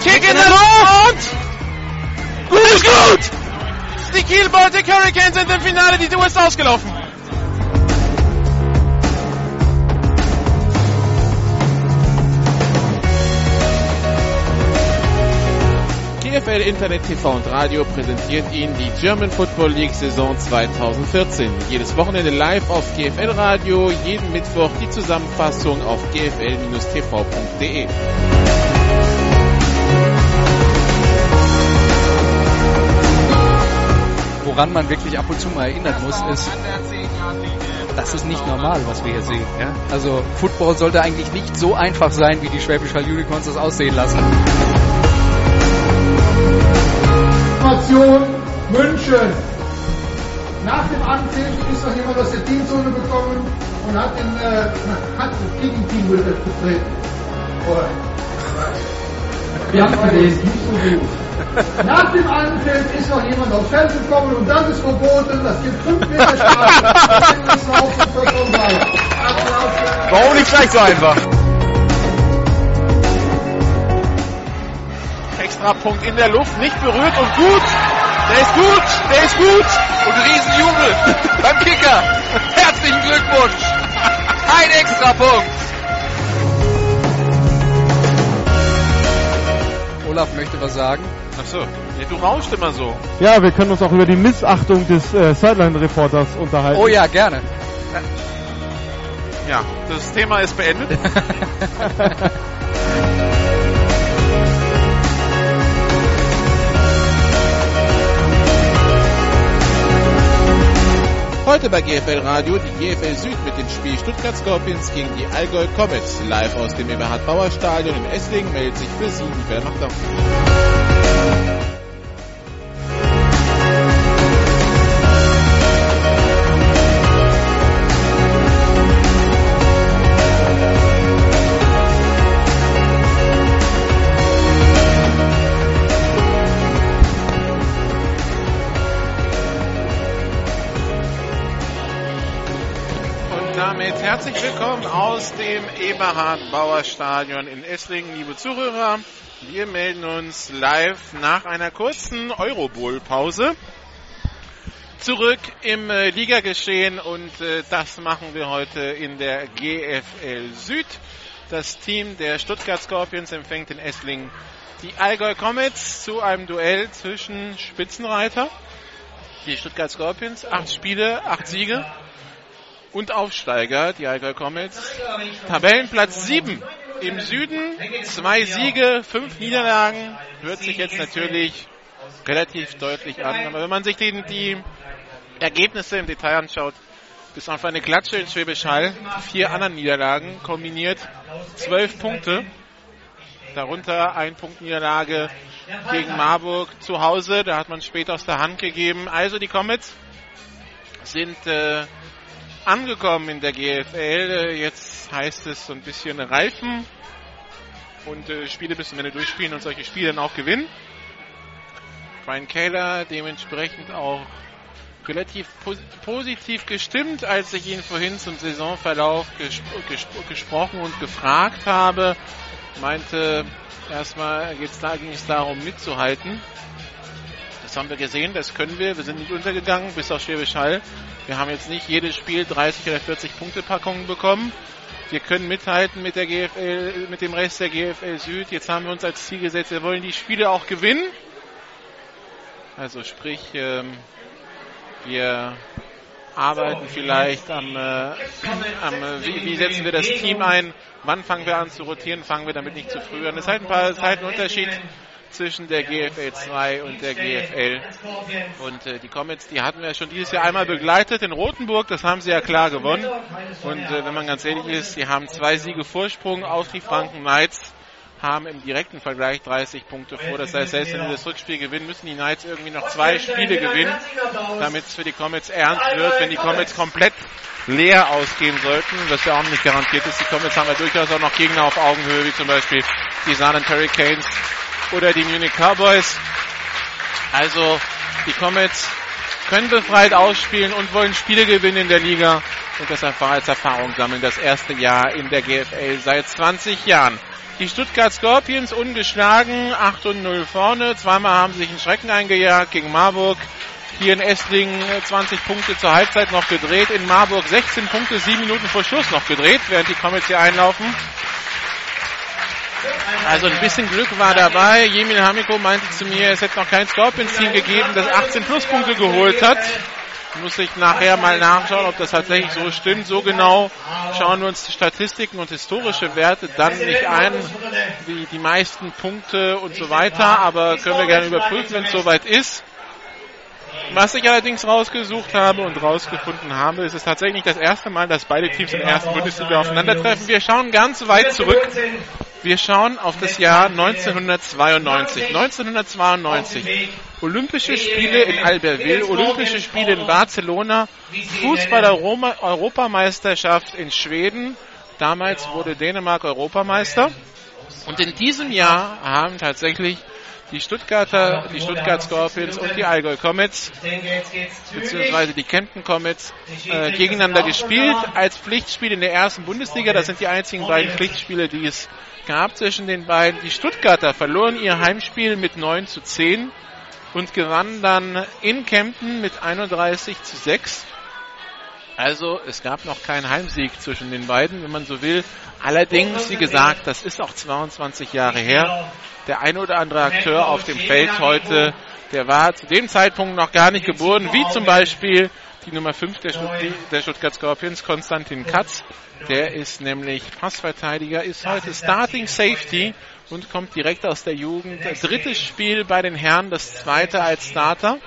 Kick in der Luft! Gut! Ist gut! Die Kiel Baltic Hurricanes sind im Finale, die Tour ist ausgelaufen. GFL Internet TV und Radio präsentiert Ihnen die German Football League Saison 2014. Jedes Wochenende live auf GFL Radio, jeden Mittwoch die Zusammenfassung auf gfl-tv.de. Woran man wirklich ab und zu mal erinnern muss, ist, das ist nicht normal, was wir hier sehen. Ja? Also Football sollte eigentlich nicht so einfach sein, wie die Schwäbisch Hall Unicorns das aussehen lassen. Information München. Nach dem Anpfiff ist noch jemand aus der Teamzone gekommen und hat den, äh, hat das Gegenteam betreten. Wir haben gelesen, nicht so gut. Nach dem Anpfiff ist noch jemand aufs Feld gekommen und das ist verboten. Das gibt 5 Meter Strafe. Warum nicht gleich so einfach? Extrapunkt in der Luft, nicht berührt und gut. Der ist gut, der ist gut. Und Riesenjubel beim Kicker. Herzlichen Glückwunsch. Ein Extrapunkt. Olaf möchte was sagen. Achso, ja, du rauscht immer so. Ja, wir können uns auch über die Missachtung des äh, Sideline-Reporters unterhalten. Oh ja, gerne. Ja, das Thema ist beendet. Heute bei GFL Radio die GFL Süd mit dem Spiel Stuttgart Scorpions gegen die Allgäu Comets. Live aus dem Eberhard Bauer Stadion in Esslingen meldet sich für Sie die Wehrmacht aus dem Eberhard-Bauer-Stadion in Esslingen, liebe Zuhörer. Wir melden uns live nach einer kurzen Eurobowl-Pause zurück im äh, Ligageschehen und äh, das machen wir heute in der GFL Süd. Das Team der Stuttgart Scorpions empfängt in Esslingen die Allgäu Comets zu einem Duell zwischen Spitzenreiter, die Stuttgart Scorpions, acht Spiele, acht Siege und Aufsteiger, die Allgäu Comets. Tabellenplatz 7 im Süden, zwei Siege, fünf Niederlagen. Hört sich jetzt natürlich relativ deutlich an. Aber wenn man sich die, die Ergebnisse im Detail anschaut, bis auf eine Klatsche in Schwäbisch Hall, vier anderen Niederlagen kombiniert, zwölf Punkte. Darunter ein Punkt Niederlage gegen Marburg zu Hause. Da hat man später aus der Hand gegeben. Also die Comets sind äh, angekommen in der GFL. Jetzt heißt es so ein bisschen reifen und äh, Spiele bis zum Ende durchspielen und solche Spiele dann auch gewinnen. Brian Kaler dementsprechend auch relativ pos positiv gestimmt, als ich ihn vorhin zum Saisonverlauf gesp gesp gesprochen und gefragt habe. Meinte, erstmal ging es darum mitzuhalten. Das haben wir gesehen, das können wir. Wir sind nicht untergegangen, bis auf Schwäbisch Hall. Wir haben jetzt nicht jedes Spiel 30 oder 40 Punkte Packungen bekommen. Wir können mithalten mit der GFL, mit dem Rest der GFL Süd. Jetzt haben wir uns als Ziel gesetzt, wir wollen die Spiele auch gewinnen. Also sprich, ähm, wir arbeiten vielleicht am, äh, am äh, wie, wie, setzen wir das Team ein, wann fangen wir an zu rotieren, fangen wir damit nicht zu früh an. Das ist halt ein paar, ist halt ein Unterschied zwischen der GFL 2 und der GFL. Und äh, die Comets, die hatten wir schon dieses Jahr einmal begleitet in Rothenburg, das haben sie ja klar gewonnen. Und äh, wenn man ganz ehrlich ist, die haben zwei Siege Vorsprung auf die Franken Knights haben im direkten Vergleich 30 Punkte vor. Das heißt, selbst wenn wir das Rückspiel gewinnen, müssen die Knights irgendwie noch zwei Spiele gewinnen, damit es für die Comets ernst wird. Wenn die Comets komplett leer ausgehen sollten, was ja auch nicht garantiert ist, die Comets haben ja durchaus auch noch Gegner auf Augenhöhe, wie zum Beispiel die Saarland Hurricanes oder die Munich Cowboys. Also die Comets können befreit ausspielen und wollen Spiele gewinnen in der Liga und das einfach als Erfahrung sammeln. Das erste Jahr in der GFL seit 20 Jahren. Die Stuttgart Scorpions ungeschlagen, 8 und 0 vorne. Zweimal haben sie sich einen Schrecken eingejagt gegen Marburg. Hier in Esslingen 20 Punkte zur Halbzeit noch gedreht. In Marburg 16 Punkte, 7 Minuten vor Schluss noch gedreht, während die Comets hier einlaufen. Also ein bisschen Glück war dabei. Jemil Hamiko meinte zu mir, es hätte noch kein Scorpions-Team gegeben, das 18 Pluspunkte geholt hat. Muss ich nachher mal nachschauen, ob das tatsächlich so stimmt. So genau schauen wir uns die Statistiken und historische Werte dann nicht ein, wie die meisten Punkte und so weiter. Aber können wir gerne überprüfen, wenn es soweit ist. Was ich allerdings rausgesucht habe und rausgefunden habe, ist es tatsächlich das erste Mal, dass beide Teams der ersten Bundesliga aufeinandertreffen. Wir schauen ganz weit zurück. Wir schauen auf das Jahr 1992. 1992. Olympische Spiele in Albertville, Olympische Spiele in Barcelona, Fußball-Europameisterschaft in Schweden. Damals wurde Dänemark Europameister. Und in diesem Jahr haben tatsächlich die Stuttgarter, die Stuttgart Scorpions und die Allgäu Comets, beziehungsweise die Kempten Comets, äh, gegeneinander gespielt als Pflichtspiel in der ersten Bundesliga. Das sind die einzigen beiden Pflichtspiele, die es gab zwischen den beiden. Die Stuttgarter verloren ihr Heimspiel mit 9 zu 10 und gewannen dann in Kempten mit 31 zu 6. Also es gab noch keinen Heimsieg zwischen den beiden, wenn man so will. Allerdings, wie gesagt, das ist auch 22 Jahre her. Der ein oder andere Akteur auf dem Feld heute, der war zu dem Zeitpunkt noch gar nicht geboren, wie zum Beispiel die Nummer 5 der, Stutt der Stuttgart Scorpions, Konstantin Katz. Der ist nämlich Passverteidiger, ist heute Starting Safety und kommt direkt aus der Jugend. Drittes Spiel bei den Herren, das zweite als Starter.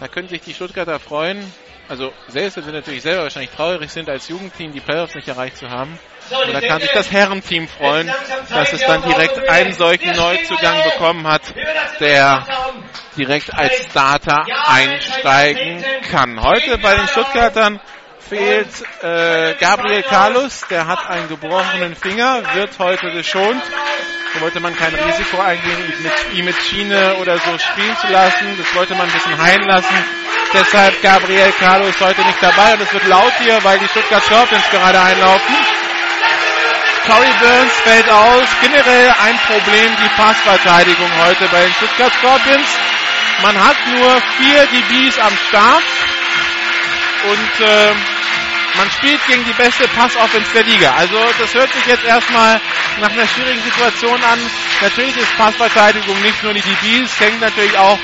Da können sich die Stuttgarter freuen. Also selbst wenn sie natürlich selber wahrscheinlich traurig sind, als Jugendteam die Playoffs nicht erreicht zu haben. Und da kann sich das Herrenteam freuen, dass es dann direkt einen solchen Neuzugang bekommen hat, der direkt als Starter einsteigen kann. Heute bei den Stuttgartern fehlt äh, Gabriel Carlos, der hat einen gebrochenen Finger, wird heute geschont. Da wollte man kein Risiko eingehen, ihn mit, ihn mit Schiene oder so spielen zu lassen. Das wollte man ein bisschen heilen lassen. Deshalb Gabriel Carlos heute nicht dabei und es wird laut hier, weil die Stuttgart Scorpions gerade einlaufen. Corey Burns fällt aus. Generell ein Problem die Passverteidigung heute bei den Stuttgart Scorpions. Man hat nur vier DBs am Start und äh, man spielt gegen die beste Passoffense der Liga. Also das hört sich jetzt erstmal nach einer schwierigen Situation an. Natürlich ist Passverteidigung nicht nur die DBs, hängt natürlich auch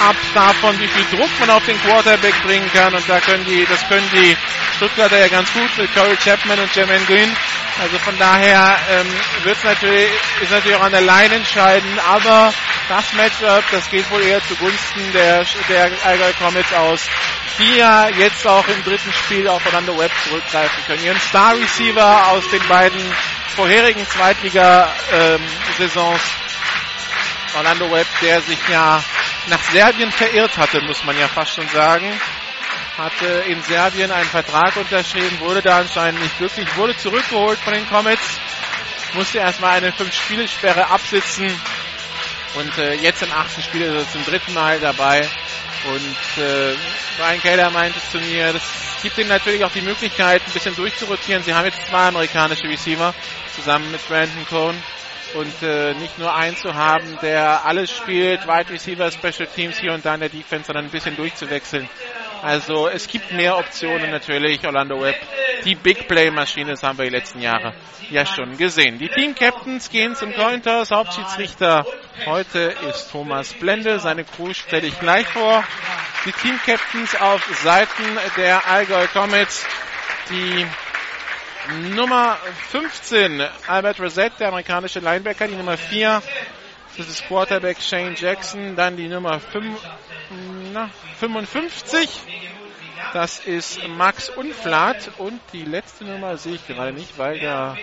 ab davon, wie viel Druck man auf den Quarterback bringen kann. Und da können die, das können die Stuttgarter ja ganz gut mit Corey Chapman und Jermaine Green. Also von daher ähm, wird natürlich, ist natürlich auch an der Line entscheidend, aber das Matchup, das geht wohl eher zugunsten der, der Allgäu Comets aus, die ja jetzt auch im dritten Spiel auf Orlando Webb zurückgreifen können. Ihren Star Receiver aus den beiden vorherigen Zweitliga-Saisons, ähm, Orlando Webb, der sich ja nach Serbien verirrt hatte, muss man ja fast schon sagen. Hatte in Serbien einen Vertrag unterschrieben, wurde da anscheinend nicht glücklich, wurde zurückgeholt von den Comets, musste erstmal eine Fünf-Spiele-Sperre absitzen und äh, jetzt im achten Spiel ist er zum dritten Mal dabei. Und äh, Brian Keller meinte zu mir, das gibt ihm natürlich auch die Möglichkeit, ein bisschen durchzurotieren. Sie haben jetzt zwei amerikanische Receiver zusammen mit Brandon Cohn und äh, nicht nur einen zu haben, der alles spielt, Wide Receiver, Special Teams hier und da in der Defense, sondern ein bisschen durchzuwechseln. Also es gibt mehr Optionen natürlich. Orlando Webb, die Big Play Maschine, das haben wir die letzten Jahre ja schon gesehen. Die Team Captains gehen zum Cointers. Hauptschiedsrichter heute ist Thomas Blende. Seine Crew stelle ich gleich vor. Die Team Captains auf Seiten der Allgäu Comets. Die Nummer 15, Albert Rosette, der amerikanische Linebacker. Die Nummer 4, das ist Quarterback Shane Jackson. Dann die Nummer 5, na, 55. Das ist Max Unflat und die letzte Nummer sehe ich gerade nicht, weil da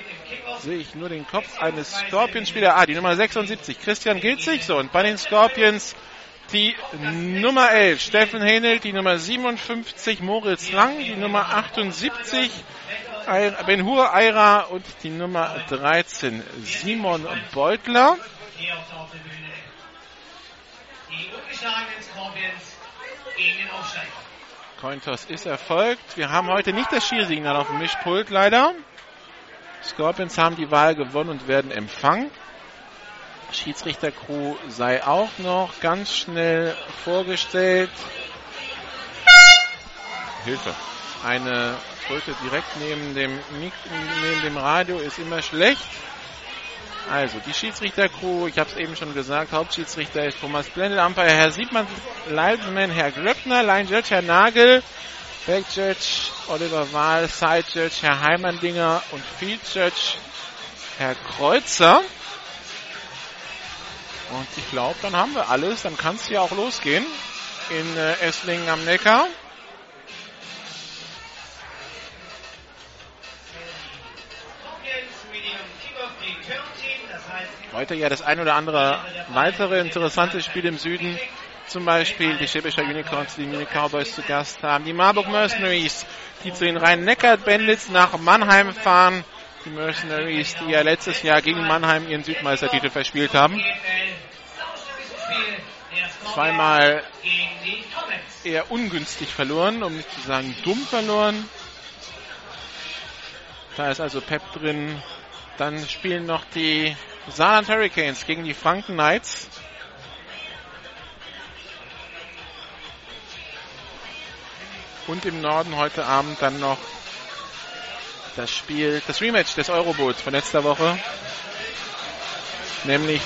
sehe ich nur den Kopf eines Scorpions-Spielers. Ah, die Nummer 76, Christian Gilzig. So, und bei den Scorpions die Nummer 11, Steffen Henel, die Nummer 57, Moritz Lang, die Nummer 78, Ben Hur Eira und die Nummer 13, Simon Beutler. Cointoss ist erfolgt. Wir haben heute nicht das Schiersignal auf dem Mischpult, leider. Scorpions haben die Wahl gewonnen und werden empfangen. Schiedsrichtercrew sei auch noch ganz schnell vorgestellt. Hilfe. Eine Tröte direkt neben dem, neben dem Radio ist immer schlecht. Also, die Schiedsrichtercrew, ich habe es eben schon gesagt, Hauptschiedsrichter ist Thomas Blendel, Umpire Herr Siebmann, Linesman Herr Glöckner, Line Judge Herr Nagel, Back Judge Oliver Wahl, Side Judge Herr Heimandinger und Field Judge Herr Kreuzer. Und ich glaube, dann haben wir alles. Dann kann es hier auch losgehen in äh, Esslingen am Neckar. Heute ja das ein oder andere weitere interessante Spiel im Süden. Zum Beispiel die Schäbischer Unicorns, die Munich Cowboys zu Gast haben. Die Marburg Mercenaries, die zu den Rhein-Neckar-Bandits nach Mannheim fahren. Die Mercenaries, die ja letztes Jahr gegen Mannheim ihren Südmeistertitel verspielt haben. Zweimal eher ungünstig verloren, um nicht zu sagen dumm verloren. Da ist also Pep drin. Dann spielen noch die Saarland Hurricanes gegen die Franken Knights. Und im Norden heute Abend dann noch das Spiel, das Rematch des Euroboots von letzter Woche. Nämlich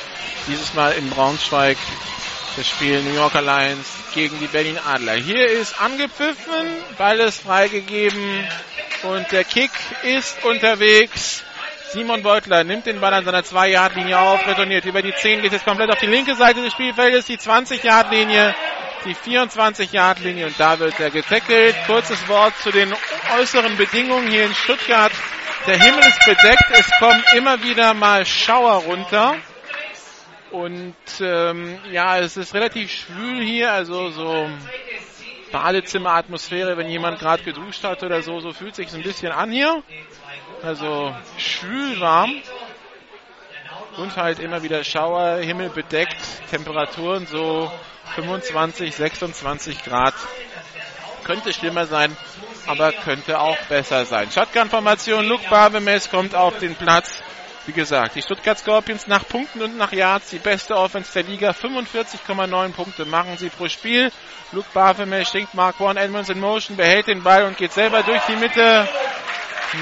dieses Mal in Braunschweig das Spiel New Yorker Lions gegen die Berlin Adler. Hier ist angepfiffen, Ball ist freigegeben und der Kick ist unterwegs. Simon Beutler nimmt den Ball an seiner 2-Yard-Linie auf, retourniert über die 10, geht jetzt komplett auf die linke Seite des Spielfeldes, die 20-Yard-Linie, die 24-Yard-Linie und da wird er getackelt. Kurzes Wort zu den äußeren Bedingungen hier in Stuttgart. Der Himmel ist bedeckt, es kommen immer wieder mal Schauer runter. Und ähm, ja, es ist relativ schwül hier, also so Badezimmeratmosphäre, wenn jemand gerade geduscht hat oder so, so fühlt sich ein bisschen an hier. Also schwül warm und halt immer wieder Schauer, Himmel bedeckt, Temperaturen so 25, 26 Grad. Könnte schlimmer sein, aber könnte auch besser sein. Shotgun-Formation, Luke Barbemes kommt auf den Platz. Wie gesagt, die Stuttgart Scorpions nach Punkten und nach Yards die beste Offense der Liga. 45,9 Punkte machen sie pro Spiel. Luke Barbemes schenkt Mark One Edmonds in Motion, behält den Ball und geht selber durch die Mitte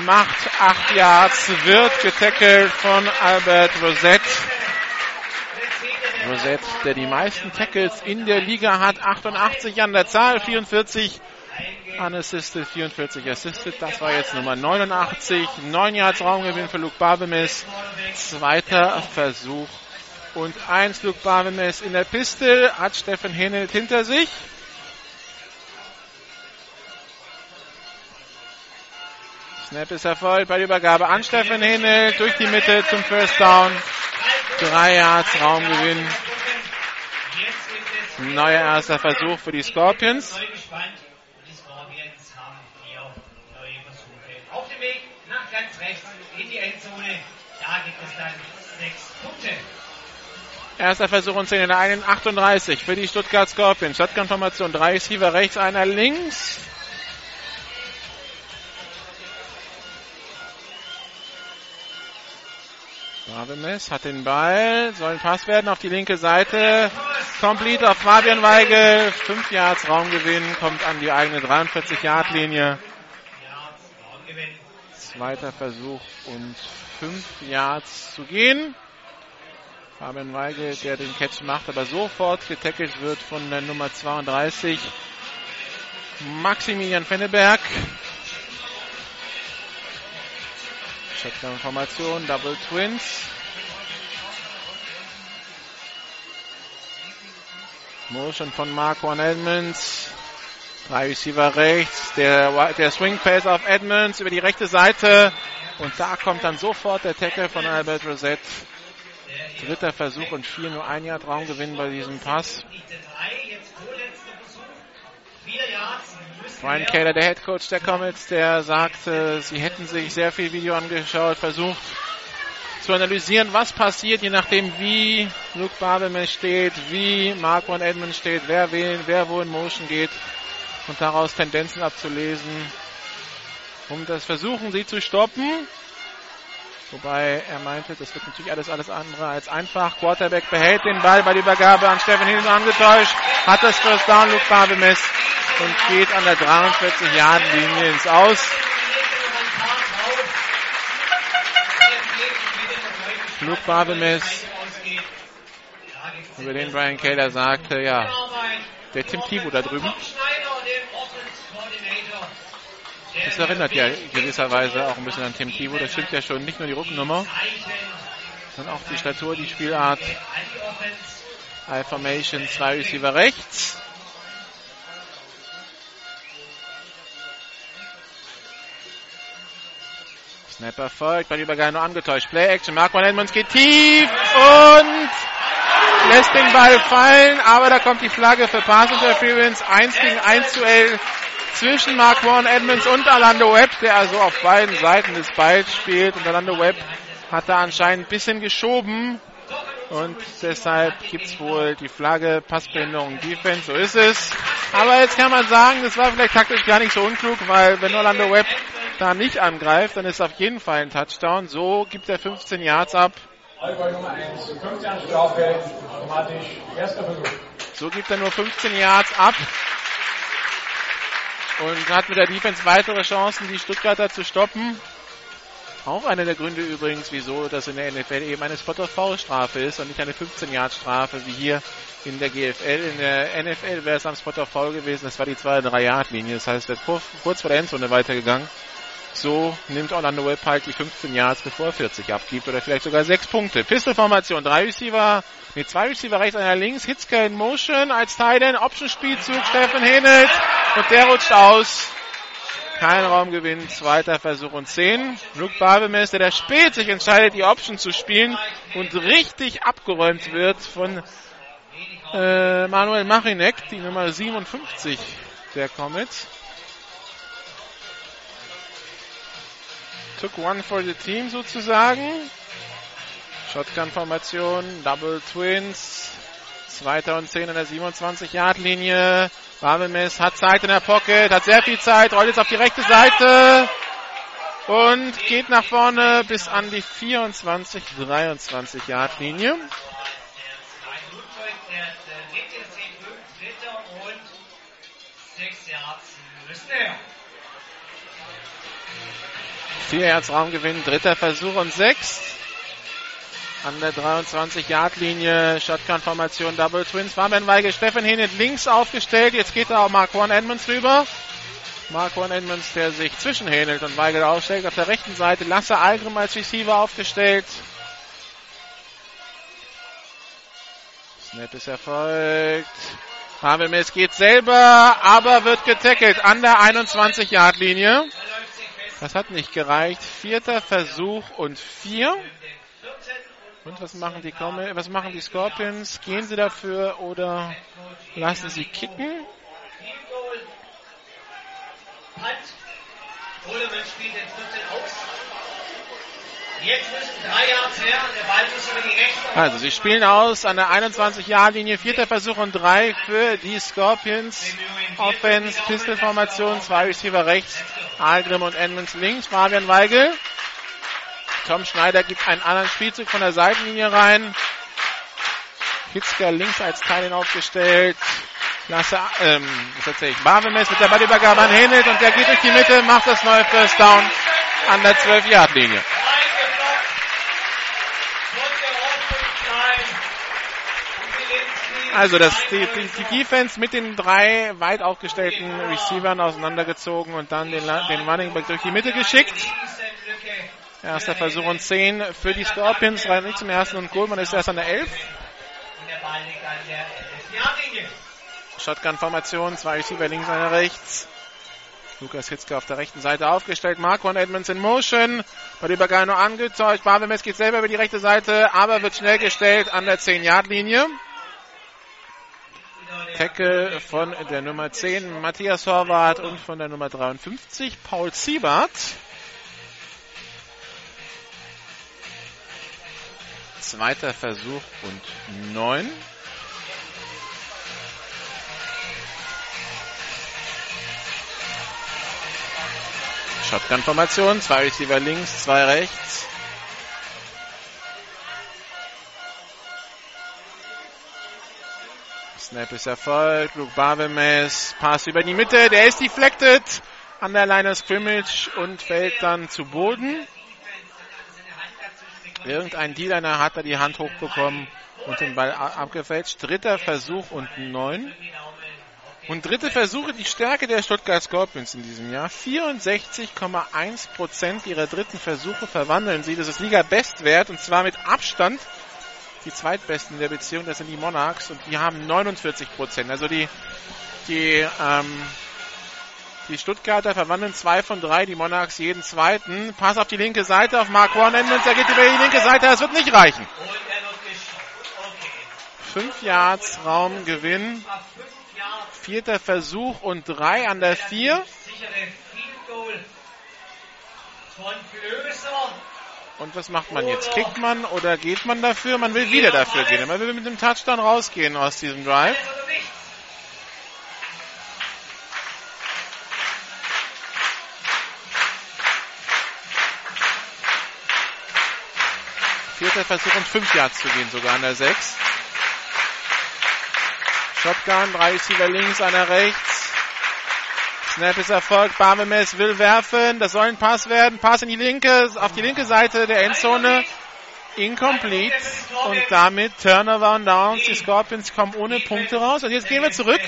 macht 8 Yards, wird getackelt von Albert Rosette. Rosette, der die meisten Tackles in der Liga hat, 88 an der Zahl, 44 unassisted, 44 assisted. Das war jetzt Nummer 89. 9 Yards Raumgewinn für Luke Barbemes. Zweiter Versuch und 1 Luke Barbemes in der Piste, hat Steffen Henelt hinter sich. Snap ist erfolgt bei der Übergabe an Steffen Hinnel durch die Mitte zum First Down. Drei Yards Raumgewinn. Neuer erster Versuch für die Scorpions. Auf dem Weg nach ganz rechts in die Endzone. Da gibt es dann sechs Punkte. Erster Versuch und 10 in der 38 für die Stuttgart Scorpions. Shotgun-Formation, drei Receiver rechts, einer links. Barbemes hat den Ball, soll ein Pass werden auf die linke Seite. Complete auf Fabian Weigel. 5 Yards Raumgewinn, kommt an die eigene 43-Yard-Linie. Zweiter Versuch und 5 Yards zu gehen. Fabian Weigel, der den Catch macht, aber sofort getackelt wird von der Nummer 32. Maximilian Fenneberg. Shotgun-Formation, Double Twins. Motion von Marco Edmonds. Drei Receiver rechts. Der, der Swing Pass auf Edmonds über die rechte Seite. Und da kommt dann sofort der Tackle von Albert Rosette. Dritter Versuch und vier, nur ein Jahr Traumgewinn bei diesem Pass. Brian Kaler, der Head Coach der Comets, der sagte, sie hätten sich sehr viel Video angeschaut, versucht zu analysieren, was passiert, je nachdem, wie Luke Barbemes steht, wie Mark Van Edmund steht, wer wählen, wer wo in Motion geht und daraus Tendenzen abzulesen, um das versuchen, sie zu stoppen. Wobei er meinte, das wird natürlich alles alles andere als einfach. Quarterback behält den Ball bei der Übergabe an Steffen Hilden angetäuscht, hat das First Down, Luke Babemes und geht an der 43 Yard Linie ins Aus. Luke Babemes, über den Brian Kaler sagte, ja, der Tim Thibault da drüben. Das erinnert ja gewisserweise auch ein bisschen an Tim Thibault. Das stimmt ja schon. Nicht nur die Rückennummer, sondern auch die Statur, die Spielart. I-Formation, zwei Receiver rechts. Snapper folgt, bei Übergang nur angetäuscht. Play Action, Markman Edmonds geht tief und lässt den Ball fallen, aber da kommt die Flagge für Pass Interference. 1 gegen 1 Duell zwischen Marquan Edmonds und Orlando Webb, der also auf beiden Seiten des Balls spielt. Und Orlando Webb hat da anscheinend ein bisschen geschoben. Und deshalb gibt es wohl die Flagge Passbehinderung Defense. So ist es. Aber jetzt kann man sagen, das war vielleicht taktisch gar nicht so unklug, weil wenn Orlando Webb da nicht angreift, dann ist auf jeden Fall ein Touchdown. So gibt er 15 Yards ab. So gibt er nur 15 Yards ab und hat mit der Defense weitere Chancen, die Stuttgarter zu stoppen. Auch einer der Gründe übrigens, wieso das in der NFL eben eine Spot-of-Foul-Strafe ist und nicht eine 15-Yard-Strafe wie hier in der GFL. In der NFL wäre es am Spot-of-Foul gewesen, das war die 2-3-Yard-Linie. Das heißt, er wird kurz vor der Endzone weitergegangen. So nimmt Orlando Webb halt die 15 Yards, bevor er 40 abgibt oder vielleicht sogar 6 Punkte. Pistol-Formation, drei Receiver, nee, zwei Receiver rechts, einer links, Hitzke in Motion als Titan, Option-Spielzug, Steffen Henelt und der rutscht aus. Kein Raumgewinn, zweiter Versuch und 10. Luke Barbemes, der spät sich entscheidet, die Option zu spielen und richtig abgeräumt wird von äh, Manuel Machinek, die Nummer 57 der Comets. Took one for the team sozusagen. Shotgun-Formation, Double Twins. Zweiter und 10 an der 27-Yard-Linie. Babelmes hat Zeit in der Pocket, hat sehr viel Zeit, rollt jetzt auf die rechte Seite und geht nach vorne bis an die 24, 23 Yard Linie. Vier Yards Raumgewinn, dritter Versuch und sechs. An der 23-Yard-Linie, Shotgun-Formation, Double Twins. Fabian Weigel, Steffen Hennet links aufgestellt. Jetzt geht da auch Marquan Edmonds rüber. Marquan Edmonds, der sich zwischen Henelt und Weigel aufstellt. Auf der rechten Seite Lasse Algrim als Receiver aufgestellt. Snap ist erfolgt. Habemes geht selber, aber wird getackelt an der 21-Yard-Linie. Das hat nicht gereicht. Vierter Versuch und vier. Und was machen die was machen die Scorpions? Gehen sie dafür oder lassen sie kicken? Also sie spielen aus an der 21-Jahr-Linie, vierter Versuch und drei für die Scorpions. Offense, Pistol-Formation, zwei Receiver rechts, Algrim und Edmonds links, Fabian Weigel. Tom Schneider gibt einen anderen Spielzug von der Seitenlinie rein. Hitzker links als Teilin aufgestellt. Klasse, ähm, was erzähl ich? Barbemes mit der Ballübergabe an Hennelt und der geht durch die Mitte, macht das neue First Down an der 12-Yard-Linie. Also das, die, die, die, Defense mit den drei weit aufgestellten Receivern auseinandergezogen und dann den, den Running Back durch die Mitte geschickt. Erster Versuch und 10 für die Scorpions. Rein nicht zum ersten und Goldman ist erst an der 11. Shotgun-Formation, zwei Receiver links, einer rechts. Lukas Hitzke auf der rechten Seite aufgestellt. Marquand Edmonds in Motion. Bei der Bagano angetäuscht. Barbemes geht selber über die rechte Seite, aber wird schnell gestellt an der 10-Yard-Linie. Tackle von der Nummer 10 Matthias Horvath und von der Nummer 53 Paul Siebert. Zweiter Versuch und neun. Shotgun-Formation, zwei Receiver links, zwei rechts. Snap ist erfolgt. Luke Barbemes. Pass über die Mitte. Der ist deflected an der Line of Scrimmage und fällt dann zu Boden. Irgendein D-Liner hat da die Hand hochbekommen und den Ball abgefälscht. Dritter Versuch und neun. Und dritte Versuche, die Stärke der Stuttgart Scorpions in diesem Jahr. 64,1 Prozent ihrer dritten Versuche verwandeln sie. Das ist Liga-Bestwert und zwar mit Abstand die zweitbesten der Beziehung. Das sind die Monarchs und die haben 49 Prozent. Also die, die, ähm, die Stuttgarter verwandeln zwei von drei, die Monarchs jeden zweiten. Pass auf die linke Seite auf Mark Warren und er geht über die linke Seite. Das wird nicht reichen. Fünf Yards Raumgewinn. Vierter Versuch und drei an der vier. Und was macht man jetzt? Kickt man oder geht man dafür? Man will wieder dafür gehen. Man will mit dem Touchdown rausgehen aus diesem Drive. Vierter Versuch und fünf Yards zu gehen, sogar an der sechs. Shotgun, drei Receiver links, einer rechts. Snap ist erfolgt. Barmemes will werfen. Das soll ein Pass werden. Pass in die linke, auf die linke Seite der Endzone. Incomplete. Und damit Turnover und Downs. Die Scorpions kommen ohne Punkte raus. Und jetzt gehen wir zurück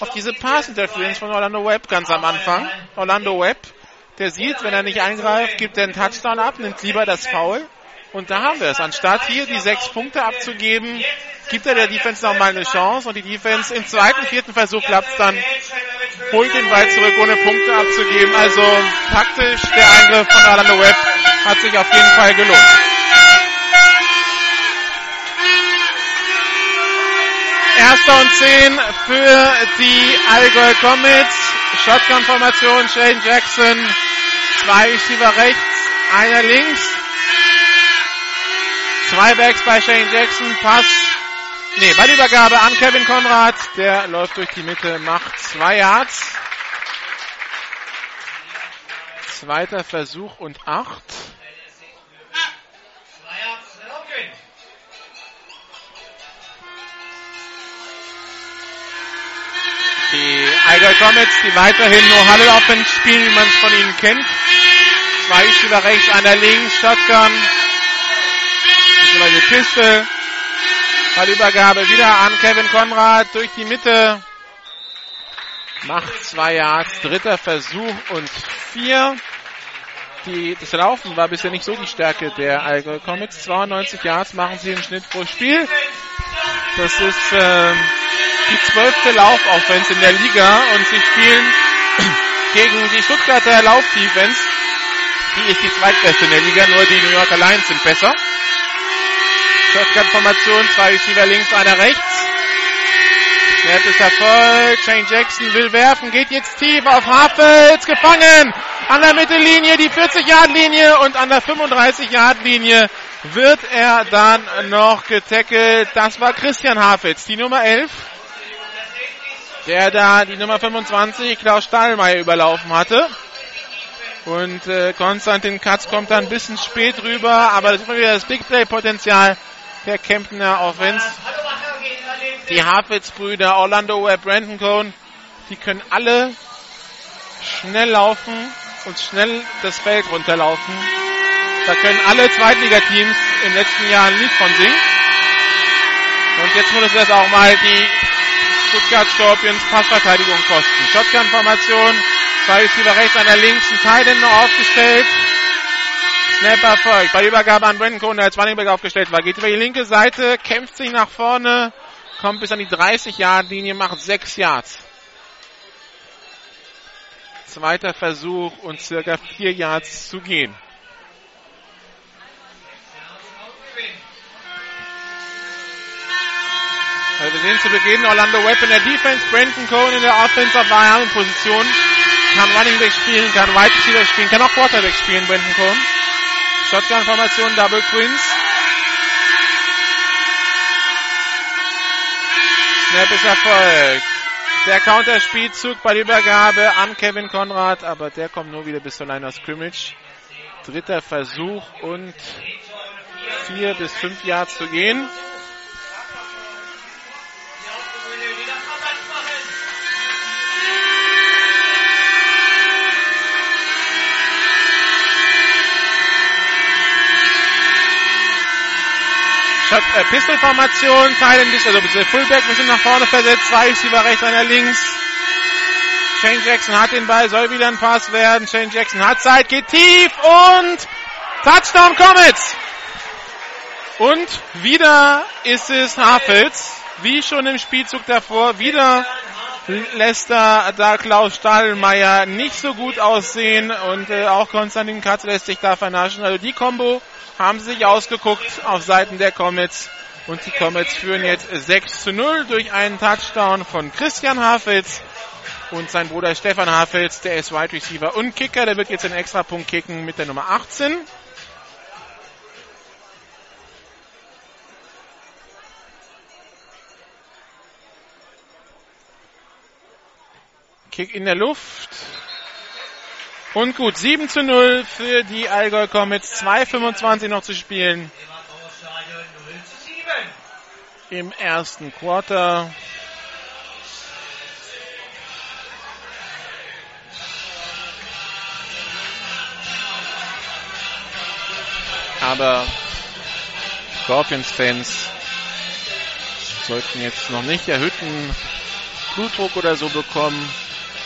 auf diese Pass-Interference von Orlando Webb ganz am Anfang. Orlando Webb, der sieht, wenn er nicht eingreift, gibt er einen Touchdown ab, nimmt lieber das Foul. Und da haben wir es. Anstatt hier die sechs Punkte abzugeben, gibt er der Defense nochmal eine Chance. Und die Defense im zweiten, vierten Versuch klappt es dann, holt den Ball zurück, ohne Punkte abzugeben. Also taktisch der Eingriff von Orlando Webb hat sich auf jeden Fall gelohnt. Erster und zehn für die Allgäu Comets. Shotgun-Formation, Shane Jackson. Zwei Receiver rechts, einer links. Zwei Backs bei Shane Jackson. Pass. Nee, Ballübergabe an Kevin Konrad. Der läuft durch die Mitte, macht zwei Yards. Zweiter Versuch und acht. Die Allgäu Comets, die weiterhin nur Huddle Offense spielen, wie man es von ihnen kennt. Zwei Schüler rechts, einer links, Shotgun. Beziehungsweise Piste. Ballübergabe wieder an Kevin Konrad durch die Mitte. Macht zwei Yards, dritter Versuch und vier. Die, das Laufen war bisher nicht so die Stärke der Allgäu Comets. 92 Yards machen sie im Schnitt pro Spiel. Das ist äh, die zwölfte Laufoffense in der Liga und sie spielen gegen die Stuttgarter Laufdefense. Die ist die zweitbeste in der Liga, nur die New Yorker Lions sind besser. Shotgun-Formation, zwei Receiver links, einer rechts. Snap ist erfolgt. Shane Jackson will werfen, geht jetzt tief auf Hafels, gefangen. An der Mittellinie, die 40-Yard-Linie und an der 35-Yard-Linie wird er dann noch getackelt. Das war Christian Hafels, die Nummer 11, der da die Nummer 25, Klaus Stahlmeier, überlaufen hatte. Und äh, Konstantin Katz kommt dann ein bisschen spät rüber, aber das ist immer wieder das Big Play-Potenzial der Kemptener Offense. Die Harpitz-Brüder, Orlando Webb, Brandon Cohn, die können alle schnell laufen und schnell das Feld runterlaufen. Da können alle Zweitligateams den letzten Jahren ein Lied von singen. Und jetzt muss es auch mal die Stuttgart Scorpions Passverteidigung kosten. Shotgun-Formation, zwei Receiver rechts, einer links, ein Titan noch aufgestellt. Snap erfolgt. Bei Übergabe an Brandon Cohn, der als Running Back aufgestellt war. Geht über die linke Seite, kämpft sich nach vorne, kommt bis an die 30-Yard-Linie, macht 6 Yards. Zweiter Versuch und circa 4 Yards zu gehen. Also wir sehen zu Beginn Orlando Webb in der Defense, Brandon Cohn in der Offensive Position. Kann Running Back spielen, kann Wide Receiver spielen, kann auch Quarterback spielen, Brandon Cohn. Shotgun-Formation, Double Twins. Snap ist erfolgt. Der Counterspielzug bei der Übergabe an Kevin Konrad, aber der kommt nur wieder bis zur Line of Scrimmage. Dritter Versuch und vier bis fünf Yards zu gehen. Äh, Pistolformation, bis, also Fullback, wir sind nach vorne versetzt, zwei Receiver rechts, einer links. Shane Jackson hat den Ball, soll wieder ein Pass werden. Shane Jackson hat Zeit, geht tief und Touchdown Comets! Und wieder ist es Hafels, wie schon im Spielzug davor, wieder lässt da, da Klaus Stahlmeier nicht so gut aussehen und äh, auch Konstantin Katz lässt sich da vernaschen. Also die Combo haben sie sich ausgeguckt auf Seiten der Comets und die Comets führen jetzt 6 zu 0 durch einen Touchdown von Christian Hafels und sein Bruder Stefan Hafels, der ist Wide Receiver und Kicker, der wird jetzt den Extrapunkt kicken mit der Nummer 18. Kick in der Luft. Und gut, 7 zu 0 für die Allgäu Comets. 2,25 noch zu spielen. Im ersten Quarter. Aber Scorpions-Fans sollten jetzt noch nicht erhöhten Blutdruck oder so bekommen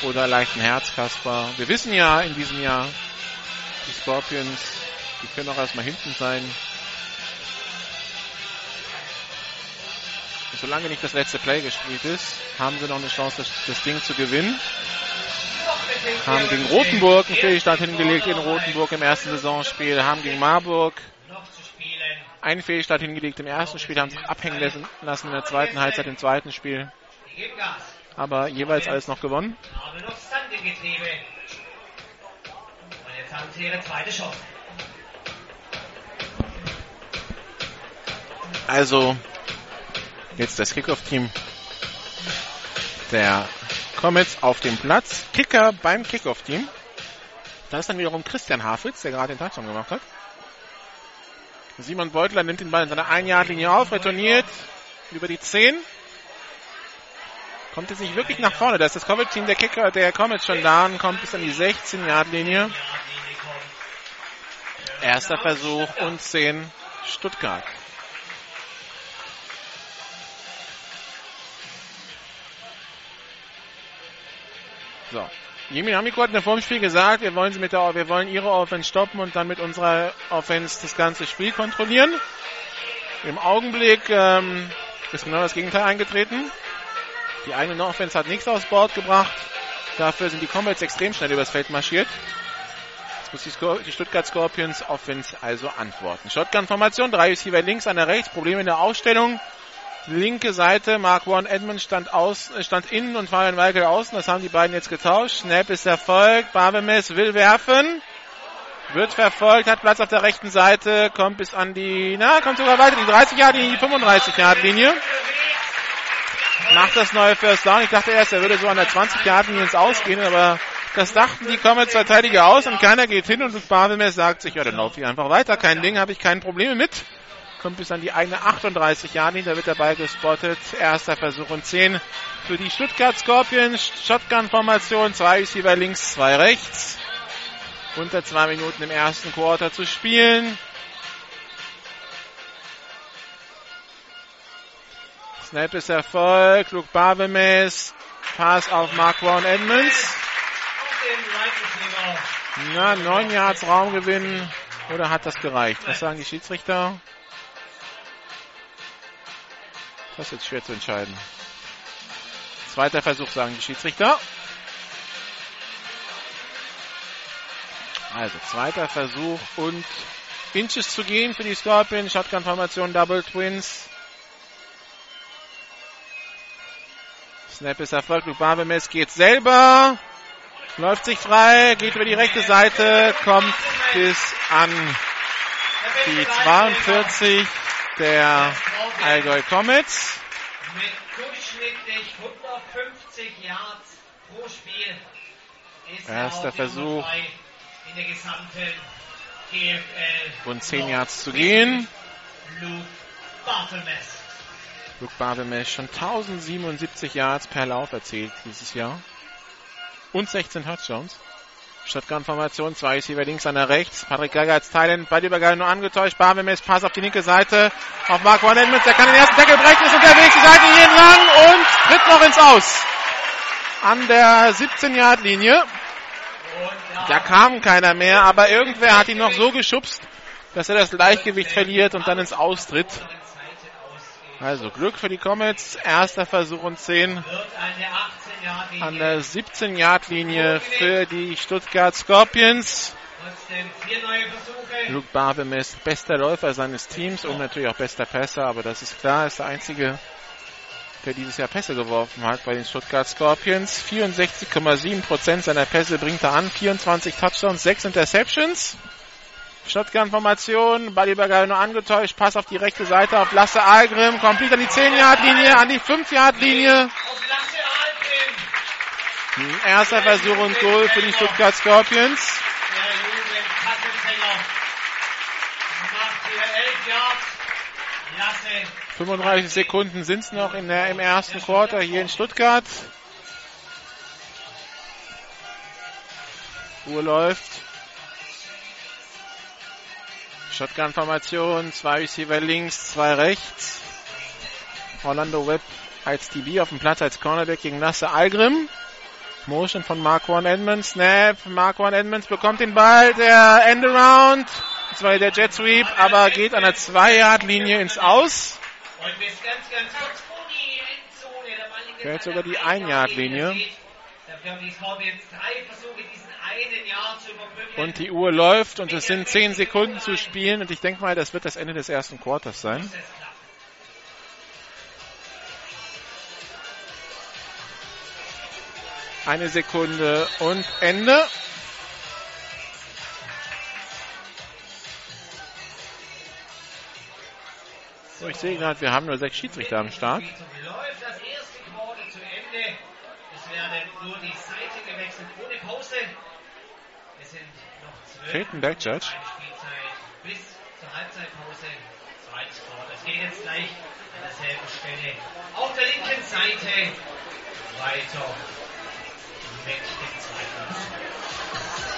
oder leichten Herzkasper. Wir wissen ja in diesem Jahr, die Scorpions, die können auch erstmal hinten sein. Und solange nicht das letzte Play gespielt ist, haben sie noch eine Chance, das, das Ding zu gewinnen. Haben gegen Rothenburg einen Fehlstart hingelegt in Rothenburg im ersten Saisonspiel, haben gegen Marburg einen Fehlstart hingelegt im ersten Spiel, haben sich abhängen lassen in der zweiten Halbzeit im zweiten Spiel aber jeweils alles noch gewonnen. Also, jetzt das Kickoff-Team der Comets auf dem Platz. Kicker beim Kickoff-Team. Da ist dann wiederum Christian Hafitz, der gerade den Touchdown gemacht hat. Simon Beutler nimmt den Ball in seiner Einjahrlinie auf, retourniert über die 10. Kommt jetzt nicht wirklich nach vorne. Da ist das Coverage-Team der Kicker, der Comets schon da und kommt bis an die 16-Yard-Linie. Erster Versuch und 10 Stuttgart. So. Jimmy Amiko hat in der Vormspiel gesagt, wir wollen sie mit der, wir wollen ihre Offense stoppen und dann mit unserer Offense das ganze Spiel kontrollieren. Im Augenblick ähm, ist genau das Gegenteil eingetreten. Die eigene Offense hat nichts aufs Board gebracht. Dafür sind die Comets extrem schnell übers Feld marschiert. Jetzt muss die, Skor die Stuttgart Scorpions Offense also antworten. Shotgun-Formation, drei Receiver links, einer rechts. Probleme in der Aufstellung. Linke Seite, Mark Warren Edmonds stand, aus, stand innen und Fabian Weigel außen. Das haben die beiden jetzt getauscht. Snap ist erfolgt. Barbemes will werfen. Wird verfolgt, hat Platz auf der rechten Seite, kommt bis an die, na, kommt sogar weiter, die 30 Yard die 35 Yard Linie macht das neue First Down. Ich dachte erst, er würde so an der 20 Yard ins Ausgehen, aber das dachten die Comets Verteidiger aus und keiner geht hin und Barbemes sagt sich, ja, dann laufe ich einfach weiter. Kein Ding, habe ich keine Probleme mit. Kommt bis an die eigene 38 Yard Linie, da wird dabei gespottet. Erster Versuch und 10 für die Stuttgart Scorpions. Shotgun-Formation, zwei Receiver links, zwei rechts. Unter zwei Minuten im ersten Quarter zu spielen. Snap ist Erfolg. Luke Barbemes. Pass auf Mark Warren Edmonds. Na, neun Yards Raumgewinn. Oder hat das gereicht? Was sagen die Schiedsrichter? Das ist jetzt schwer zu entscheiden. Zweiter Versuch, sagen die Schiedsrichter. Also, zweiter Versuch und Inches zu gehen für die Scorpion. Shotgun-Formation Double Twins. Snap ist erfolgt. Lubabemes geht selber. Läuft sich frei, geht über die rechte Seite, kommt bis an die 42 der Allgäu Comets. Mit durchschnittlich 150 Yards pro Spiel ist Erster Versuch. In der gesamten GFL. Und 10 Yards zu gehen. Luke Barthelmess. Luke Barbemesh schon 1077 Yards per Lauf erzielt dieses Jahr. Und 16 Touchdowns. Shotgun-Formation, zwei Receiver links, einer rechts. Patrick Geiger als Thailand, Ballübergabe nur angetäuscht. Barmemes Pass auf die linke Seite. Auf Mark Van Edmonds, der kann den ersten Deckel brechen, ist unterwegs, die Seite hier entlang und tritt noch ins Aus. An der 17-Yard-Linie. Da kam keiner mehr, aber irgendwer hat ihn noch so geschubst, dass er das Gleichgewicht verliert und dann ins Austritt. Also Glück für die Comets. Erster Versuch und 10 an der 17-Yard-Linie für die Stuttgart Scorpions. Luke Barwim ist bester Läufer seines Teams und natürlich auch bester Pässer, aber das ist klar, ist der einzige, der dieses Jahr Pässe geworfen hat bei den Stuttgart Scorpions. 64,7% seiner Pässe bringt er an, 24 Touchdowns, 6 Interceptions. Shotgun-Formation, Ballübergabe nur angetäuscht, Pass auf die rechte Seite auf Lasse Algrim, komplett an die 10-Yard-Linie, an die 5-Yard-Linie. Erster Versuch und Goal für die Stuttgart Scorpions. 35 Sekunden sind es noch in der, im ersten Quarter hier in Stuttgart. Uhr läuft. Shotgun-Formation, zwei Receiver links, zwei rechts. Orlando Webb als DB auf dem Platz als Cornerback gegen Lasse Algrim. Motion von Marquan Edmonds. Snap. Marquan Edmonds bekommt den Ball. Der Endaround. Das war der Jet Sweep, aber geht an der 2-Yard-Linie ins Aus. Fällt sogar die 1-Yard-Linie. Und die Uhr läuft und es sind 10 Sekunden zu spielen und ich denke mal, das wird das Ende des ersten Quarters sein. Eine Sekunde und Ende. So, ich sehe gerade, wir haben nur sechs Schiedsrichter am Start. Läuft das erste Quarter zu Ende. Es werden nur die Seite gewechselt ohne Pause. Es sind ein Backjudge. Bis zur Halbzeitpause. Zweites Quarter. Es geht jetzt gleich an derselben Stelle auf der linken Seite weiter mit dem zweiten.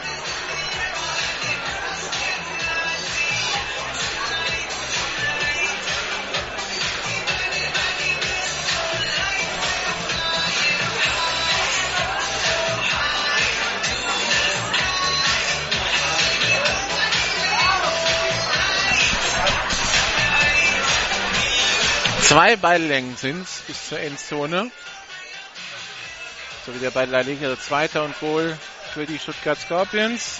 Zwei Balllängen sind es bis zur Endzone. So wie der da liegt, also zweiter und Goal für die Stuttgart Scorpions.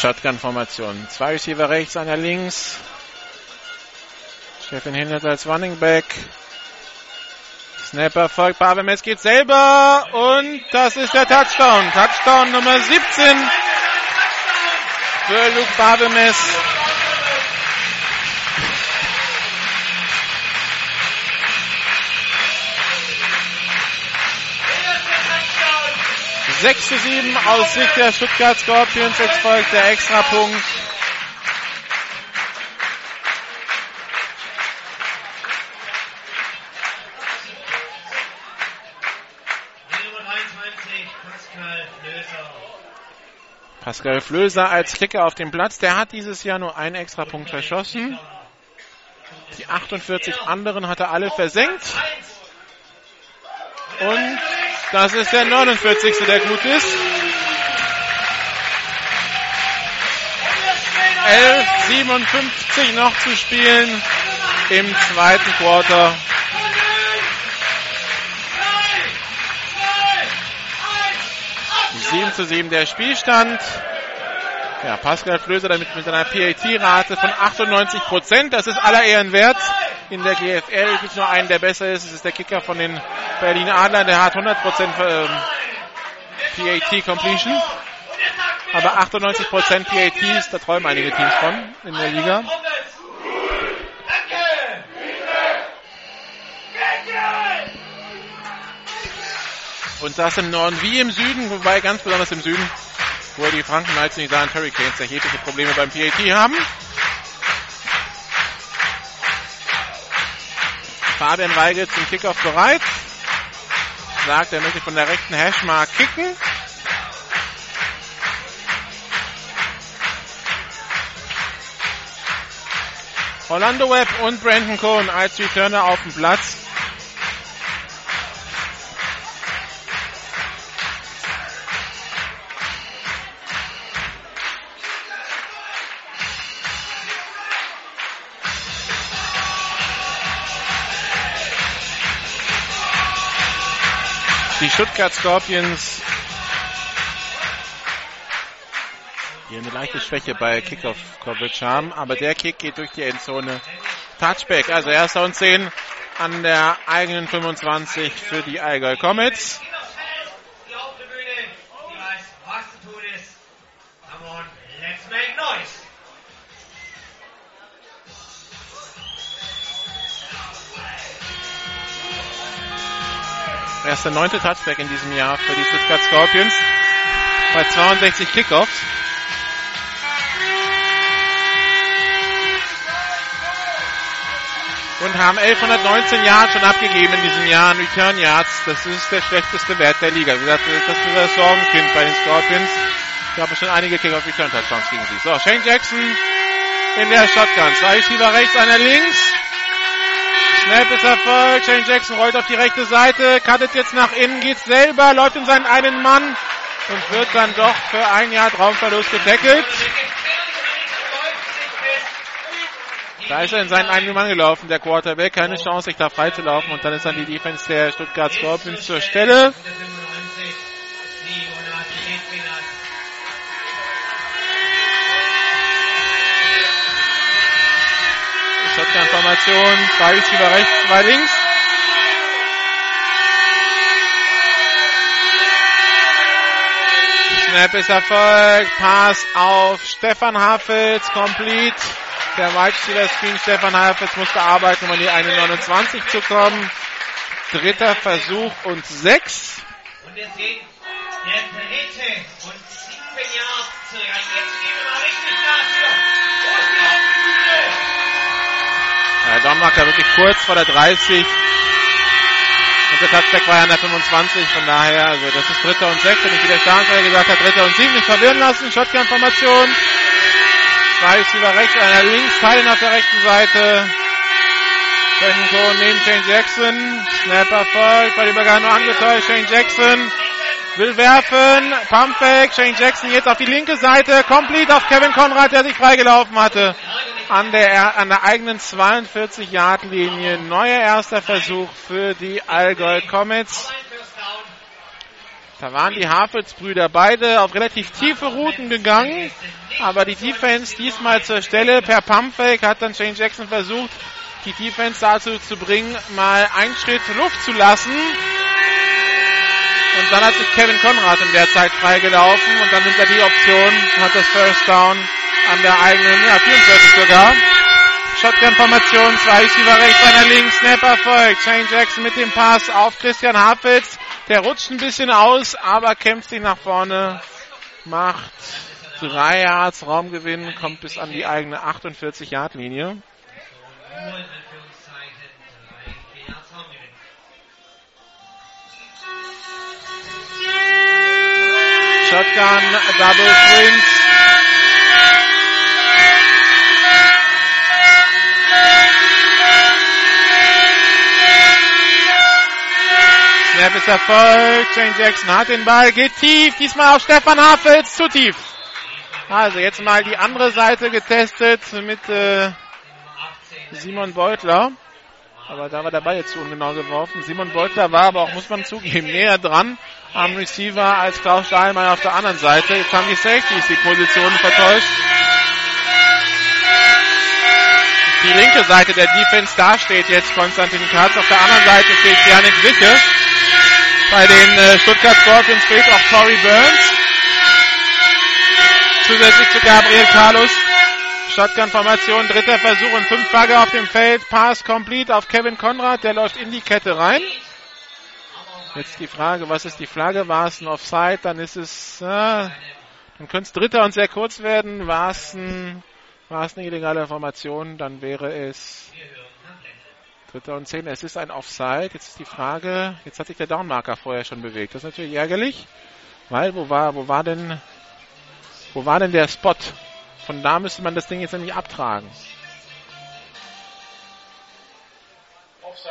Shotgun-Formation. Zwei Receiver rechts, einer links. Steffen Hindert als Running Back. Snapper folgt Pavemes geht selber und das ist der Touchdown. Touchdown Nummer 17 für Luke Pavemes. 6 zu 7 aus Sicht der Stuttgart Scorpions. Jetzt folgt der Extrapunkt. Pascal Flöser als Kicker auf dem Platz. Der hat dieses Jahr nur einen Extrapunkt verschossen. Die 48 anderen hat er alle versenkt. Und das ist der 49. der gut ist. 11,57 noch zu spielen im zweiten Quarter. Sieben zu sieben der Spielstand. Ja, Pascal Flöser damit mit einer PAT-Rate von 98 Prozent. Das ist aller Ehren wert. In der GFL gibt es nur einen, der besser ist. Das ist der Kicker von den Berlin Adlern. Der hat 100 Prozent ähm, PAT Completion. Aber 98 Prozent PATs, da träumen einige Teams von in der Liga. Und das im Norden wie im Süden, wobei ganz besonders im Süden, wo die Franken Knights und die Saarland Hurricanes erhebliche Probleme beim PAT haben. Fabian Weigel zum Kickoff bereit. Sagt, er möchte von der rechten Hashmark kicken. Orlando Webb und Brandon Cohn als Returner auf dem Platz. Stuttgart Scorpions die eine leichte Schwäche bei Kickoff Coverage haben, aber der Kick geht durch die Endzone. Touchback, also erster und 10 an der eigenen 25 für die Allgäu Comets. Erster neunte Touchback in diesem Jahr für die Stuttgart Scorpions bei 62 Kickoffs. und haben 1119 Yards schon abgegeben in diesem Jahr an Return Yards. Das ist der schlechteste Wert der Liga. Wie gesagt, das ist das Sorgenkind bei den Scorpions. Ich habe schon einige Kick-Off Return Touchdowns gegen sie. So, Shane Jackson in der Shotgun. Zwei Receiver rechts, einer links. Snap ist erfolgt. Shane Jackson rollt auf die rechte Seite, cuttet jetzt nach innen, geht selber, läuft in seinen einen Mann und wird dann doch für ein Jahr Traumverlust getackelt. Da ist er in seinen eigenen Mann gelaufen, der Quarterback. Keine Chance, sich da frei zu laufen. Und dann ist dann die Defense der Stuttgart Scorpions zur Stelle. Shotgun-Formation. Zwei Receiver rechts, zwei links. Snap ist erfolgt. Pass auf Stefan Hafels. Complete. Der Wide Screen Stefan Halfitz musste arbeiten, um an die 1,29 zu kommen. Dritter Versuch und sechs. Und wir sehen, der dritte und sieben Jahre zurück. Jetzt gehen wir mal richtig Gas hier. Wo ist Ja, Dommacher wirklich kurz vor der 30. Und der Touchback war ja an der 25, von daher, also das ist dritter und sechs, wenn ich wieder Starnsteiger gesagt habe, dritter und sieben, nicht verwirren lassen, Shotgun-Formation. Zwei Receiver rechts, einer links, Teilen auf der rechten Seite. Brandon Cohen neben Shane Jackson. Snap erfolgt, bei Übergang nur angetäuscht. Shane Jackson will werfen. Pumpback. Shane Jackson jetzt auf die linke Seite. Complete auf Kevin Conrad, der sich freigelaufen hatte. An der, an der eigenen 42-Yard-Linie. Neuer erster Versuch für die Allgäu Comets. Da waren die Havels-Brüder beide auf relativ tiefe Routen gegangen, aber die Defense diesmal zur Stelle. Per Pumpfake hat dann Shane Jackson versucht, die Defense dazu zu bringen, mal einen Schritt Luft zu lassen. Und dann hat sich Kevin Konrad in der Zeit freigelaufen und dann nimmt er die Option hat das First Down an der eigenen, ja, 44 sogar. Shotgun-Formation, zwei Receiver rechts, einer links, Snap erfolgt. Shane Jackson mit dem Pass auf Christian Hafels. Der rutscht ein bisschen aus, aber kämpft sich nach vorne, macht drei Yards Raumgewinn, kommt bis an die eigene 48 Yard Linie. Shotgun, Double Swings. Snap ist erfolgt. Shane Jackson hat den Ball, geht tief. Diesmal auf Stefan Hafels, zu tief. Also jetzt mal die andere Seite getestet mit äh, Simon Beutler. Aber da war der Ball jetzt zu ungenau geworfen. Simon Beutler war aber auch, muss man zugeben, näher dran am Receiver als Klaus Stahlmann auf der anderen Seite. Jetzt haben die Safeties die Positionen vertäuscht. Die linke Seite der Defense, da steht jetzt Konstantin Katz. Auf der anderen Seite steht Janik Sicke. Bei den äh, Stuttgart Scorpions fehlt auch Corey Burns. Zusätzlich zu Gabriel Carlos. Shotgun-Formation, dritter Versuch und fünf Bagger auf dem Feld. Pass complete auf Kevin Konrad, der läuft in die Kette rein. Jetzt die Frage, was ist die Flagge? War es ein Offside? Dann ist es, äh, dann könnte es Dritter und sehr kurz werden. War es ein, war es eine illegale Formation? Dann wäre es Dritter und Zehn. Es ist ein Offside. Jetzt ist die Frage, jetzt hat sich der Downmarker vorher schon bewegt. Das ist natürlich ärgerlich, weil wo war, wo war denn, wo war denn der Spot? Von da müsste man das Ding jetzt nämlich abtragen. Offside,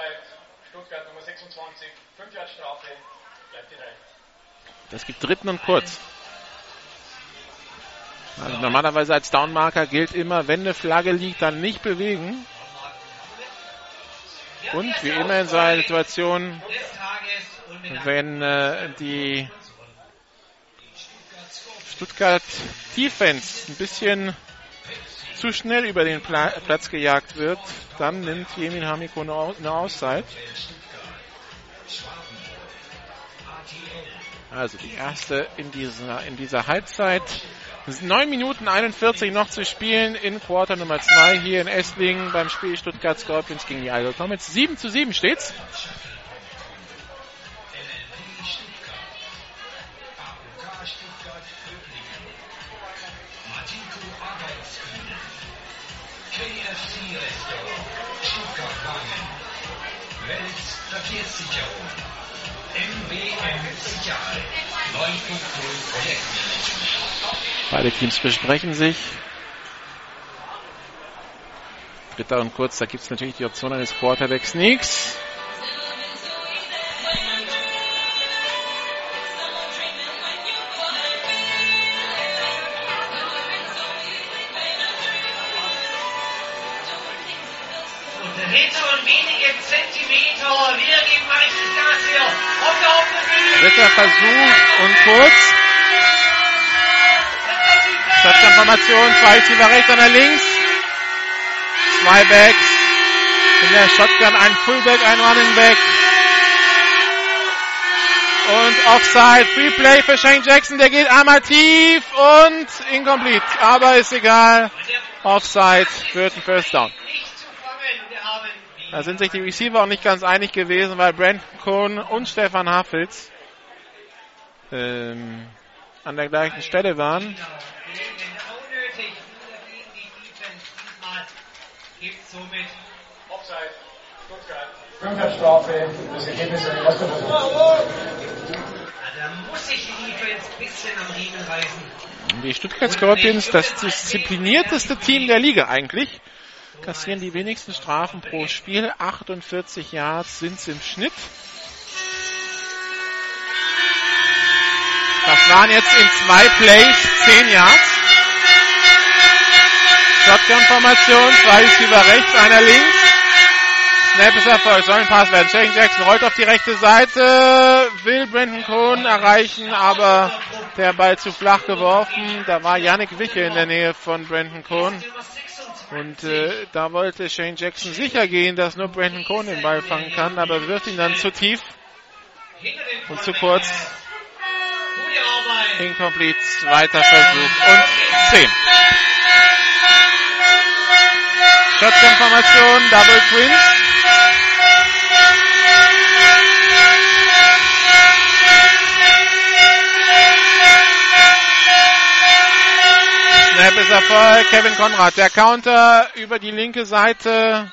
Stuttgart Nummer 26, 5 Jahre Strafe, bleibt hinein. Das gibt Dritten und Kurz. Also normalerweise als Downmarker gilt immer, wenn eine Flagge liegt, dann nicht bewegen. Und wie immer in so einer Situation, wenn äh, die Stuttgart Defense ein bisschen zu schnell über den Pla Platz gejagt wird, dann nimmt Jemin Hamiko eine, Au eine Auszeit. Also die erste in dieser, in dieser Halbzeit. Es sind 9 Minuten 41 noch zu spielen in Quarter Nummer 2 hier in Esslingen beim Spiel Stuttgart Scorpions gegen die Idle Comets. 7 zu 7 steht's. Verkehrssicherung. MWM Sicherheit. 9.0 Projektmanagement. Beide Teams besprechen sich. Dritter und kurz, da gibt es natürlich die Option eines Quarterback Sneaks. Dritter Versuch und kurz. Shotgun-Formation, zwei Receiver rechts, einer links. Zwei Backs. In der Shotgun ein Fullback, ein Running Back. Und Offside, Free Play für Shane Jackson, der geht einmal tief und incomplete. Aber ist egal. Offside wird ein First Down. Da sind sich die Receiver auch nicht ganz einig gewesen, weil Brandon Cohn und Stefan Hafels ähm, an der gleichen Stelle waren. Genau. Gegen unnötig. Wieder gegen die Defense. Diesmal gibt somit Offside, Stuttgart. 5 Jahre Strafe, das Ergebnis der ersten Versuch. Da muss sich die Defense ein bisschen am Riemen reißen. Die Stuttgart Scorpions, das disziplinierteste Team der Liga eigentlich, kassieren die wenigsten Strafen pro Spiel. 48 Yards sind es im Schnitt. Das waren jetzt in zwei Plays 10 Yards. Shotgun-Formation, zwei Receiver rechts, einer links. Snap ist erfolgt, soll ein Pass werden. Shane Jackson rollt auf die rechte Seite, will Brandon Cohn erreichen, aber der Ball zu flach geworfen. Da war Yannick Wicke in der Nähe von Brandon Cohn. Nummer 26. Und äh, da wollte Shane Jackson sicher gehen, dass nur Brandon Cohn den Ball fangen kann, aber wirft ihn dann zu tief und zu kurz. Incomplete, zweiter Versuch und 10. Shotgun-Formation, Double Twins. Snap ist Erfolg. Kevin Konrad, der Counter über die linke Seite.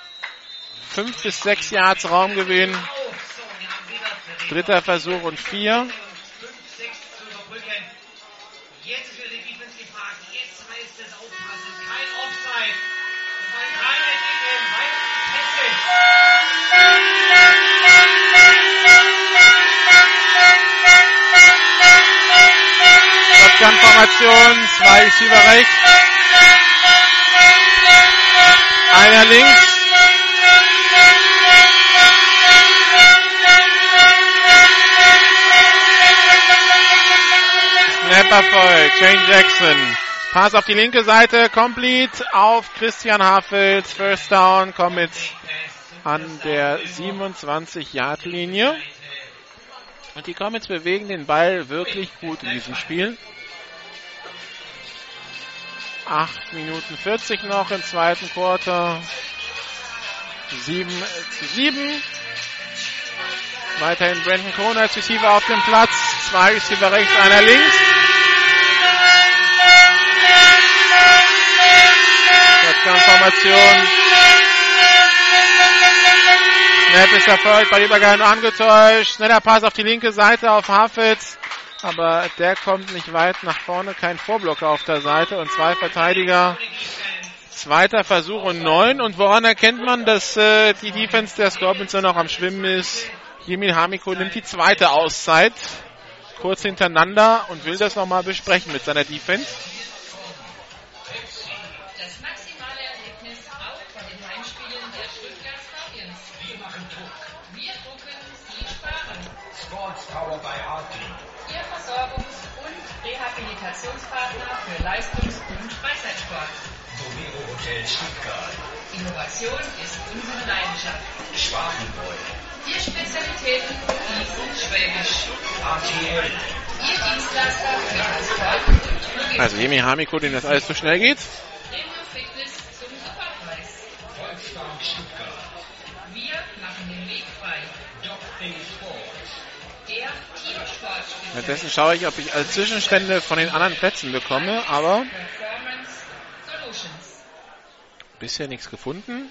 Fünf bis sechs Yards Raumgewinn. Dritter Versuch und vier. Shotgun-Formation, zwei Receiver rechts. Einer links. Snap Erfolg, Shane Jackson. Pass auf die linke Seite, complete auf Christian Hafels. First down, Comets an der 27-Yard-Linie. Und die Comets bewegen den Ball wirklich gut in diesem Spiel. 8 Minuten 40 noch im zweiten Quarter. 7 zu 7. Weiterhin Brandon Kohn als Receiver auf dem Platz. Zwei Receiver rechts, einer links. Shotgun-Formation. Snap ist erfolgt, bei Übergang angetäuscht. Schneller Pass auf die linke Seite auf Hafitz. Aber der kommt nicht weit nach vorne. Kein Vorblocker auf der Seite und zwei Verteidiger. Zweiter Versuch und neun. Und woran erkennt man, dass äh, die Defense der Scorpions noch am Schwimmen ist? Jimmy Hamiko nimmt die zweite Auszeit. Kurz hintereinander und will das nochmal besprechen mit seiner Defense. Das maximale Rehabilitationspartner für Leistungs- und Freizeitsport. Domero Hotel Stuttgart. Innovation ist unsere Leidenschaft. Schwabenbräu. Vier Spezialitäten, Gießen, Schwäbisch. RTL. Ihr Dienstleister für Transport und Logistik. Also Jimmy Hamiko, dem das alles zu schnell geht. Premium Fitness zum Superpreis. Volksbank Stuttgart. Wir machen den Weg frei. Teamsport Währenddessen schaue ich, ob ich alle Zwischenstände von den anderen Plätzen bekomme, aber bisher nichts gefunden.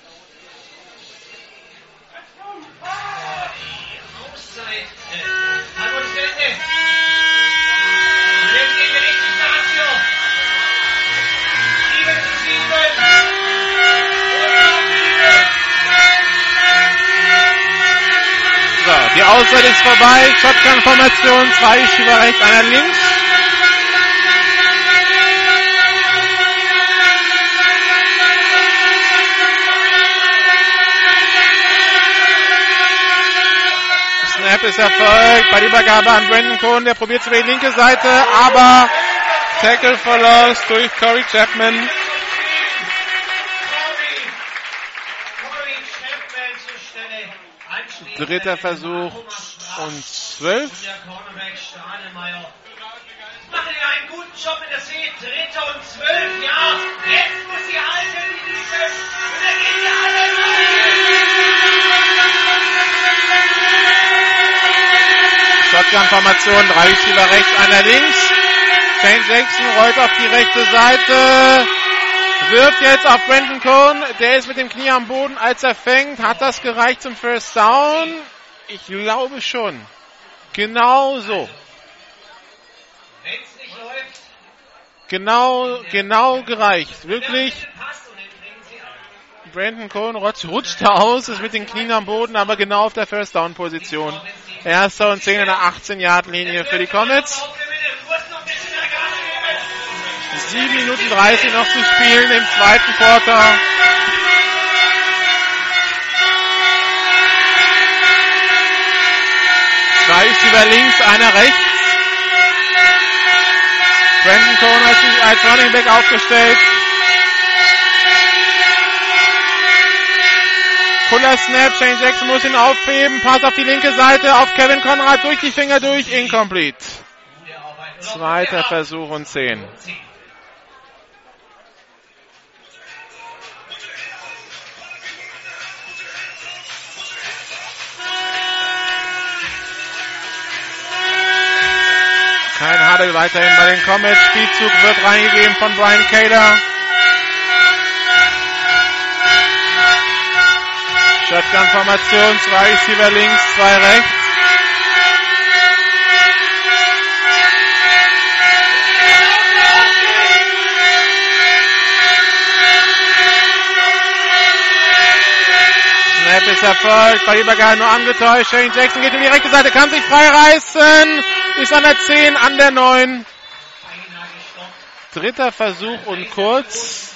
Die Auszeit ist vorbei. Shotgun-Formation, zwei Receiver rechts, einer links. Snap ist erfolgt bei der Übergabe an Brandon Cohn. Der probiert es über die linke Seite, aber Tackle for Loss durch Corey Chapman. Dritter Versuch und zwölf. Und der Cornerback Stahnemeyer. Machen ja einen guten Job in der See. Dritter und zwölf. Ja, jetzt muss sie halten, die Defense. Und dann gehen die alle Shotgun-Formation, drei Receiver rechts, einer links. Shane Jackson rollt auf die rechte Seite, wirft jetzt auf Brandon Cohn, der ist mit dem Knie am Boden, als er fängt. Hat das gereicht zum First Down? Ich glaube schon. Genau so. Genau, genau gereicht. Wirklich. Brandon Cohn rutscht, rutscht da aus, ist mit den Knien am Boden, aber genau auf der First Down Position. Erster und 10 in der 18 Yard Linie für die Comets. 7 Minuten 30 noch zu spielen im zweiten Quarter. Zwei ist über links, einer rechts. Brandon Cohn als, als Running Back aufgestellt. Puller Snap, Shane Jackson muss ihn aufheben. Pass auf die linke Seite, auf Kevin Conrad, durch die Finger durch, incomplete. Zweiter Versuch und 10. Kein Huddle weiterhin bei den Comets. Spielzug wird reingegeben von Brian Kader. Shotgun-Formation, zwei Receiver links, zwei rechts. Snap ist erfolgt, bei Übergabe nur angetäuscht. Shane Jackson geht in die rechte Seite, kann sich freireißen, ist an der 10, an der 9. Dritter Versuch und kurz.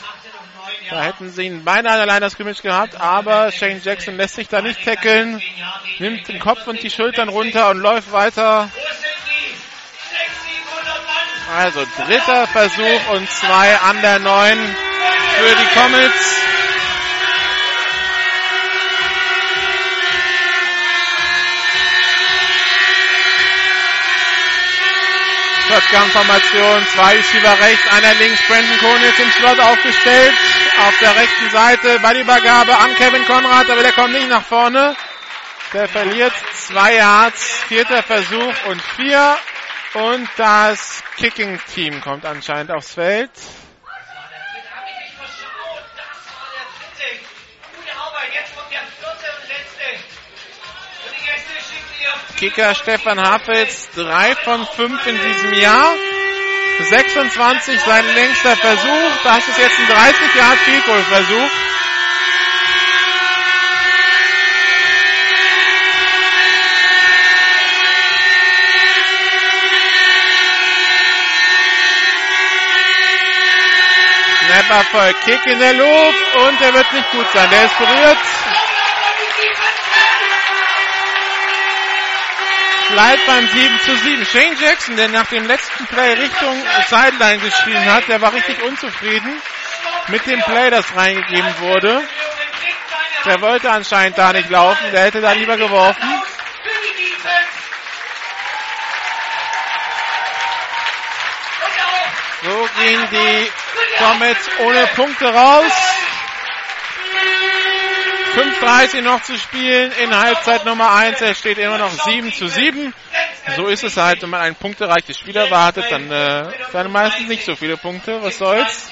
Da hätten sie ihn beinahe allein das Scrimmage gehabt, aber Shane Jackson lässt sich da nicht tackeln, nimmt den Kopf und die Schultern runter und läuft weiter. Also dritter Versuch und zwei an der 9 für die Comets. Shotgun-Formation, zwei Receiver rechts, einer links, Brandon Cohn jetzt im Slot aufgestellt, auf der rechten Seite, Ballübergabe an Kevin Konrad, aber der kommt nicht nach vorne. Der verliert Zwei Yards, vierter Versuch und vier. Und das Kicking-Team kommt anscheinend aufs Feld. Kicker Stefan Hafels, drei von fünf in diesem Jahr. 26 sein längster Versuch. Das ist jetzt ein 30 Yard Field Versuch. Snapper voll Kick in der Luft und der wird nicht gut sein. Der ist berührt. Bleibt beim 7 zu 7. Shane Jackson, der nach dem letzten Play Richtung Sideline geschrien hat, der war richtig unzufrieden mit dem Play, das reingegeben wurde. Der wollte anscheinend da nicht laufen, der hätte da lieber geworfen. So gehen die Comets ohne Punkte raus. 5.30 noch zu spielen in Halbzeit Nummer 1. Es steht immer noch 7 zu 7. So ist es halt, wenn man ein punktereiches Spiel erwartet, dann äh, dann meistens nicht so viele Punkte. Was soll's?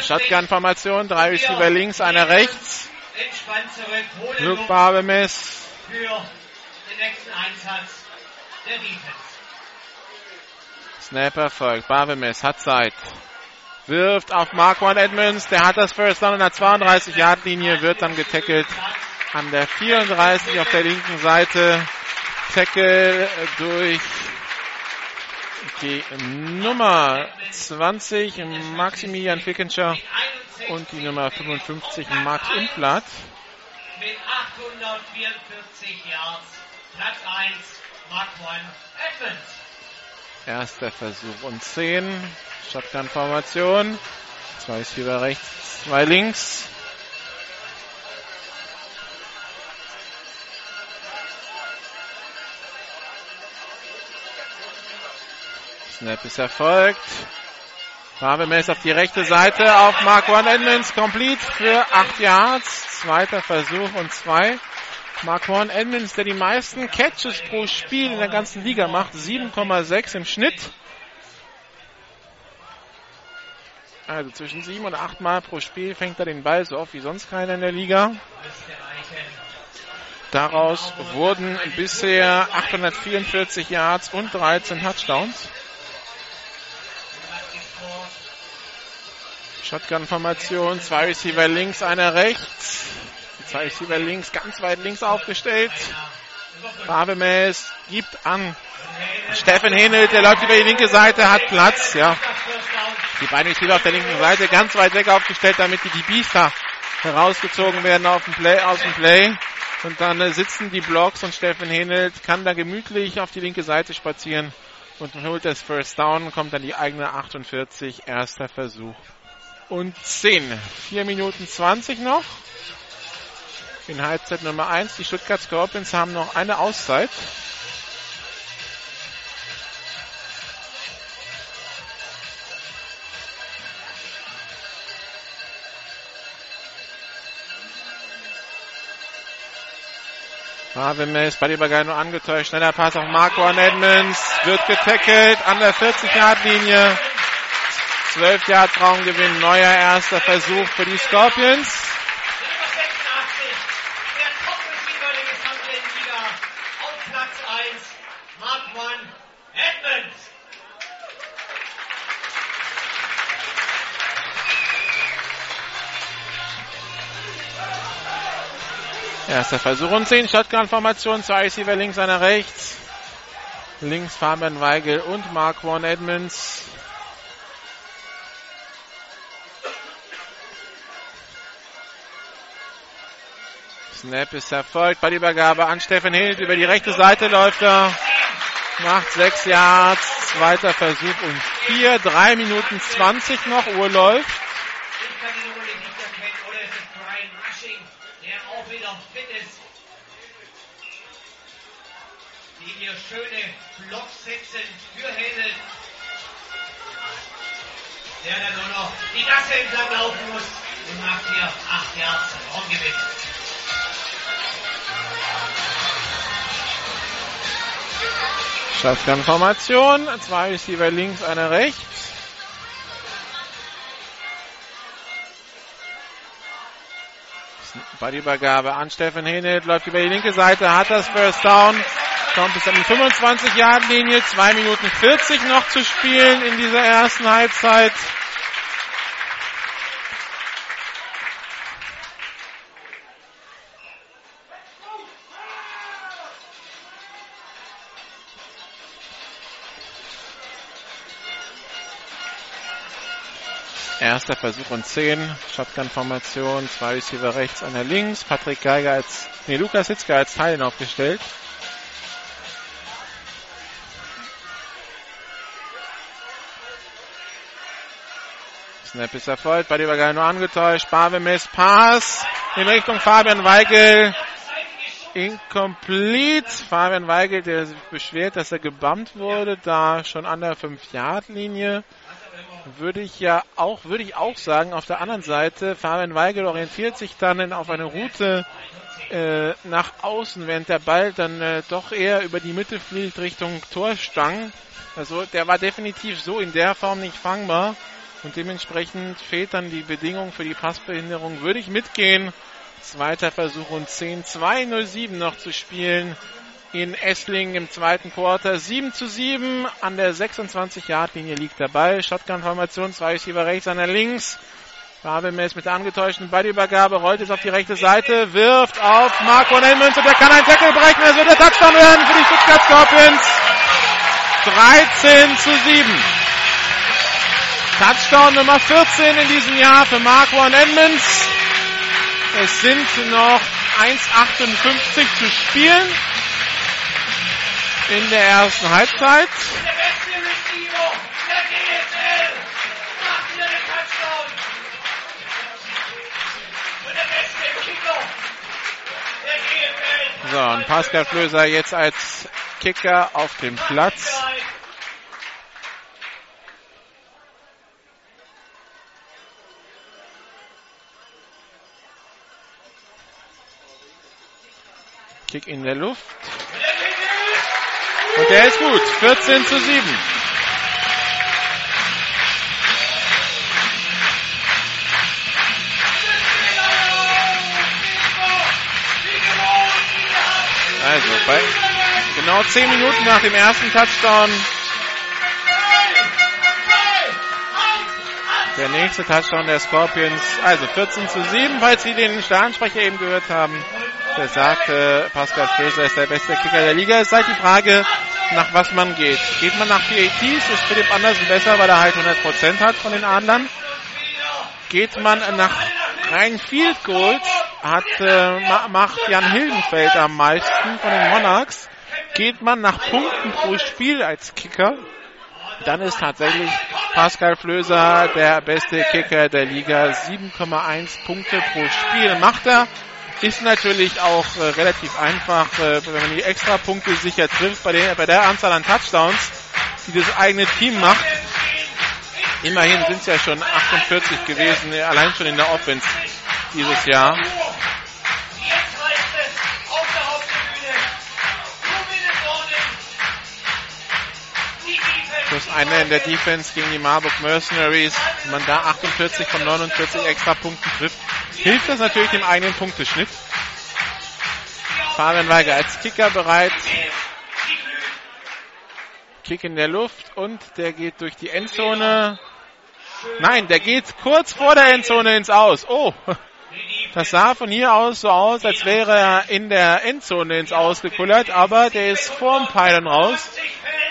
Shotgun-Formation, drei Receiver links, einer rechts. Luke Barbemes. Snapper folgt. Barbemes hat Zeit. Wirft auf Marquand Edmonds. Der hat das First Down an der 32-Yard-Linie. Wird dann getackelt an der 34 auf der linken Seite. Tackle durch die Nummer 20 Maximilian Fickenscher und die Nummer 55 Max Implat. Mit 844 Yards. Platz 1, Marquand Edmonds. Erster Versuch und 10. Shotgun-Formation. Zwei Receiver rechts, zwei links. Snap ist erfolgt. Barbemes auf die rechte Seite auf Mark One Edmonds. Complete für 8 Yards. Zweiter Versuch und 2. Marquand Edmonds, der die meisten Catches pro Spiel in der ganzen Liga macht. 7,6 im Schnitt. Also zwischen 7 und 8 Mal pro Spiel fängt er den Ball so oft wie sonst keiner in der Liga. Daraus wurden bisher 844 Yards und 13 Touchdowns. Shotgun-Formation, zwei Receiver links, einer rechts. Die zwei Receiver links, ganz weit links aufgestellt. Barbemes gibt an. Steffen Henelt, der läuft über die linke Seite, hat Platz, ja. Die beiden Receiver auf der linken Seite ganz weit weg aufgestellt, damit die DBs da herausgezogen werden auf dem Play, aus dem Play. Und dann äh, sitzen die Blocks und Steffen Henelt kann da gemütlich auf die linke Seite spazieren und holt das First Down, kommt dann die eigene 48, erster Versuch und 10. 4 Minuten 20 noch. In Halbzeit Nummer 1. Die Stuttgart Scorpions haben noch eine Auszeit. Marvin bei Ballübergabe nur angetäuscht. Schneller Pass auf Marco Edmonds. Wird getackelt an der 40-Yard-Linie. 12 Yard Raumgewinn. Neuer erster Versuch für die Scorpions. Erster Versuch und 10. Shotgun-Formation. Zwei Receiver links, einer rechts. Links Fabian Weigel und Marquand Edmonds. Snap ist erfolgt. Ballübergabe an Steffen Hild. Über die rechte Seite läuft er. Macht 6 Yards. Zweiter Versuch und 4. 3 Minuten 20 noch. Uhr läuft. schöne Block 6 für Helle. Der dann nur noch die Gasse entlang laufen muss und macht hier 8 Yards Raumgewinn. Shotgun-Formation, zwei ist Receiver links, einer rechts. Ballübergabe an Steffen Hennet. läuft über die linke Seite, hat das First Down kommt bis an die 25-Yard-Linie, 2 Minuten 40 noch zu spielen in dieser ersten Halbzeit. Erster Versuch und 10. Shotgun-Formation. Zwei Receiver rechts, einer links. Patrick Geiger als, nee, Lukas Hitzke als Teilen aufgestellt. Snap ist erfolgt, bei der Übergabe nur angetäuscht. Barwemis Pass in Richtung Fabian Weigel. Incomplete. Fabian Weigel, der sich beschwert, dass er gebammt wurde, da schon an der 5-Yard-Linie würde ich ja auch, würde ich auch sagen, auf der anderen Seite, Fabian Weigel orientiert sich dann auf eine Route äh, nach außen, während der Ball dann äh, doch eher über die Mitte fliegt Richtung Torstang. Also der war definitiv so in der Form nicht fangbar und dementsprechend fehlt dann die Bedingung für die Passbehinderung. Würde ich mitgehen. Zweiter Versuch und 10, 2-0-7 noch zu spielen in Esslingen im zweiten Quarter. 7 zu 7 an der 26-Yard-Linie liegt der Ball. Shotgun-Formation, zwei Receiver rechts, einer links. Babelmes mit der angetäuschten Ballübergabe, rollt es auf die rechte Seite, wirft auf Marco Nellmünz und der kann einen Tackle brechen. Es wird der Touchdown werden für die Stuttgart Scorpions. 13 zu 7. Touchdown Nummer 14 in diesem Jahr für Marco Edmonds. Es sind noch 1,58 zu spielen in der ersten Halbzeit. So, und Pascal Flöser jetzt als Kicker auf dem Platz. Kick in der Luft. Und der ist gut. 14 zu 7. Also bei genau 10 Minuten nach dem ersten Touchdown der nächste Touchdown der Scorpions. Also 14 zu 7, falls Sie den Stadionsprecher eben gehört haben. Der sagte, Pascal Flöser ist der beste Kicker der Liga. Es ist halt die Frage, nach was man geht. Geht man nach PATs, ist Philipp Andersen besser, weil er halt 100% hat von den Adlern. Geht man nach rein Field Goals, hat, äh, macht Jan Hildenfeld am meisten von den Monarchs. Geht man nach Punkten pro Spiel als Kicker, dann ist tatsächlich Pascal Flöser der beste Kicker der Liga. 7,1 Punkte pro Spiel macht er. Ist natürlich auch äh, relativ einfach, äh, wenn man die Extrapunkte sicher trifft bei der, bei der Anzahl an Touchdowns, die das eigene Team macht. Immerhin sind es ja schon 48 gewesen, äh, allein schon in der Offense dieses Jahr. Plus einer in der Defense gegen die Marburg Mercenaries. Wenn man da 48 von 49 Extrapunkten trifft, hilft das natürlich dem eigenen Punkteschnitt. Fabian Weiger als Kicker bereit. Kick in der Luft und der geht durch die Endzone. Nein, der geht kurz vor der Endzone ins Aus. Oh, das sah von hier aus so aus, als wäre er in der Endzone ins Aus gekullert, aber der ist vorm Pylon raus.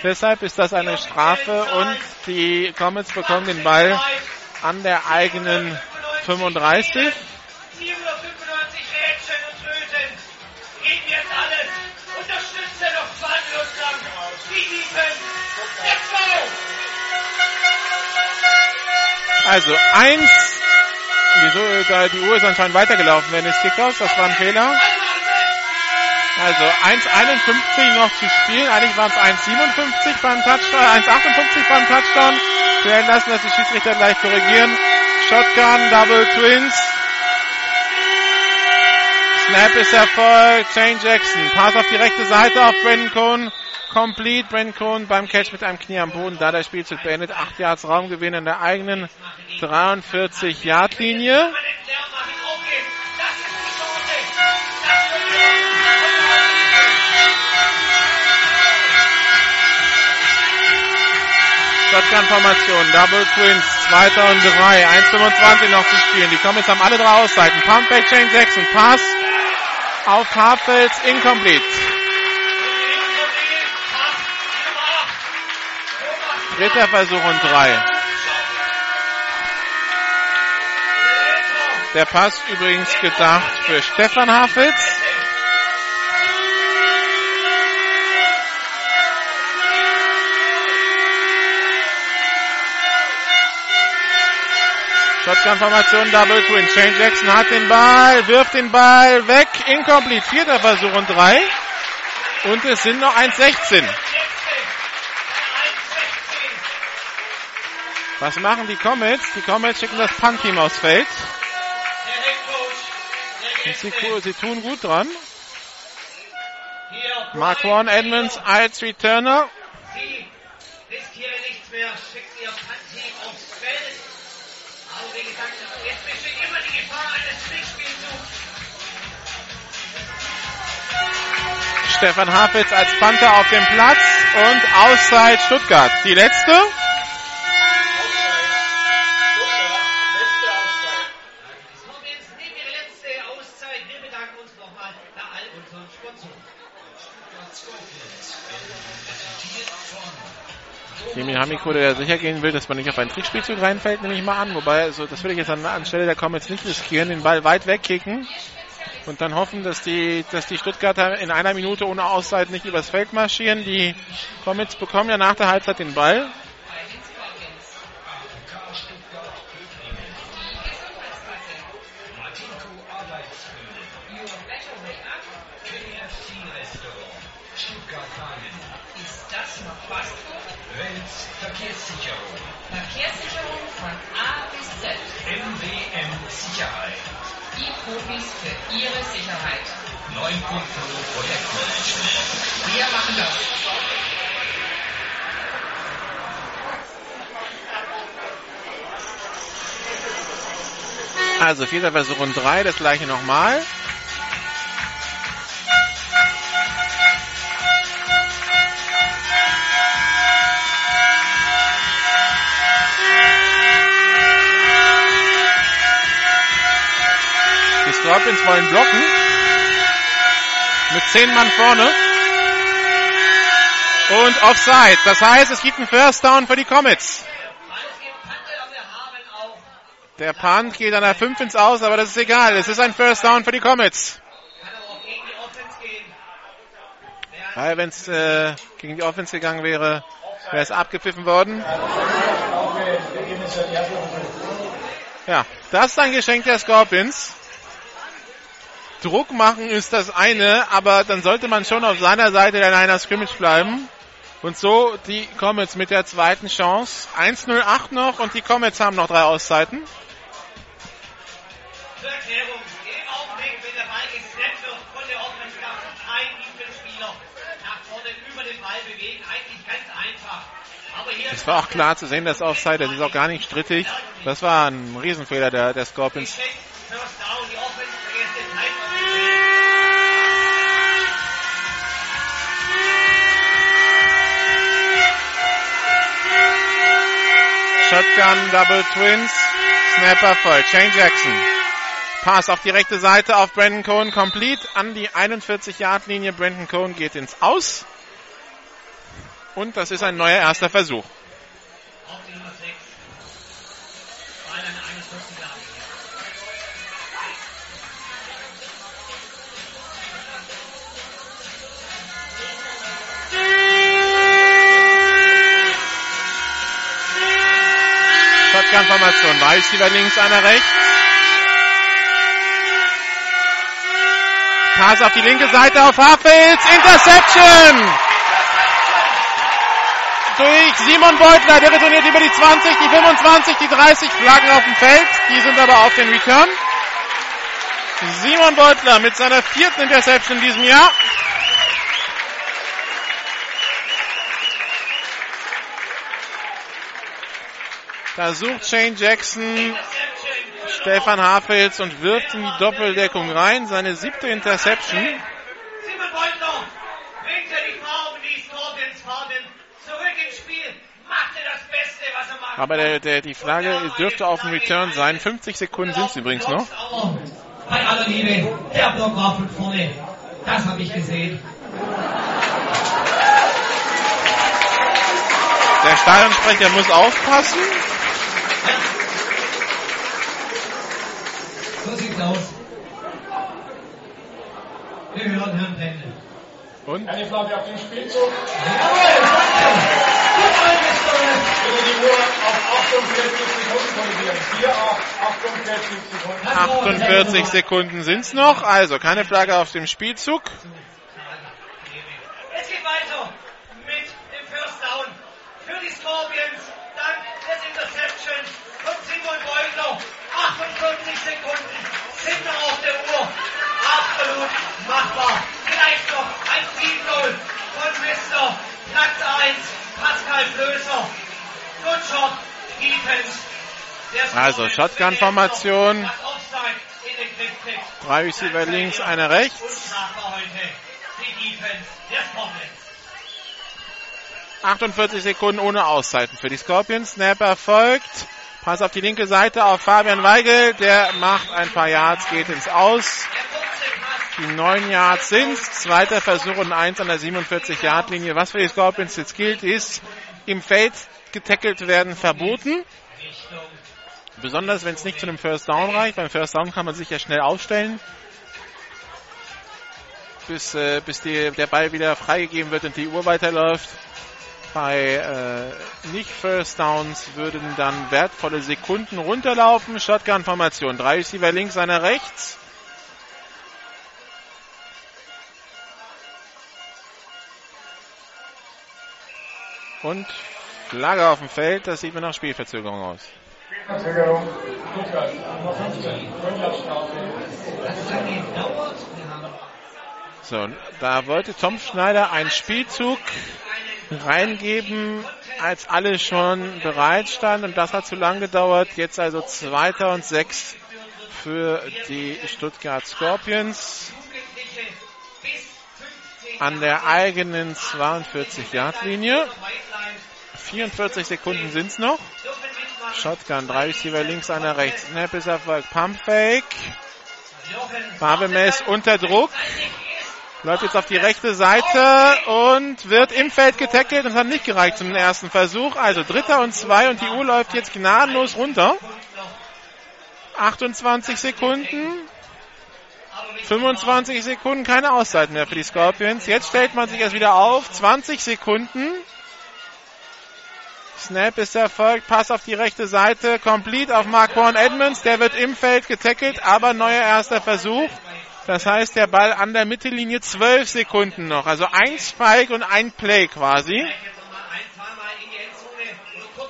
Deshalb ist das eine Strafe und die Comets bekommen den Ball an der eigenen 35. Also eins. Wieso? Da die Uhr ist anscheinend weitergelaufen während des Kickoffs. Das war ein Fehler. Also 1,51 noch zu spielen. Eigentlich waren es 1,57 beim Touchdown, 1,58 beim Touchdown. Wir lassen das die Schiedsrichter gleich korrigieren. Shotgun, Double Twins. Snap ist erfolgt. Shane Jackson. Pass auf die rechte Seite auf Brandon Cohn. Complete. Brandon Cohn beim Catch mit einem Knie am Boden. Da der Spielzug beendet. 8 Yards Raumgewinn in der eigenen 43 Yard Linie. Shotgun-Formation, Double Twins, zweiter und drei, 1,25 noch zu spielen. Die jetzt haben alle drei Ausseiten. Pumpback, Shane Jackson, Pass auf Hartfels, incomplete. Dritter Versuch und drei. Der Pass übrigens gedacht für Stefan Hafels. Shotgun-Formation, Double Twin. Shane Jackson hat den Ball, wirft den Ball weg, incomplete. Vierter Versuch und drei. Und es sind noch 1,16. Was machen die Comets? Die Comets schicken das Punt-Team aufs Feld. Sie, sie tun gut dran. Marquan Edmonds als Returner. Stefan Hafitz als Panther auf dem Platz und Auszeit Stuttgart. Die letzte. Jimmy Hamiko, der sicher gehen will, dass man nicht auf einen Trickspielzug reinfällt, nehme ich mal an. Wobei, also, das würde ich jetzt an, anstelle der Comets nicht riskieren, den Ball weit wegkicken und dann hoffen, dass die, dass die Stuttgarter in einer Minute ohne Auszeit nicht übers Feld marschieren. Die Comets bekommen ja nach der Halbzeit den Ball. Profis für ihre Sicherheit. 9.0 Projektmanagement. Wir machen das. Also vierter und drei, das gleiche nochmal. Scorpions wollen blocken. Mit zehn Mann vorne. Und Offside. Das heißt, es gibt einen First Down für die Comets. Der Punt geht an der 5 ins Aus, aber das ist egal. Es ist ein First Down für die Comets. Weil wenn es äh, gegen die Offense gegangen wäre, wäre es abgepfiffen worden. Ja, das ist ein Geschenk der Scorpions. Druck machen ist das eine, aber dann sollte man schon auf seiner Seite der Niners Scrimmage bleiben. Und so die Comets mit der zweiten Chance. 1-0-8 noch und die Comets haben noch drei Auszeiten. Es war auch klar zu sehen, dass Offside, das ist auch gar nicht strittig. Das war ein Riesenfehler der, der Scorpions. Shotgun, Double Twins, Snapper voll. Shane Jackson. Pass auf die rechte Seite auf Brandon Cohen, complete an die 41-Yard-Linie. Brandon Cohen geht ins Aus. Und das ist ein neuer erster Versuch. Shotgun-Formation. Drei Receiver links, einer rechts. Pass auf die linke Seite auf Hafels. Interception! Durch Simon Beutler. Der retourniert über die 20, die 25, die 30 Flaggen auf dem Feld. Die sind aber auf den Return. Simon Beutler mit seiner vierten Interception in diesem Jahr. Da sucht Shane Jackson Stefan Hafels und wirft in die Doppeldeckung rein. Seine siebte Interception. Er er er. Aber der, der, die Flagge dürfte auf dem Return sein. 50 Sekunden sind es übrigens noch. Bei aller Liebe, der Block war von vorne. Das habe ich gesehen. Der Stadionsprecher muss aufpassen. So sieht's aus. Wir hören Herrn Pendel. Und? Eine Flagge auf den Spielzug. Jawohl. Bitte die Uhr auf 48 Sekunden korrigieren. 4 auf 48 Sekunden. Das war 48 Sekunden sind's noch. Also keine Flagge auf dem Spielzug. Es geht weiter mit dem First Down für die Scorpions. Dank des Interceptions von Simon Beugler. 48 Sekunden sind noch auf der Uhr. Absolut machbar. Vielleicht noch ein Field Goal von Mr. Platz 1, Pascal Flößer. Good Shot, Defense. Also, Shotgun-Formation. Drei Receiver links, einer rechts. Die Defense. 48 Sekunden ohne Auszeiten für die Scorpions. Snap erfolgt. Pass auf die linke Seite auf Fabian Weigel. Der macht ein paar Yards, geht ins Aus. Die 9 Yards sind Zweiter Versuch und 1 an der 47-Yard-Linie. Was für die Scorpions jetzt gilt, ist im Feld getackelt werden verboten. Besonders wenn es nicht zu einem First Down reicht. Beim First Down kann man sich ja schnell aufstellen. Bis, äh, bis die, der Ball wieder freigegeben wird und die Uhr weiterläuft. Bei äh, nicht First Downs würden dann wertvolle Sekunden runterlaufen. Shotgun-Formation. Drei Receiver links, einer rechts. Und Flagge auf dem Feld. Das sieht mir nach Spielverzögerung aus. Verzögerung. Stuttgart. Nummer 15. 5 Strafe. So, da wollte Tom Schneider einen Spielzug reingeben, als alle schon bereit standen und das hat zu lang gedauert. Jetzt also zweiter und sechs für die Stuttgart Scorpions an der eigenen 42-Yard-Linie. 44 Sekunden sind's noch. Shotgun, drei Receiver links, einer rechts. Snap ist Erfolg. Pump Fake. Barbemes unter Druck. Läuft jetzt auf die rechte Seite und wird im Feld getackelt und hat nicht gereicht zum ersten Versuch. Also dritter und zwei und die Uhr läuft jetzt gnadenlos runter. 28 Sekunden. 25 Sekunden, keine Auszeiten mehr für die Scorpions. Jetzt stellt man sich erst wieder auf. 20 Sekunden. Snap ist erfolgt. Pass auf die rechte Seite. Complete auf Marquand Edmonds. Der wird im Feld getackelt, aber neuer erster Versuch. Das heißt, der Ball an der Mittellinie 12 Sekunden noch. Also ein Spike und ein Play quasi.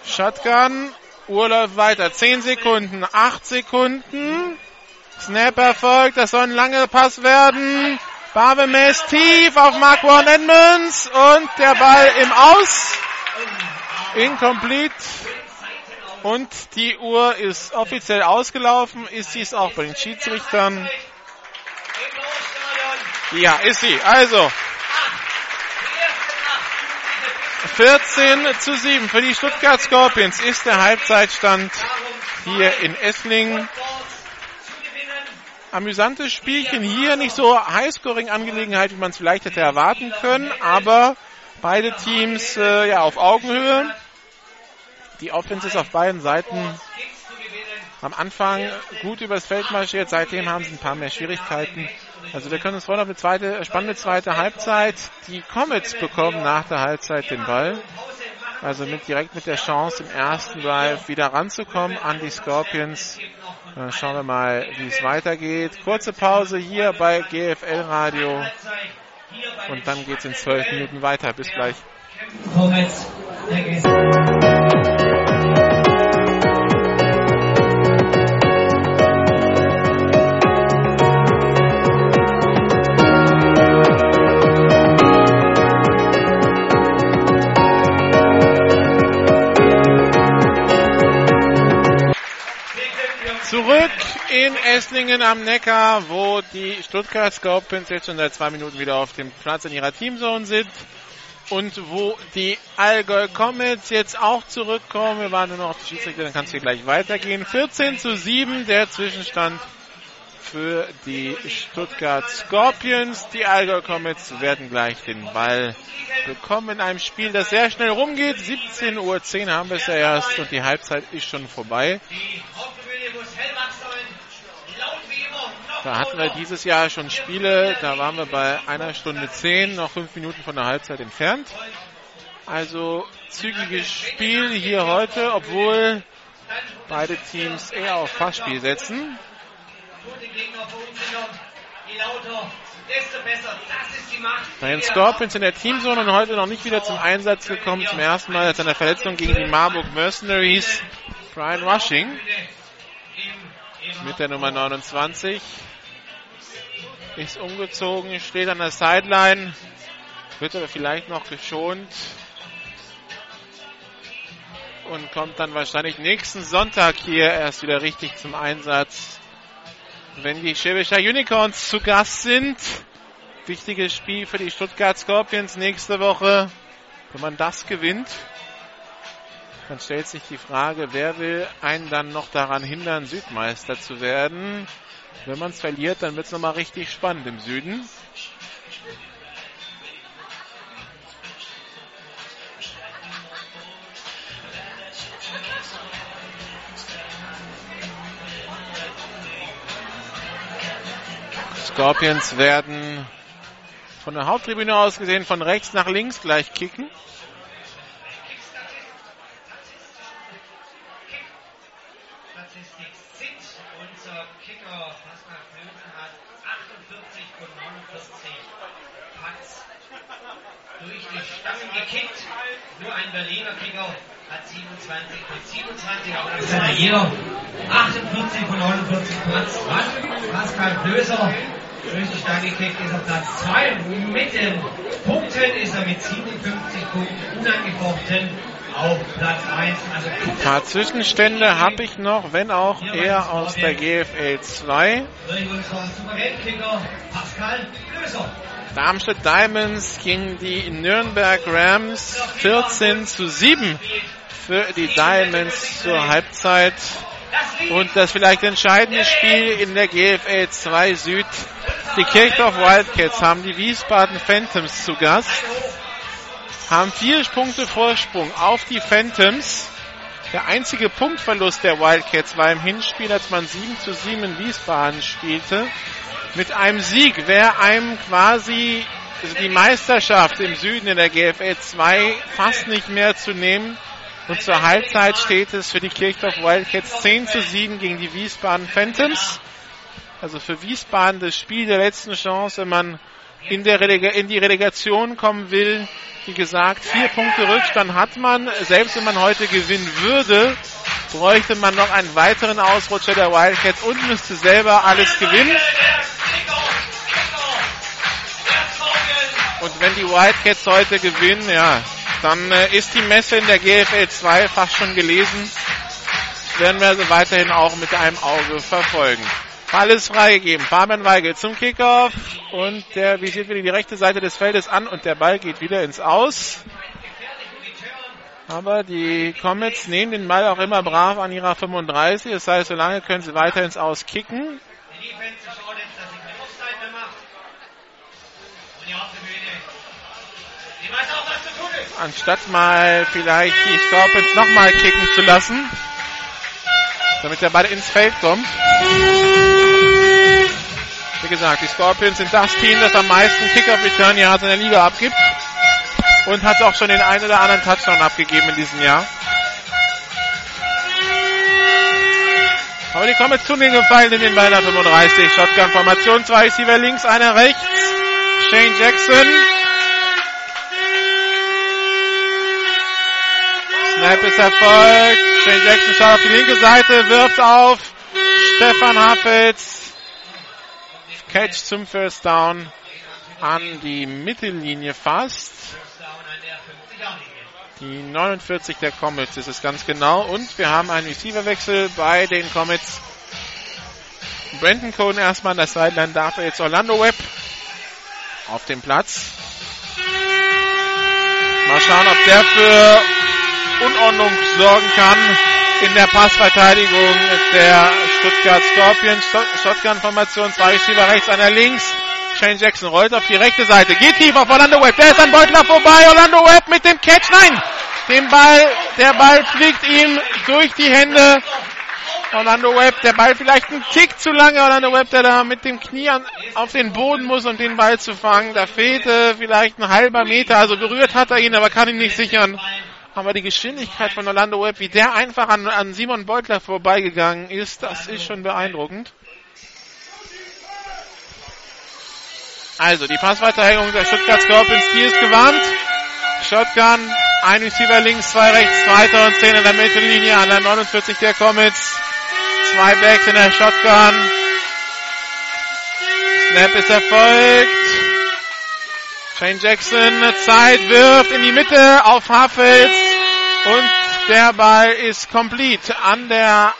Shotgun. Uhr läuft weiter. 10 Sekunden. 8 Sekunden. Snap erfolgt. Das soll ein langer Pass werden. Barbemes tief auf Marquand Edmonds. Und der Ball im Aus. Incomplete. Und die Uhr ist offiziell ausgelaufen. Ist sie es auch bei den Schiedsrichtern? Ja, ist sie. Also 14 zu 7 für die Stuttgart Scorpions ist der Halbzeitstand hier in Esslingen. Amüsantes Spielchen hier, nicht so Highscoring-Angelegenheit, wie man es vielleicht hätte erwarten können, aber beide Teams äh, ja auf Augenhöhe. Die Offense ist auf beiden Seiten am Anfang gut übers Feld marschiert, seitdem haben sie ein paar mehr Schwierigkeiten. Also wir können uns freuen auf eine zweite, spannende zweite Halbzeit. Die Comets bekommen nach der Halbzeit den Ball. Also mit, direkt mit der Chance, im ersten Drive wieder ranzukommen an die Scorpions. Dann schauen wir mal, wie es weitergeht. Kurze Pause hier bei GFL Radio. Und dann geht's in zwölf Minuten weiter. Bis gleich. Comets, in Esslingen am Neckar, wo die Stuttgart Scorpions jetzt schon seit zwei Minuten wieder auf dem Platz in ihrer Teamzone sind und wo die Allgäu Comets jetzt auch zurückkommen. Wir warten nur noch auf die Schiedsrichter, dann kann es hier gleich weitergehen. 14 zu 7 der Zwischenstand für die Stuttgart Scorpions. Die Allgäu Comets werden gleich den Ball bekommen in einem Spiel, das sehr schnell rumgeht. 17.10 Uhr haben wir es ja erst und die Halbzeit ist schon vorbei. Da hatten wir dieses Jahr schon Spiele, da waren wir bei einer Stunde zehn, noch fünf Minuten von der Halbzeit entfernt. Also zügiges Spiel hier heute, obwohl beide Teams eher auf Passspiel setzen. Bei den Scorpions in der Teamzone und heute noch nicht wieder zum Einsatz gekommen, zum ersten Mal seit seiner Verletzung gegen die Marburg Mercenaries. Brian Rushing mit der Nummer 29 ist umgezogen, steht an der Sideline, wird aber vielleicht noch geschont. Und kommt dann wahrscheinlich nächsten Sonntag hier erst wieder richtig zum Einsatz, wenn die Schäbischer Unicorns zu Gast sind. Wichtiges Spiel für die Stuttgart Scorpions nächste Woche. Wenn man das gewinnt, dann stellt sich die Frage, wer will einen dann noch daran hindern, Südmeister zu werden? Wenn man es verliert, dann wird es nochmal richtig spannend im Süden. Scorpions werden von der Haupttribüne aus gesehen von rechts nach links gleich kicken. Berliner Kicker hat 27 mit 27, aber das jeder. 48 von 49 Platz. Was? Pascal Klöser. Richtig stark gekickt ist auf Platz 2. Mit den Punkten ist er mit 57 Punkten unangefochten auf Platz 1. Also Ein paar Zwischenstände habe ich noch, wenn auch eher aus der GFL 2. unser Souveränkicker Pascal Klöser. Darmstadt Diamonds gegen die Nürnberg Rams 14 zu 7 für die Diamonds zur Halbzeit. Und das vielleicht entscheidende Spiel in der GFL 2 Süd. Die Kirchdorf Wildcats haben die Wiesbaden Phantoms zu Gast. Haben vier Punkte Vorsprung auf die Phantoms. Der einzige Punktverlust der Wildcats war im Hinspiel, als man 7 zu 7 in Wiesbaden spielte mit einem Sieg wäre einem quasi die Meisterschaft im Süden in der GFL 2 fast nicht mehr zu nehmen. Und zur Halbzeit steht es für die Kirchdorf Wildcats 10 zu 7 gegen die Wiesbaden Phantoms. Also für Wiesbaden das Spiel der letzten Chance, wenn man in, in die Relegation kommen will. Wie gesagt, vier Punkte Rückstand hat man. Selbst wenn man heute gewinnen würde, bräuchte man noch einen weiteren Ausrutscher der Wildcats und müsste selber alles gewinnen. Und wenn die Wildcats heute gewinnen, ja, dann äh, ist die Messe in der GFL 2 fast schon gelesen. Werden wir also weiterhin auch mit einem Auge verfolgen. Ball ist freigegeben. Fabian Weigel zum Kickoff und der visiert wieder die rechte Seite des Feldes an und der Ball geht wieder ins Aus. Aber die Comets nehmen den Ball auch immer brav an ihrer 35. Das heißt, solange können sie weiter ins Aus kicken. Anstatt mal vielleicht die Scorpions nochmal kicken zu lassen, damit der Ball ins Feld kommt. Wie gesagt, die Scorpions sind das Team, das am meisten Kick-Off-Return Yards in der Liga abgibt. Und hat auch schon den einen oder anderen Touchdown abgegeben in diesem Jahr. Aber die kommen jetzt zu den Gefallen in den Ball 35. Shotgun-Formation, zwei Receiver links, einer rechts. Shane Jackson. Snap ist erfolgt. Shane Jackson schaut auf die linke Seite, wirft auf. Stefan Haffels. Catch zum First Down an die Mittellinie fast. Die 49 der Comets ist es ganz genau. Und wir haben einen Receiverwechsel bei den Comets. Brandon Cohn erstmal an der Sideline, darf er jetzt Orlando Webb auf dem Platz. Mal schauen, ob der für Unordnung sorgen kann in der Passverteidigung der Stuttgart Scorpions. Shotgun-Formation, zwei Receiver rechts, einer links. Shane Jackson rollt auf die rechte Seite, geht tief auf Orlando Webb, der ist an Beutler vorbei, Orlando Webb mit dem Catch, nein! Den Ball, der Ball fliegt ihm durch die Hände. Orlando Webb, der Ball vielleicht ein Tick zu lange, Orlando Webb, der da mit dem Knie an, auf den Boden muss, um den Ball zu fangen. Da fehlte vielleicht ein halber Meter, also berührt hat er ihn, aber kann ihn nicht sichern. Aber die Geschwindigkeit von Orlando Webb, wie der einfach an, an Simon Beutler vorbeigegangen ist, das ist schon beeindruckend. Also, die Passverteidigung der Stuttgart Scorpions, die ist gewarnt. Shotgun, ein Receiver links, zwei rechts, zweiter und zehn in der Mittellinie an der 49 der Comets. Zwei Backs in der Shotgun. Snap ist erfolgt. Shane Jackson Zeit wirft in die Mitte auf Hafels und der Ball ist complete an der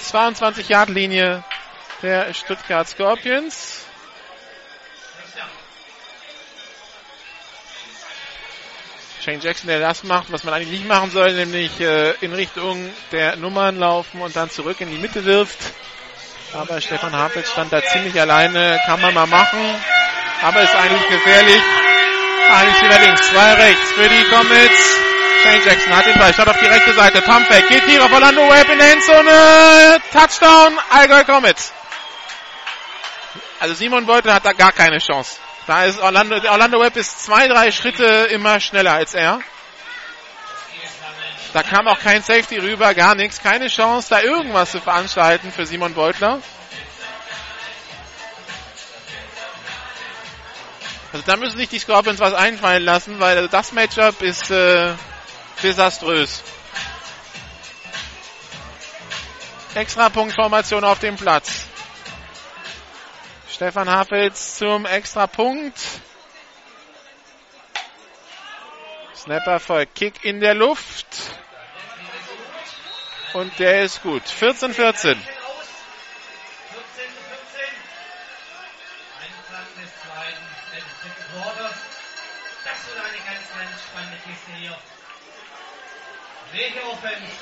22 Yard Linie der Stuttgart Scorpions. Shane Jackson, der das macht, was man eigentlich nicht machen soll, nämlich äh, in Richtung der Nummern laufen und dann zurück in die Mitte wirft. Aber Stefan Hapitz stand da ziemlich alleine, kann man mal machen, aber ist eigentlich gefährlich. Eigentlich wieder links, zwei rechts für die Comets. Shane Jackson hat den Ball, schaut auf die rechte Seite, Pumpback, geht hier auf Orlando Webb in Endzone, Touchdown, Allgäu Comets. Also Simon Beutel hat da gar keine Chance. Da ist Orlando, Orlando Webb ist zwei, drei Schritte immer schneller als er. Da kam auch kein Safety rüber, gar nichts, keine Chance, da irgendwas zu veranstalten für Simon Beutler. Also da müssen sich die Scorpions was einfallen lassen, weil das Matchup ist äh, desaströs. Extrapunktformation auf dem Platz. Stefan Hafels zum Extrapunkt. Snapper voll Kick in der Luft. Und der ist gut. 14-14. Welche Offense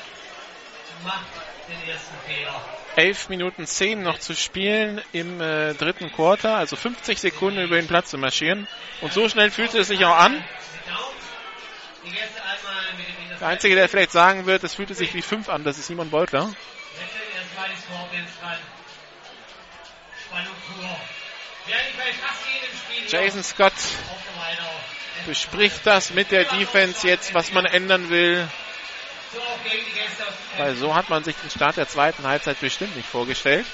macht den ersten Fehler? 11 Minuten 10 noch zu spielen im äh, dritten Quarter, also 50 Sekunden über den Platz zu marschieren. Und so schnell fühlt es sich auch an. Der Einzige, der vielleicht sagen wird, es fühlte sich wie 5 an, das ist Simon Beutler. Jason Scott bespricht das mit der Defense jetzt, was man ändern will. Weil so hat man sich den Start der zweiten Halbzeit bestimmt nicht vorgestellt.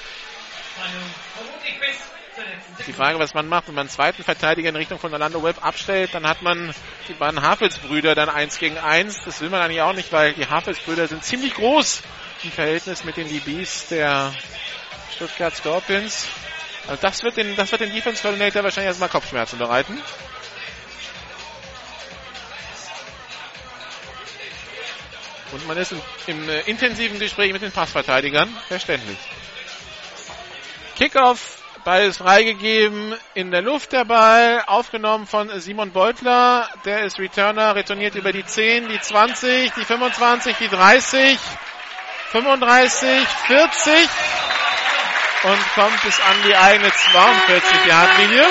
Die Frage, was man macht, wenn man einen zweiten Verteidiger in Richtung von Orlando Webb abstellt, dann hat man die beiden Hafels-Brüder dann eins gegen eins. Das will man eigentlich auch nicht, weil die Hafels-Brüder sind ziemlich groß im Verhältnis mit den DBs der Stuttgart Scorpions. Also das wird den, das wird den Defense Coordinator wahrscheinlich erstmal Kopfschmerzen bereiten. Und man ist im, im äh, intensiven Gespräch mit den Passverteidigern. Verständlich. Kickoff, Ball ist freigegeben, in der Luft der Ball, aufgenommen von Simon Beutler. Der ist Returner, retourniert über die 10, die 20, die 25, die 30, 35, 40 und kommt bis an die eigene 42 Yard Linie.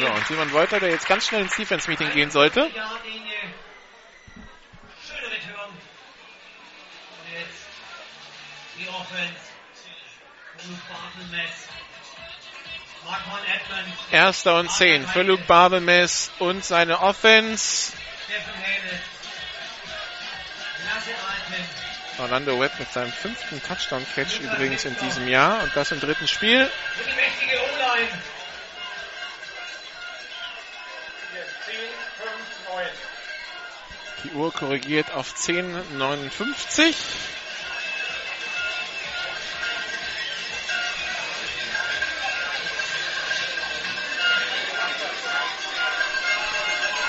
So, und Simon Wolter, der jetzt ganz schnell ins Defense-Meeting gehen sollte. Erster und zehn für Luke Barbemes und seine Offense. Orlando Webb mit seinem fünften Touchdown-Catch übrigens in diesem Jahr und das im dritten Spiel. Die Uhr korrigiert auf 10.59.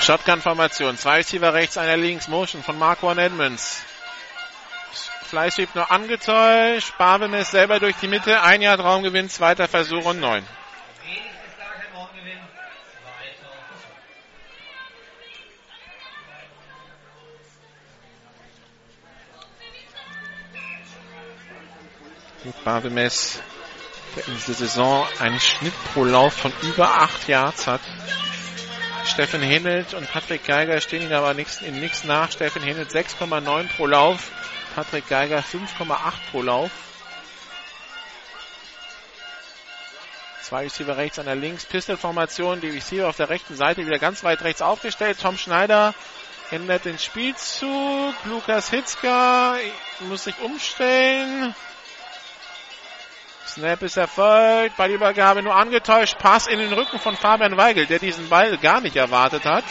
Shotgun-Formation. Zwei Receiver rechts, einer links. Motion von Marquand Edmonds. Fleischschieb nur angetäuscht. Barbemes selber durch die Mitte. Ein Jahr Raumgewinn, zweiter Versuch und neun. Barbemes, der in dieser Saison einen Schnitt pro Lauf von über acht Yards hat. Steffen Hinnelt und Patrick Geiger stehen ihn aber nix, in nichts nach. Steffen Hinnelt 6,9 pro Lauf, Patrick Geiger 5,8 pro Lauf. Zwei Receiver rechts, einer links, Pistol-Formation, die Receiver auf der rechten Seite wieder ganz weit rechts aufgestellt. Tom Schneider ändert den Spielzug. Lukas Hitzka muss sich umstellen. Snap ist erfolgt. Ballübergabe nur angetäuscht. Pass in den Rücken von Fabian Weigel, der diesen Ball gar nicht erwartet hat.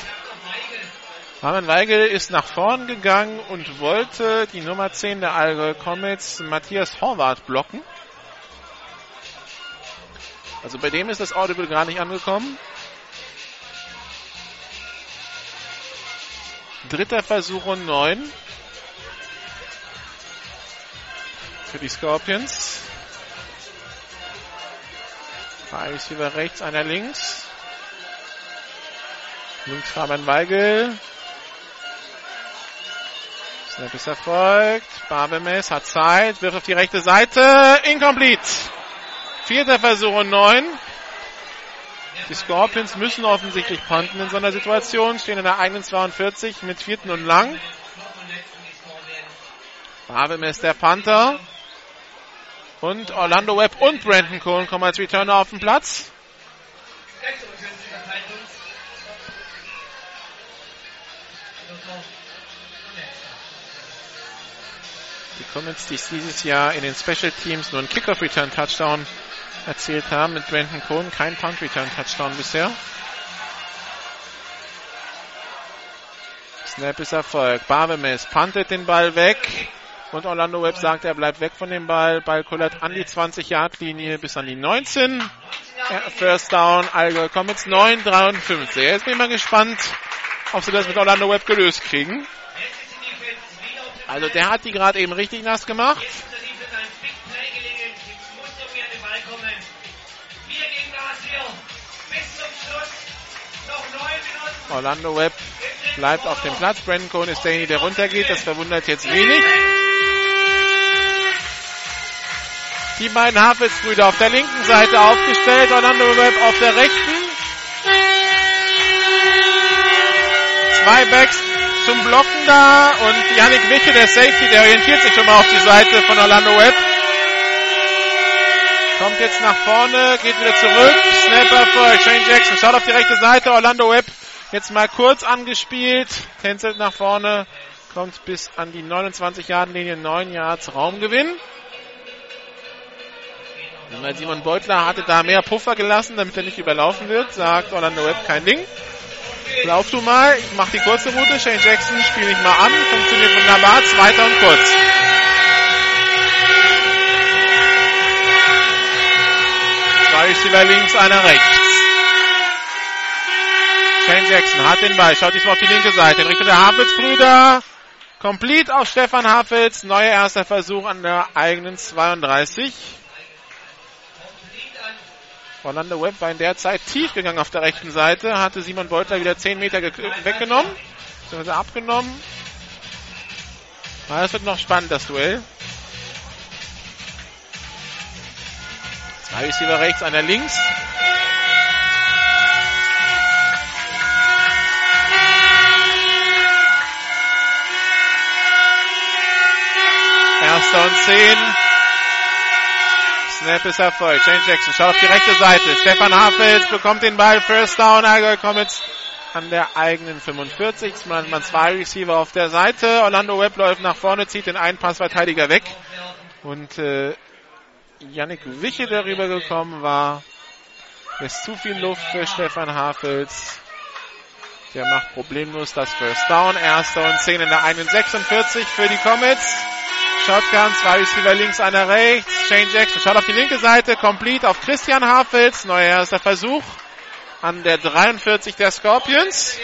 Fabian Weigel ist nach vorn gegangen und wollte die Nummer 10 der Allgäu Comets, Matthias Horvath, blocken. Also bei dem ist das Audible gar nicht angekommen. Dritter Versuch und neun. Für die Scorpions. Zwei Receiver rechts, einer links. Links Fabian Weigel. Snap ist erfolgt. Barbemes hat Zeit, wirft auf die rechte Seite. Incomplete. Vierter Versuch und neun. Die Scorpions müssen offensichtlich punten in so einer Situation. Stehen in der eigenen 42 mit vierten und lang. Barbemes der Panther. Und Orlando Webb und Brandon Cohen kommen als Returner auf den Platz. Die Comets, die dieses Jahr in den Special Teams nur einen Kickoff Return Touchdown erzielt haben mit Brandon Cohen, kein Punt Return Touchdown bisher. Snap ist Erfolg. Barbemes puntet den Ball weg. Und Orlando Webb sagt, er bleibt weg von dem Ball. Ball kullert an die 20-Yard-Linie bis an die 19. First Down, Allgäu Comets 9, 53. Jetzt bin ich mal gespannt, ob sie das mit Orlando Webb gelöst kriegen. Also der hat die gerade eben richtig nass gemacht. Orlando Webb bleibt auf dem Platz. Brandon Cohen ist derjenige, der runtergeht. Das verwundert jetzt wenig. Die beiden Havels-Brüder auf der linken Seite aufgestellt. Orlando Webb auf der rechten. Zwei Backs zum Blocken da. Und Yannick Wiche, der Safety, der orientiert sich schon mal auf die Seite von Orlando Webb. Kommt jetzt nach vorne, geht wieder zurück. Snapper vor Shane Jackson. Schaut auf die rechte Seite. Orlando Webb Jetzt mal kurz angespielt, tänzelt nach vorne, kommt bis an die 29 Yard Linie, 9 Yards Raumgewinn. Weil Simon Beutler hatte da mehr Puffer gelassen, damit er nicht überlaufen wird, sagt Orlando Webb kein Ding. Lauf du mal, ich mach die kurze Route, Shane Jackson spiele ich mal an, funktioniert wunderbar, zweiter und kurz. Zwei Receiver links, einer rechts. Shane Jackson hat den Ball, schaut diesmal auf die linke Seite in Richtung der Havels-Brüder. Complete auf Stefan Havels. Neuer erster Versuch an der eigenen 32. Orlando Webb war in der Zeit tief gegangen auf der rechten Seite, hatte Simon Beutler wieder 10 Meter weggenommen, beziehungsweise abgenommen. Das wird noch spannend, das Duell. Zwei Receiver rechts, einer links. Erster und zehn. Snap ist Erfolg. Shane Jackson schaut auf die rechte Seite. Stefan Hafels bekommt den Ball. First down. Allgäu jetzt an der eigenen 45. Man, man zwei Receiver auf der Seite. Orlando Webb läuft nach vorne, zieht den einen Passverteidiger weg. Und äh, Yannick Wiche, der rübergekommen war, ist zu viel Luft für Stefan Hafels. Der macht problemlos das First Down. Erster und 10 in der 41 für die Comets. Shotgun, zwei Receiver links, einer rechts. Shane Jackson schaut auf die linke Seite, complete auf Christian Hafels. Neuer erster Versuch an der 43 der Scorpions.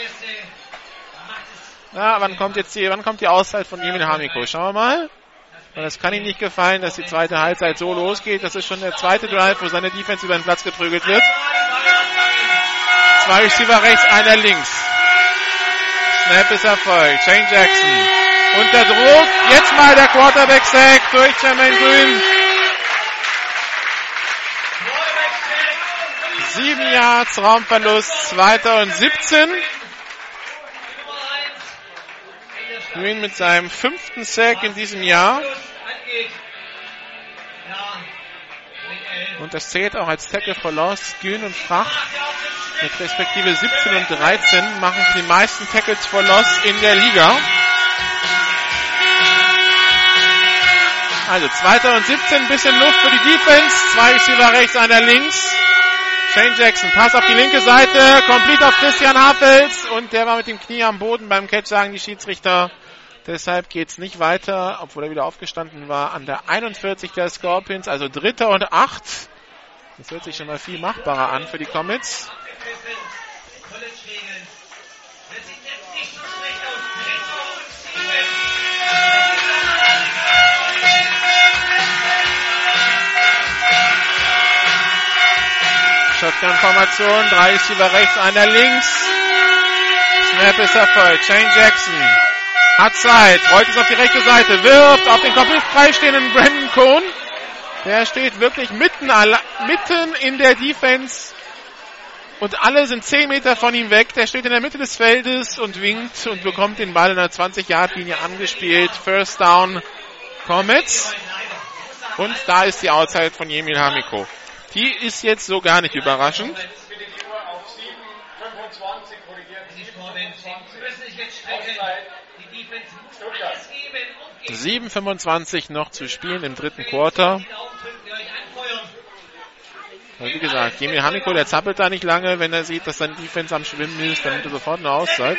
Na, wann kommt jetzt die, wann kommt die Auszeit von Emil Hamiko? Schauen wir mal. Es kann ihm nicht gefallen, dass die zweite Halbzeit so losgeht. Das ist schon der zweite Drive, wo seine Defense über den Platz geprügelt wird. Zwei Receiver rechts, einer links. Snap ist erfolgt. Shane Jackson unter Druck. Jetzt mal der Quarterback-Sack durch Jermaine Grün. Sieben Yards Raumverlust, zweiter und 17. Green mit seinem fünften Sack in diesem Jahr. Und das zählt auch als Tackle for Loss. Grün und Frach mit respektive 17 und 13 machen die meisten Tackles for Loss in der Liga. Also zweiter und 17, bisschen Luft für die Defense. Zwei Receiver rechts, einer links. Shane Jackson, Pass auf die linke Seite, complete auf Christian Hafels und der war mit dem Knie am Boden beim Catch, sagen die Schiedsrichter. Deshalb geht's nicht weiter, obwohl er wieder aufgestanden war, an der 41 der Scorpions, also dritter und acht. Das hört sich schon mal viel machbarer an für die Comets. Shotgun-Formation, drei Receiver rechts, einer links. Snap ist erfolgt. Shane Jackson hat Zeit, rollt es auf die rechte Seite, wirft auf den komplett freistehenden Brandon Cohn. Der steht wirklich mitten, mitten in der Defense und alle sind 10 Meter von ihm weg. Der steht in der Mitte des Feldes und winkt und bekommt den Ball in der 20-Yard-Linie angespielt. First Down Comets. Und da ist die Outside von Jemil Hamiko. Die ist jetzt so gar nicht überraschend. 7,25 noch zu spielen im dritten Quarter. wie gesagt, Jimmy Hamiko, der zappelt da nicht lange, wenn er sieht, dass sein Defense am Schwimmen ist, nimmt er sofort eine Auszeit.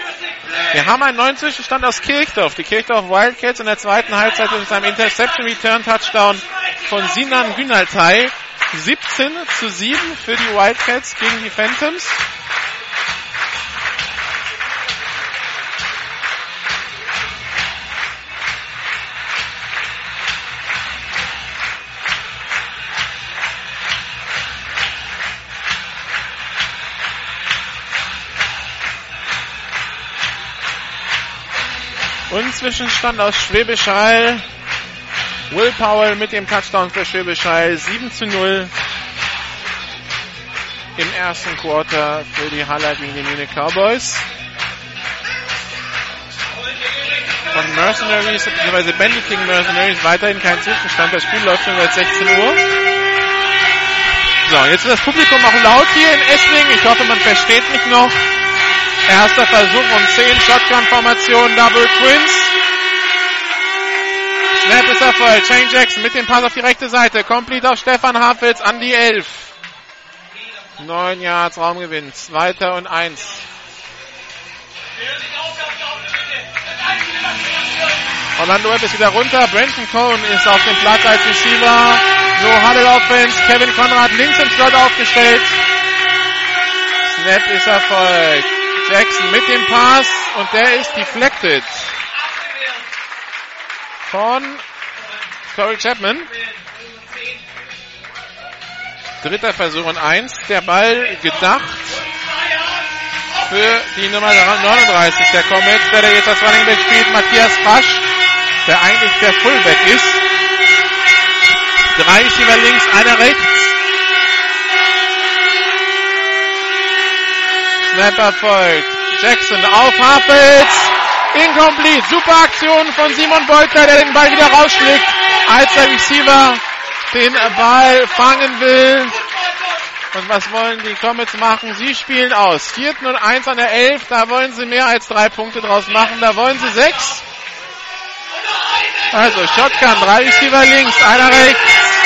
Wir haben einen neuen Zwischenstand aus Kirchdorf. Die Kirchdorf Wildcats in der zweiten Halbzeit mit einem Interception Return Touchdown von Sinan Günaltay. 17 zu 7 für die Wildcats gegen die Phantoms. Und Zwischenstand aus Schwäbisch Hall. Will Powell mit dem Touchdown für Schwäbisch Hall. 7 zu 0 im ersten Quarter für die Haller gegen die Munich Cowboys. Von Mercenaries bzw. Bandit gegen Mercenaries weiterhin kein Zwischenstand. Das Spiel läuft schon seit 16 Uhr. So, jetzt ist das Publikum auch laut hier in Essling. Ich hoffe, man versteht mich noch. Erster Versuch um 10 Shotgun-Formation Double Twins. Snap ist erfolgt. Shane Jackson mit dem Pass auf die rechte Seite. Complete auf Stefan Hafels an die 11. 9 Yards Raumgewinn. Zweiter und 1. Orlando Webb ist wieder runter. Brandon Cohn ist auf dem Platz als Receiver. No Huddle Offense. Kevin Conrad links im Slot aufgestellt. Snap ist erfolgt. Jackson mit dem Pass und der ist deflected von Corey Chapman. Dritter Versuch und eins. Der Ball gedacht für die Nummer 39 der Comets, der jetzt das Running Back spielt, Matthias Fasch, der eigentlich der Fullback ist. Drei Receiver links, einer rechts. Snap erfolgt. Jackson auf Hafels. Incomplete. Super Aktion von Simon Beutler, der den Ball wieder rausschlägt, als der Receiver den Ball fangen will. Und was wollen die Comets machen? Sie spielen aus. Vierten und eins an der Elf. Da wollen sie mehr als drei Punkte draus machen. Da wollen sie sechs. Also Shotgun, drei Receiver links, einer rechts.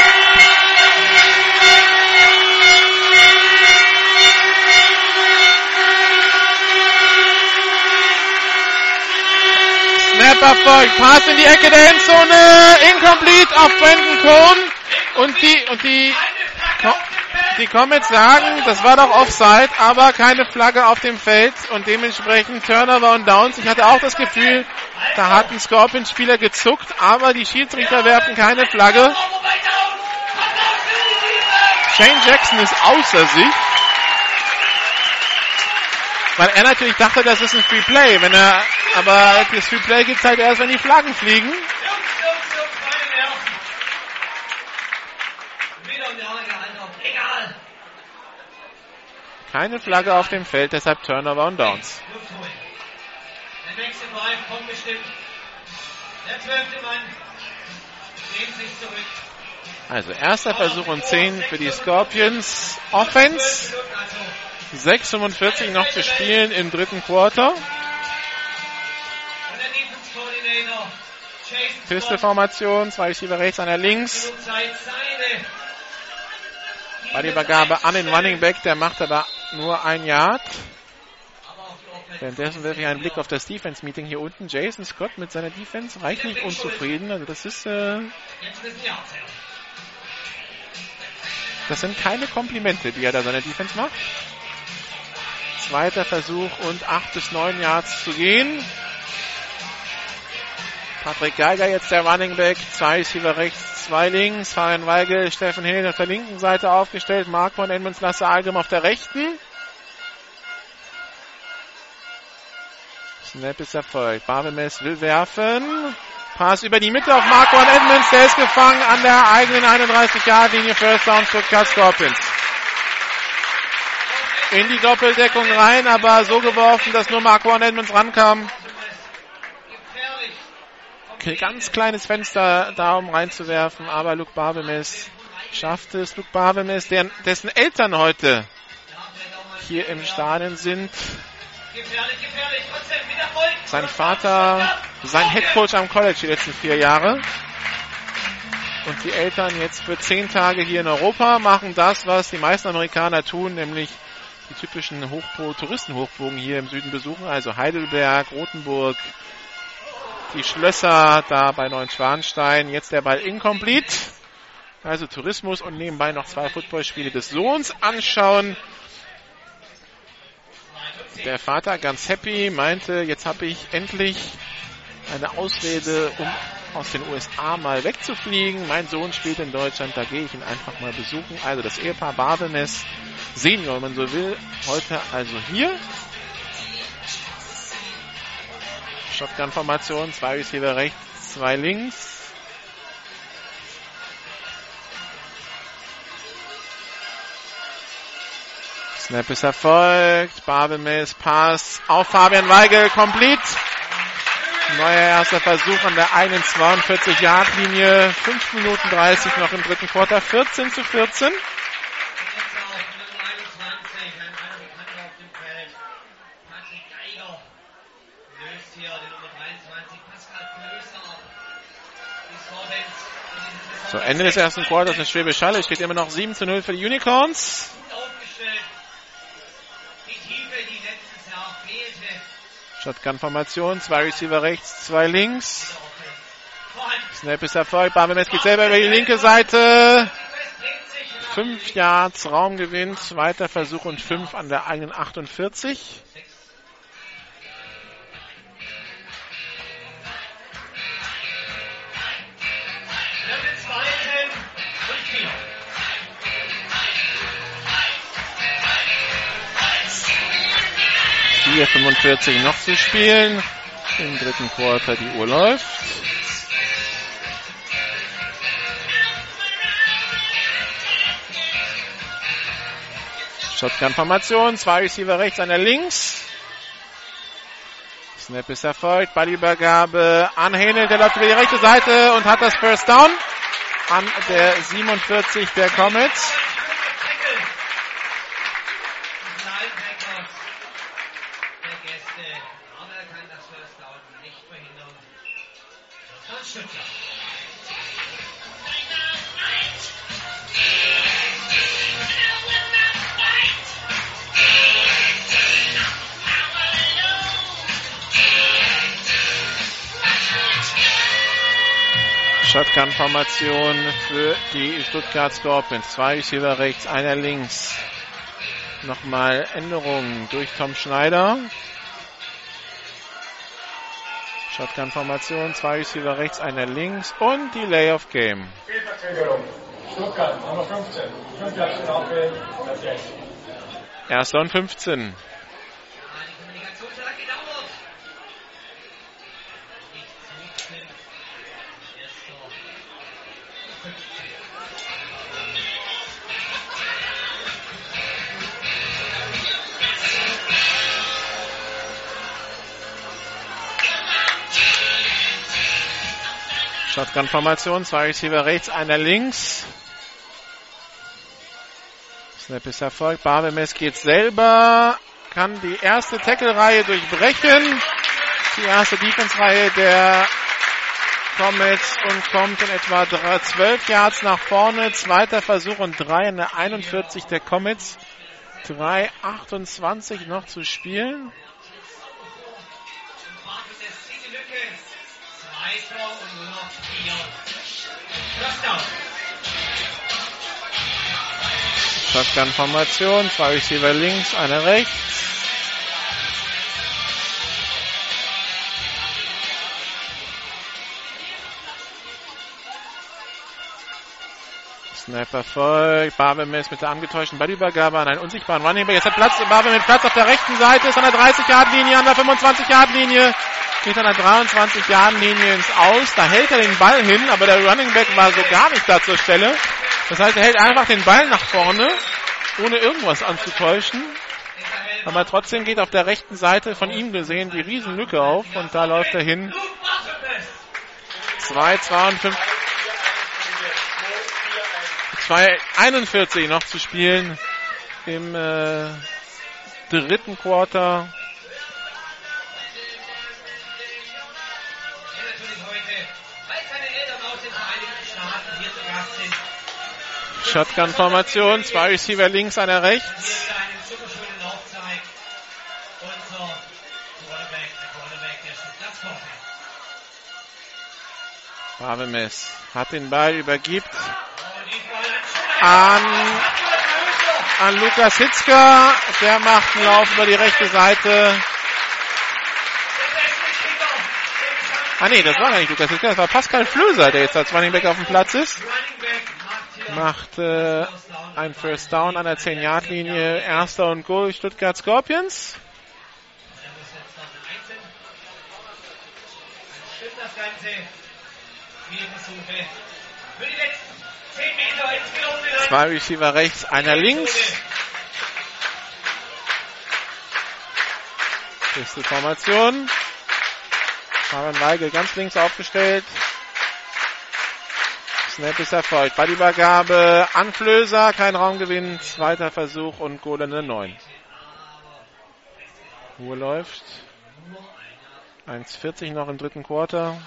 Snap erfolgt. Pass in die Ecke der Endzone. Incomplete auf Brandon Cohn. Und die, und die Die Comets sagen, das war doch Offside, aber keine Flagge auf dem Feld und dementsprechend Turnover und Downs. Ich hatte auch das Gefühl, da hat ein Scorpion-Spieler gezuckt, aber die Schiedsrichter werfen keine Flagge. Shane Jackson ist außer sich. Weil er natürlich dachte, das ist ein Free Play. Wenn er, aber das Free Play gibt es halt erst, wenn die Flaggen fliegen. Keine Flagge auf dem Feld, deshalb Turnover und Downs. Der nächste Drive kommt bestimmt. Der zwölfte Mann lehnt sich zurück. Also erster Versuch und 10 für die Scorpions. Offense. 6,45 noch zu spielen im dritten Quarter. Pistol-Formation, zwei Receiver rechts, einer links. Bei der Übergabe an den Running Back, der macht aber nur ein Yard. Währenddessen werfe ich einen Blick auf das Defense-Meeting hier unten. Jason Scott mit seiner Defense reichlich unzufrieden. Also das ist... Äh, das sind keine Komplimente, die er da seiner Defense macht. Zweiter Versuch und 8 bis 9 Yards zu gehen. Patrick Geiger jetzt der Running Back. Zwei Receiver rechts, zwei links. Fabian Weigel, Steffen Hill auf der linken Seite aufgestellt. Mark von Edmonds, Lasse Algrim auf der rechten. Snap ist erfolgt. Barbemes will werfen. Pass über die Mitte auf Marco und Edmonds. Der ist gefangen an der eigenen 31-Yard-Linie. First Down Stuttgart Scorpions. In die Doppeldeckung rein, aber so geworfen, dass nur Marco und Edmonds rankam. Ganz kleines Fenster da, um reinzuwerfen, aber Luke Barbemes schafft es. Luke Barbemes, dessen Eltern heute hier im Stadion sind. Sein Vater, sein Headcoach am College die letzten vier Jahre. Und die Eltern jetzt für zehn Tage hier in Europa machen das, was die meisten Amerikaner tun, nämlich die typischen Hochbo Touristenhochbogen hier im Süden besuchen, also Heidelberg, Rothenburg, die Schlösser da bei Neuschwanstein. Jetzt der Ball incomplete. Also Tourismus und nebenbei noch zwei Footballspiele des Sohns anschauen. Der Vater ganz happy, meinte, jetzt habe ich endlich eine Ausrede, um aus den USA mal wegzufliegen. Mein Sohn spielt in Deutschland, da gehe ich ihn einfach mal besuchen. Also das Ehepaar Barbenes Senior, wenn man so will, heute also hier. Shotgun-Formation, zwei Receiver rechts, zwei links. Snap ist erfolgt. Barbemes Pass auf Fabian Weigel. Komplett. Neuer erster Versuch an der 1,42 Yard Linie. 5 Minuten 30 noch im dritten Quarter. 14 zu 14. So, Ende des ersten Quarters eine Schwäbisch Halle. Steht immer noch 7 zu 0 für die Unicorns. Shotgun-Formation, zwei Receiver rechts, zwei links. Snap ist erfolgt. Barbemes geht selber über die linke Seite. Fünf Yards Raumgewinn, zweiter Versuch und fünf an der eigenen 48. Vier 45 noch zu spielen. Im dritten Quarter die Uhr läuft. Shotgun-Formation, zwei Receiver rechts, einer links. Snap ist erfolgt, Ballübergabe an Henel, der läuft über die rechte Seite und hat das First Down an der 47 der Comets. Shotgun-Formation für die Stuttgart Scorpions. Zwei Receiver rechts, einer links. Nochmal Änderungen durch Tom Schneider. Shotgun-Formation, zwei Receiver rechts, einer links und die Layoff-Game. Spielverzögerung. Stuttgart, Nummer 15. 5 Jahre Strafe, das Geld. Erster und 15. Shotgun-Formation, zwei Receiver rechts, einer links. Snap ist erfolgt. Barbemes geht selber, kann die erste Tackle-Reihe durchbrechen. Die erste Defense-Reihe der Comets und kommt in etwa 12 Yards nach vorne. Zweiter Versuch und 3 in der 41 der Comets. 3,28 noch zu spielen. Shotgun-Formation, zwei Receiver links, einer rechts. Snapper folgt. Barbemes mit der angetäuschten Ballübergabe an einen unsichtbaren Running Back. Jetzt hat Platz, Barbe mit Platz auf der rechten Seite, ist an der 30-Yard-Linie, an der 25-Yard-Linie. Geht an der 23-Yard-Linie ins Aus. Da hält er den Ball hin, aber der Running Back war so gar nicht da zur Stelle. Das heißt, er hält einfach den Ball nach vorne, ohne irgendwas anzutäuschen. Aber trotzdem geht auf der rechten Seite von ihm gesehen die Riesenlücke auf und da läuft er hin. 2, 52. 2,41 noch zu spielen im äh, dritten Quarter. Shotgun-Formation, zwei Receiver links, einer rechts. Babemes hat den Ball, übergibt an, an Lukas Hitzker. Der macht einen Lauf über die rechte Seite. Ah nee, das war gar nicht Lukas Hitzker, das war Pascal Flöser, der jetzt als Running Back auf dem Platz ist. Macht äh, ein First Down an der 10-Yard-Linie. Erster und Goal Stuttgart Scorpions. Zwei Receiver rechts, einer links. Nächste Formation. Fabian Weigel ganz links aufgestellt. Snap ist erfolgt. Ballübergabe an Flöser, kein Raumgewinn, zweiter Versuch und goldene 9. Uhr läuft. 1,40 noch im dritten Quarter.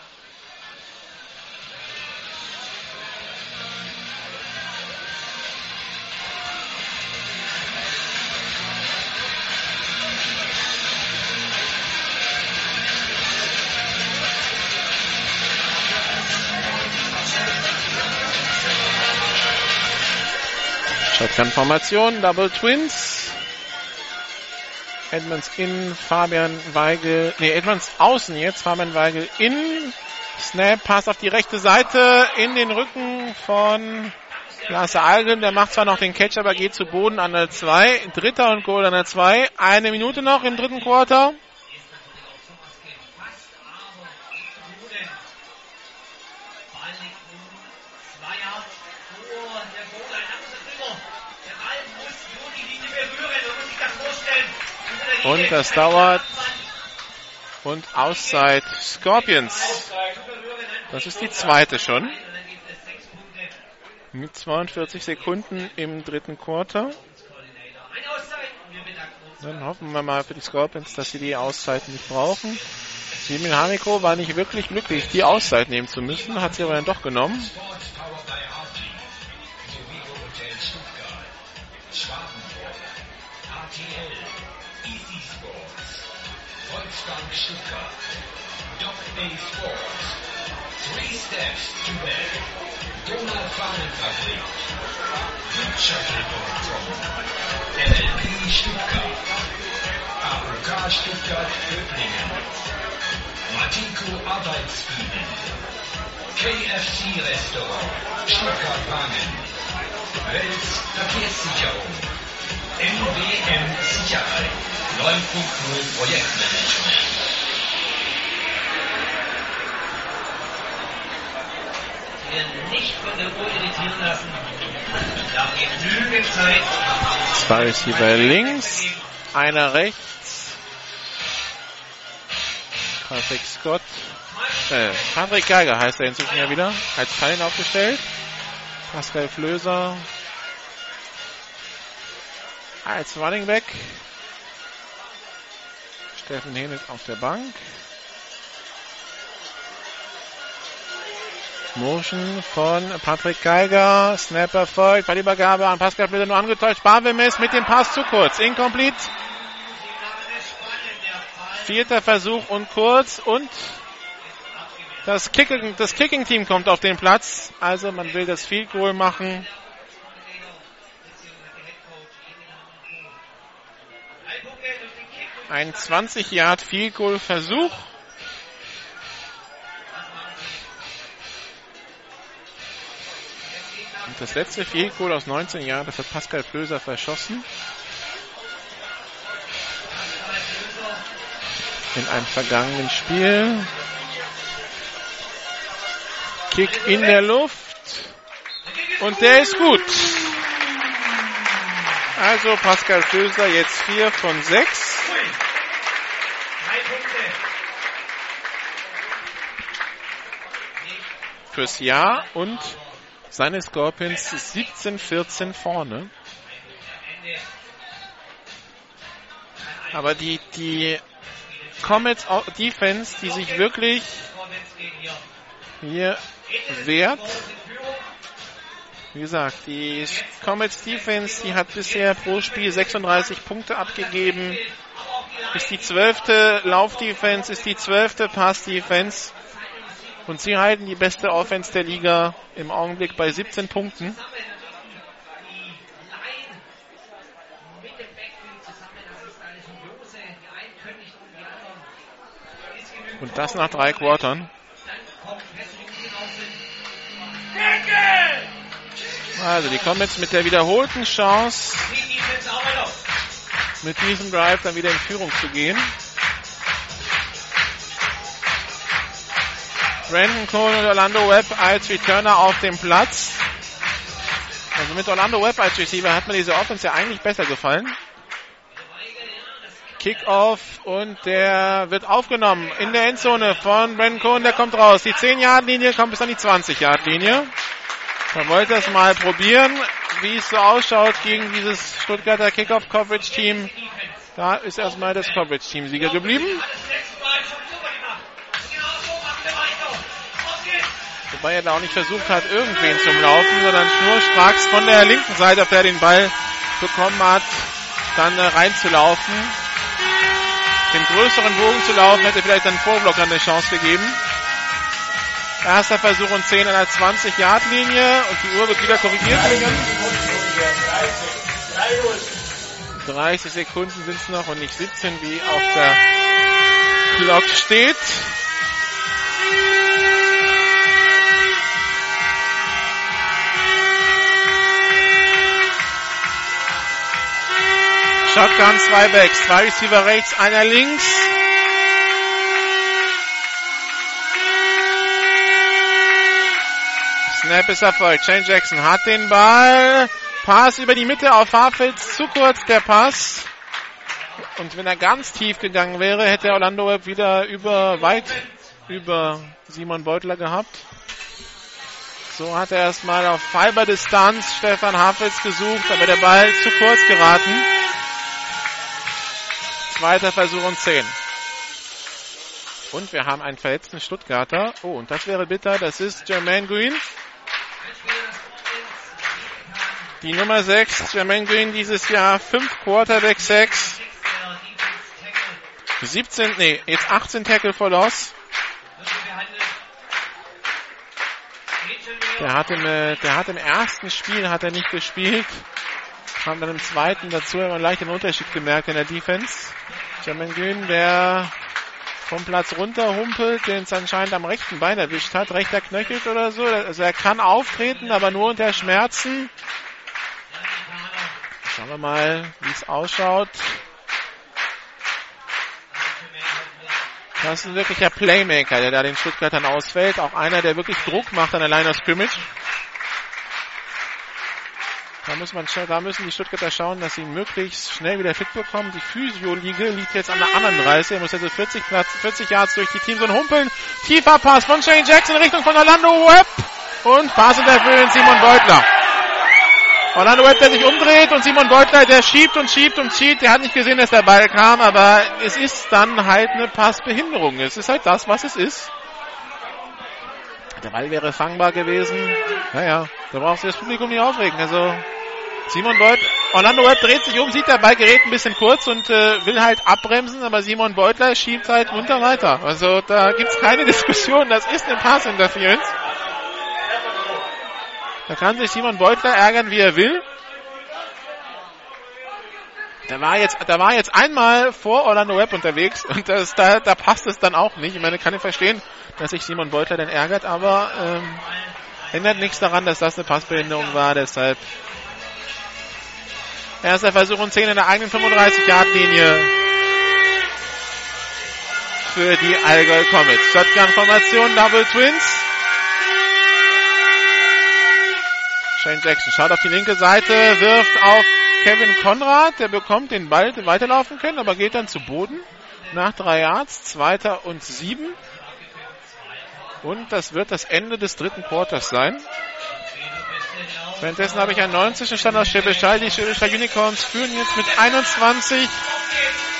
Shotgun-Formation, Double Twins. Edmonds in, Fabian Weigel, nee, Edmonds außen jetzt, Fabian Weigel in. Snap, Pass auf die rechte Seite, in den Rücken von Lasse Algrim. Der macht zwar noch den Catch, aber geht zu Boden an der 2. Dritter und Goal an der 2. Eine Minute noch im dritten Quarter. Und das dauert. Und Auszeit Scorpions. Das ist die zweite schon. Mit 42 Sekunden im dritten Quarter. Dann hoffen wir mal für die Scorpions, dass sie die Auszeit nicht brauchen. Simin Haniko war nicht wirklich glücklich, die Auszeit nehmen zu müssen, hat sie aber dann doch genommen. Volksbank Stuttgart, A Sports, Three Steps to Bed, Donald Fahnenfabrik, Wirtschaftsreportung, LLP Stuttgart, AOK Stuttgart Öblingen, Matiko Arbeitsbienen, KFC Restaurant, Stuttgart-Wangen, Wels Verkehrssicherung, MWM Sicherheit, 9.0 Projektmanagement. Wir nicht von der Uhr irritieren lassen. Wir haben genügend Zeit. Zwei Receiver links, einer rechts. Patrick Scott. Äh, Patrick Geiger heißt er inzwischen ja wieder. Als Fallen aufgestellt. Pascal Flöser. Als Running Back. Steffen Hennig auf der Bank. Motion von Patrick Geiger. Snap erfolgt. Bei der Übergabe an Pascal Flöser nur angetäuscht. Barwemis mit dem Pass zu kurz. Incomplete. Vierter Versuch und kurz und das Kicking, das Kicking Team kommt auf den Platz. Also man will das Field Goal machen. Ein 20 Yard Field Goal Versuch. Und das letzte Field Goal aus 19 Jahren, hat Pascal Flöser verschossen. In einem vergangenen Spiel. Kick in der Luft. Und der ist gut. Also Pascal Flöser jetzt 4 von 6. Fürs Jahr und seine Scorpions 17-14 vorne. Aber die, die Comets Defense, die sich wirklich hier wert. Wie gesagt, die Comets Defense, die hat bisher pro Spiel 36 Punkte abgegeben. Ist die zwölfte Laufdefense, ist die zwölfte Pass-Defense. Und sie halten die beste Offense der Liga im Augenblick bei 17 Punkten. Und das nach drei Quartern. Also die kommen jetzt mit der wiederholten Chance, mit diesem Drive dann wieder in Führung zu gehen. Brandon Cole und Orlando Webb als Returner auf dem Platz. Also mit Orlando Webb als Receiver hat mir diese Offense ja eigentlich besser gefallen. Kickoff und der wird aufgenommen in der Endzone von Brandon Cohen, der kommt raus. Die 10-Yard-Linie kommt bis an die 20-Yard-Linie. Man wollte es mal probieren, wie es so ausschaut gegen dieses Stuttgarter Kickoff-Coverage-Team. Da ist erstmal das Coverage-Team Sieger geblieben. Wobei er da auch nicht versucht hat, irgendwen zum Laufen, sondern schnurstracks von der linken Seite, auf der er den Ball bekommen hat, dann äh, reinzulaufen. Den größeren Bogen zu laufen, hätte vielleicht einen Vorblocker eine Chance gegeben. Erster Versuch und 10 an der 20-Yard-Linie und die Uhr wird wieder korrigiert. 30 Sekunden sind es noch und nicht 17, wie auf der Clock steht. Shotgun, zwei Backs, zwei Receiver rechts, einer links. Snap ist erfolgt. Shane Jackson hat den Ball. Pass über die Mitte auf Harfels. Zu kurz der Pass. Und wenn er ganz tief gegangen wäre, hätte Orlando Webb wieder über, weit über Simon Beutler gehabt. So hat er erstmal auf Fiberdistanz Stefan Hafels gesucht, aber der Ball zu kurz geraten. Zweiter Versuch und 10. Und wir haben einen verletzten Stuttgarter. Oh, und das wäre bitter. Das ist Jermaine Green. Die Nummer 6, Jermaine Green, dieses Jahr 5 Quarterback 6. 17, nee, jetzt 18 Tackle for Loss. Der hat im, äh, der hat im ersten Spiel hat er nicht gespielt. Kam dann im zweiten dazu, man leicht den Unterschied gemerkt in der Defense. Jermaine Green, der vom Platz runter humpelt, den es anscheinend am rechten Bein erwischt hat, rechter Knöchel oder so. Also er kann auftreten, aber nur unter Schmerzen. Schauen wir mal, wie es ausschaut. Das ist ein wirklicher Playmaker, der da den Stuttgartern ausfällt. Auch einer, der wirklich Druck macht an der Line of Scrimmage. Da, muss man, da müssen die Stuttgarter schauen, dass sie möglichst schnell wieder fit bekommen. Die Physio-Liga liegt jetzt an der anderen Reise. Er muss also 40, Platz, 40 Yards durch die Teams und humpeln. Tiefer Pass von Shane Jackson in Richtung von Orlando Webb. Und Pass unterfüllen Simon Beutler. Orlando Webb, der sich umdreht und Simon Beutler, der schiebt und schiebt und schiebt. Der hat nicht gesehen, dass der Ball kam, aber es ist dann halt eine Passbehinderung. Es ist halt das, was es ist. Der Ball wäre fangbar gewesen. Naja, da brauchst du das Publikum nicht aufregen. Also Simon Beutler, Orlando Webb dreht sich um, sieht Ball gerät ein bisschen kurz und äh, will halt abbremsen, aber Simon Beutler schiebt halt munter weiter. Also da gibt's keine Diskussion, das ist eine Pass-Interference. Da kann sich Simon Beutler ärgern, wie er will. Da war jetzt, da war jetzt einmal vor Orlando Webb unterwegs und das, da, da passt es dann auch nicht. Ich meine, kann ich verstehen, dass sich Simon Beutler dann ärgert, aber ähm, ändert nichts daran, dass das eine Passbehinderung war. Deshalb erster Versuch und 10 in der eigenen 35-Yard-Linie für die Allgäu Comets. Shotgun-Formation, Double Twins. Shane Jackson schaut auf die linke Seite, wirft auf Kevin Konrad, der bekommt den Ball weiterlaufen können, aber geht dann zu Boden nach drei Yards, zweiter und sieben. Und das wird das Ende des dritten Quarters sein. Währenddessen habe ich einen 90. Stand aus Schäbischall. Die Schwäbischer Unicorns führen jetzt mit 21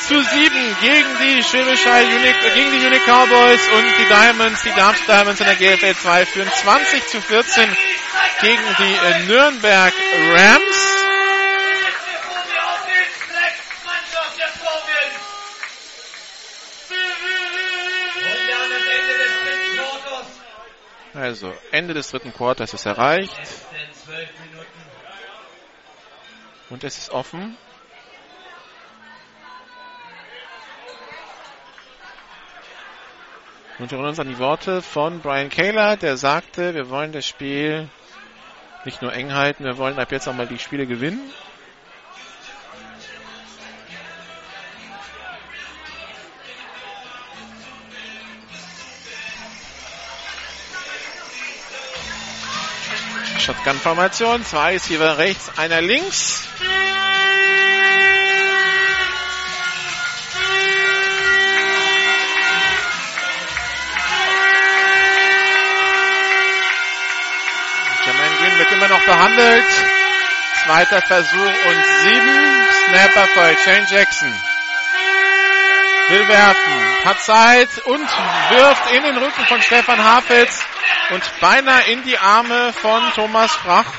zu 7 gegen die Schwäbischer Uni gegen die Unique Cowboys und die Diamonds, die Darmstadt Diamonds in der GFL 2 führen 20 zu 14 gegen die äh, Nürnberg Rams. Also, Ende des dritten Quarters ist erreicht. Und es ist offen. Und wir erinnern uns an die Worte von Brian Kaler, der sagte, wir wollen das Spiel nicht nur eng halten, wir wollen ab jetzt auch mal die Spiele gewinnen. Shotgun-Formation. Zwei ist hier rechts, einer links. Jermaine Green wird immer noch behandelt. Zweiter Versuch und sieben. Snapper für Shane Jackson. Will werfen. Hat Zeit und wirft in den Rücken von Stefan Hafels und beinahe in die Arme von Thomas Frach.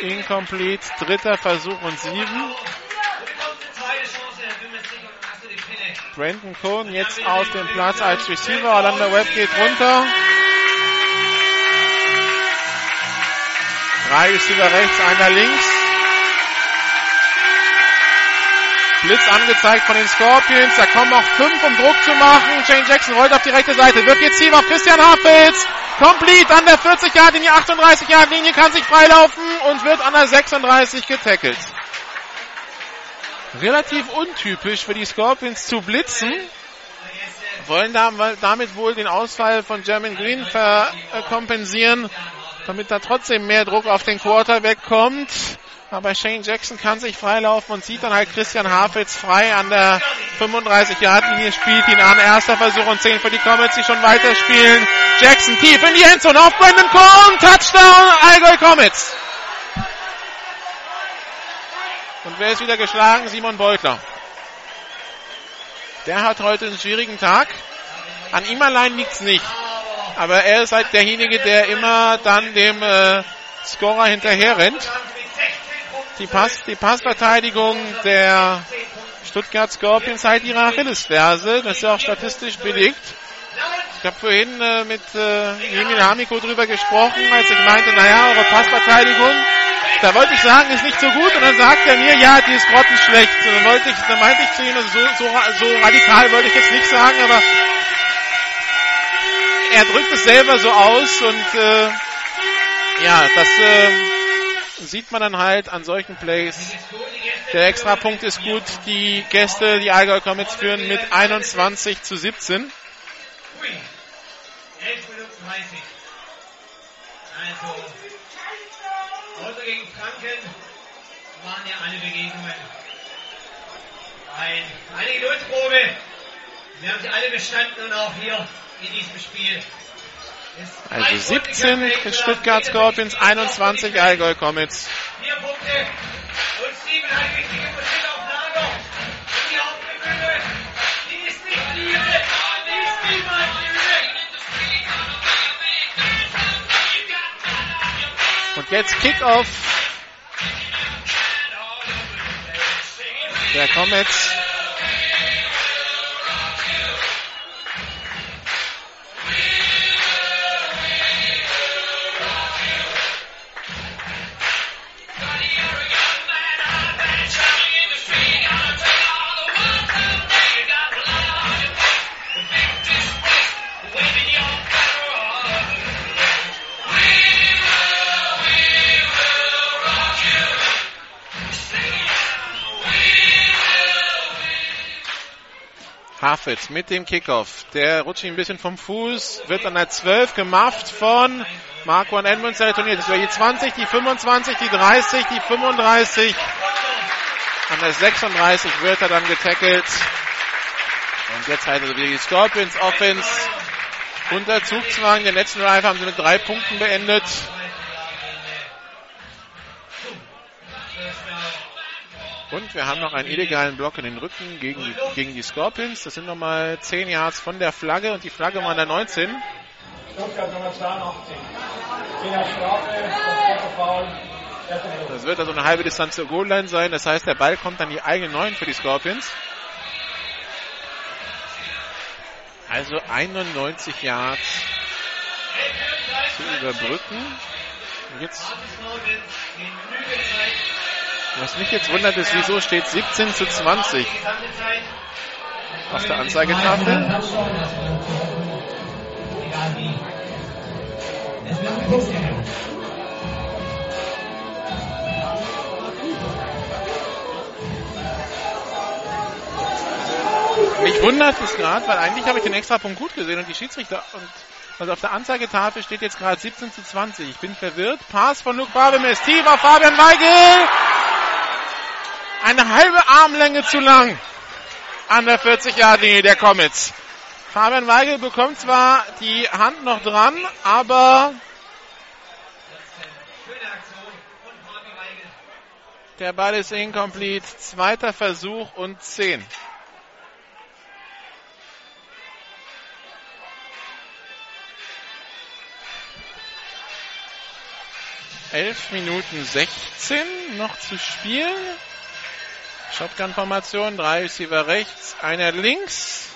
Incomplete, dritter Versuch und sieben. Brandon Cohn jetzt auf dem Platz als Receiver. Orlando Webb geht runter. Drei Receiver rechts, einer links. Blitz angezeigt von den Scorpions. Da kommen auch fünf, um Druck zu machen. Shane Jackson rollt auf die rechte Seite. Wird jetzt hier auf Christian Hafels. Complete an der 40 Yard Linie, 38 Yard Linie, kann sich freilaufen und wird an der 36 getackelt. Relativ untypisch für die Scorpions zu blitzen. Wollen damit wohl den Ausfall von German Green verkompensieren, damit da trotzdem mehr Druck auf den Quarterback kommt. Aber Shane Jackson kann sich freilaufen und sieht dann halt Christian Hafels frei an der 35-Yard-Linie, spielt ihn an. Erster Versuch und 10 für die Comets, die schon weiterspielen. Jackson tief in die Endzone auf Brandon Cohn. Touchdown, Allgäu Comets. Und wer ist wieder geschlagen? Simon Beutler. Der hat heute einen schwierigen Tag. An ihm allein liegt's nicht. Aber er ist halt derjenige, der immer dann dem äh, Scorer hinterher rennt. Die, Pass, die Passverteidigung der Stuttgart Scorpions halt ihre Achillesferse. Das ist ja auch statistisch belegt. Ich habe vorhin äh, mit äh, Emil Hamiko drüber gesprochen, als ich meinte, naja, eure Passverteidigung, da wollte ich sagen, ist nicht so gut. Und dann sagt er mir, ja, die ist grottenschlecht. Und dann wollte ich, dann meinte ich zu ihm, also so, so, so radikal wollte ich jetzt nicht sagen, aber er drückt es selber so aus und äh, ja, das äh, sieht man dann halt an solchen Plays. Der Extrapunkt ist gut. Die Gäste, die Allgäu Comets führen mit 21 zu 17. Ui. 11 Minuten 30. Also, Auto gegen Franken waren ja alle Begegnungen. Ein, eine Geduldsprobe. Wir haben sie alle bestanden und auch hier in diesem Spiel. Also ein 17 Punktkampf für Stuttgart Scorpions, 21 Allgäu Comets. Und siebeneinhalb wichtige Prozent auf Hafet mit dem Kickoff. Der rutscht ein bisschen vom Fuß, wird an der 12 gemafft von Marco und Edmonds. Der retourniert. Das wäre die 20, die 25, die 30, die 35. An der 36 wird er dann getackelt. Und jetzt halt also wieder die Scorpions Offense unter Zugzwang. Den letzten Drive haben sie mit drei Punkten beendet. Und wir haben noch einen illegalen Block in den Rücken gegen die, gegen die Scorpions. Das sind nochmal 10 Yards von der Flagge und die Flagge war an der 19. Stuttgart Nummer 82. Wiener Strafe, Foul, Das wird also eine halbe Distanz zur Goal-Line sein. Das heißt, der Ball kommt an die eigene 9 für die Scorpions. Also 91 Yards zu überbrücken. Und jetzt, was mich jetzt wundert, ist, wieso steht 17 zu 20 auf der Anzeigetafel. Mich wundert es gerade, weil eigentlich habe ich den Extrapunkt gut gesehen und die Schiedsrichter und also auf der Anzeigetafel steht jetzt gerade 17 zu 20. Ich bin verwirrt. Pass von Luke Barbemes tief auf Fabian Weigel. Eine halbe Armlänge zu lang an der 40-Yard-Linie der Comets. Fabian Weigel bekommt zwar die Hand noch dran, aber der Ball ist incomplete. Zweiter Versuch und 10. Elf Minuten 16 noch zu spielen. Shotgun-Formation, drei Receiver rechts, einer links.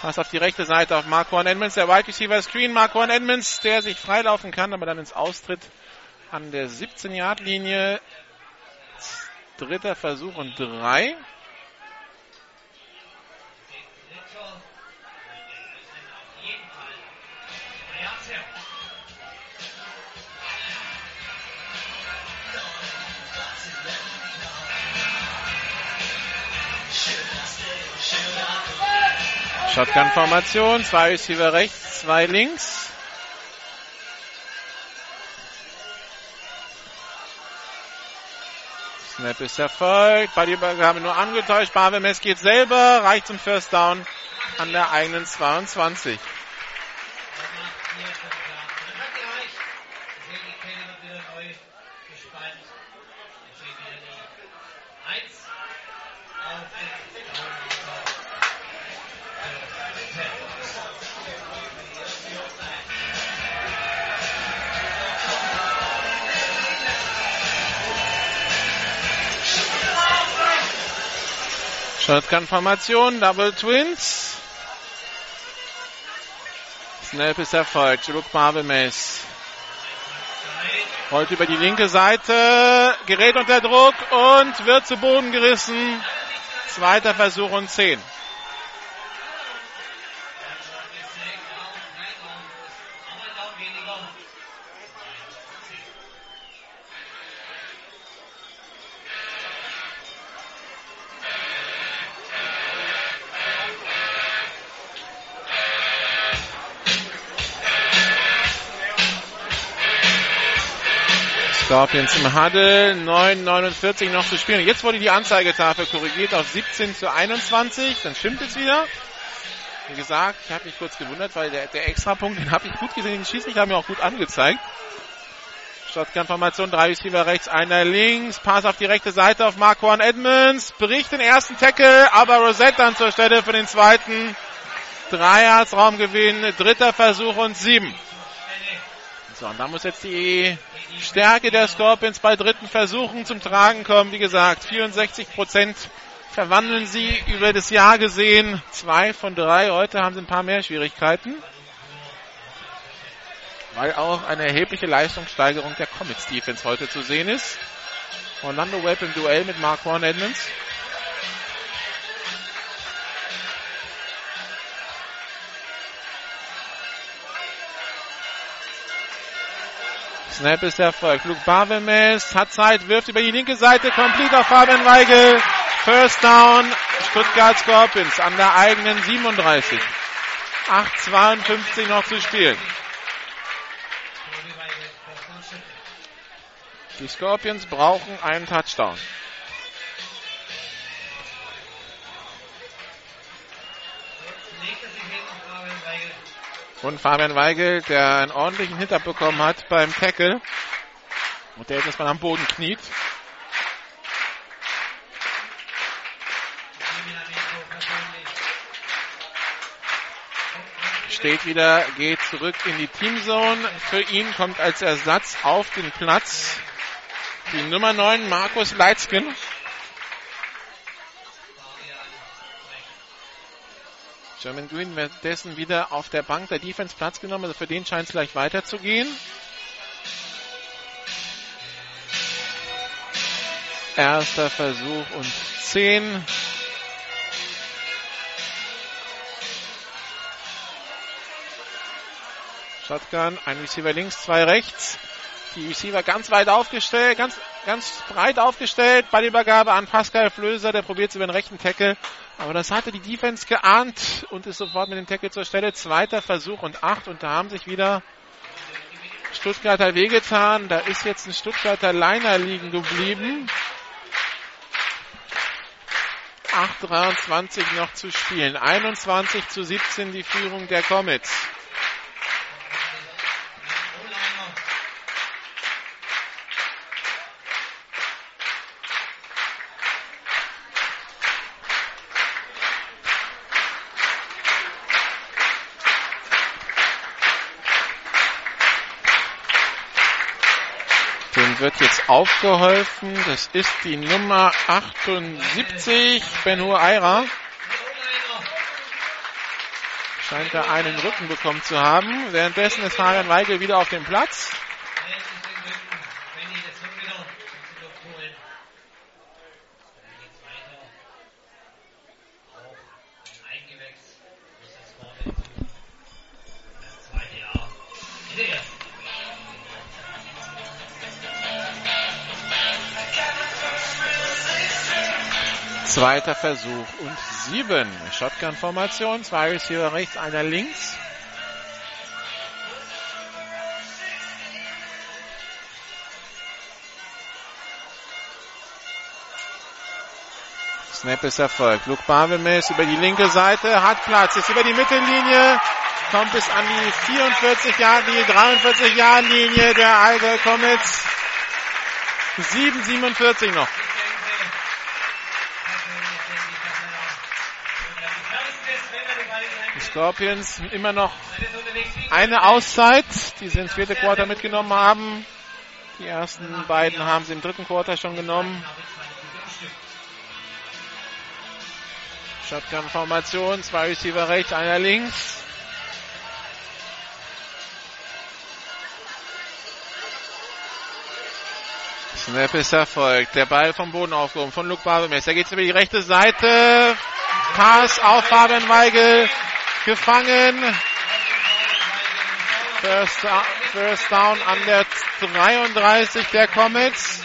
Pass auf die rechte Seite auf Marquand Edmonds, der Wide Receiver Screen. Marquand Edmonds, der sich freilaufen kann, aber dann ins Austritt an der 17-Yard-Linie. Dritter Versuch und drei. Shotgun-Formation, zwei Receiver rechts, zwei links. Snap ist erfolgt, Ballübergabe nur angetäuscht, Barbemes geht selber, reicht zum First Down an der eigenen 22. Shotgun-Formation, Double Twins. Snap ist erfolgt. Luke Barbemes. Rollt über die linke Seite, gerät unter Druck und wird zu Boden gerissen. Zweiter Versuch und 10. Scorpions im Huddle, 9,49 noch zu spielen. Jetzt wurde die Anzeigetafel korrigiert auf 17 zu 21. Dann stimmt es wieder. Wie gesagt, ich habe mich kurz gewundert, weil der, der Extrapunkt, den habe ich gut gesehen, den Schiedsrichter haben mir auch gut angezeigt. Shotgun-Formation, drei Receiver rechts, einer links, Pass auf die rechte Seite auf Marquan Edmonds, bricht den ersten Tackle, aber Rosette dann zur Stelle für den zweiten. Drei Raumgewinn, dritter Versuch und sieben. So, und da muss jetzt die Stärke der Scorpions bei dritten Versuchen zum Tragen kommen. Wie gesagt, 64 Prozent verwandeln sie über das Jahr gesehen. Zwei von drei. Heute haben sie ein paar mehr Schwierigkeiten. Weil auch eine erhebliche Leistungssteigerung der Comets Defense heute zu sehen ist. Orlando Webb im Duell mit Mark Horn Edmonds. Snap ist erfolgt. Luke Barvemes hat Zeit, wirft über die linke Seite, complete Fabian Weigel. First down, Stuttgart Scorpions an der eigenen 37. 8,52 noch zu spielen. Die Scorpions brauchen einen Touchdown. Und Fabian Weigel, der einen ordentlichen Hit bekommen hat beim Tackle. Und der jetzt mal am Boden kniet. Steht wieder, geht zurück in die Teamzone. Für ihn kommt als Ersatz auf den Platz die Nummer 9 Markus Leitzken. German Green währenddessen wieder auf der Bank der Defense Platz genommen. Also für den scheint es gleich weiterzugehen. Erster Versuch und 10. Shotgun, ein Receiver links, zwei rechts. Die Receiver ganz weit aufgestellt, ganz, ganz breit aufgestellt. Ballübergabe an Pascal Flöser, der probiert es über den rechten Tackle. Aber das hatte die Defense geahnt und ist sofort mit dem Tackle zur Stelle. Zweiter Versuch und acht und da haben sich wieder Stuttgarter wehgetan. Da ist jetzt ein Stuttgarter Liner liegen geblieben. 8,23 noch zu spielen. 21 zu 17 die Führung der Comets. wird jetzt aufgeholfen. Das ist die Nummer 78, Benhur Aira. Scheint da einen Rücken bekommen zu haben. Währenddessen ist Fabian Weigel wieder auf dem Platz. Zweiter Versuch und sieben. Shotgun-Formation. Zwei Receiver rechts, einer links. Snap ist erfolgt. Luke Barbemes über die linke Seite, hat Platz, ist über die Mittellinie, kommt bis an die 44 Jahre, die 43 Jahre Linie der Allgäu Comets. 7,47 noch. Scorpions immer noch eine Auszeit, die sie ins vierte Quarter mitgenommen haben. Die ersten beiden haben sie im dritten Quarter schon genommen. Shotgun-Formation, zwei Receiver rechts, einer links. Snap ist erfolgt. Der Ball vom Boden aufgehoben von Luke Barbemes. Er geht über die rechte Seite. Pass auf Fabian Weigel. Gefangen. First, first down an der 33 der Comets.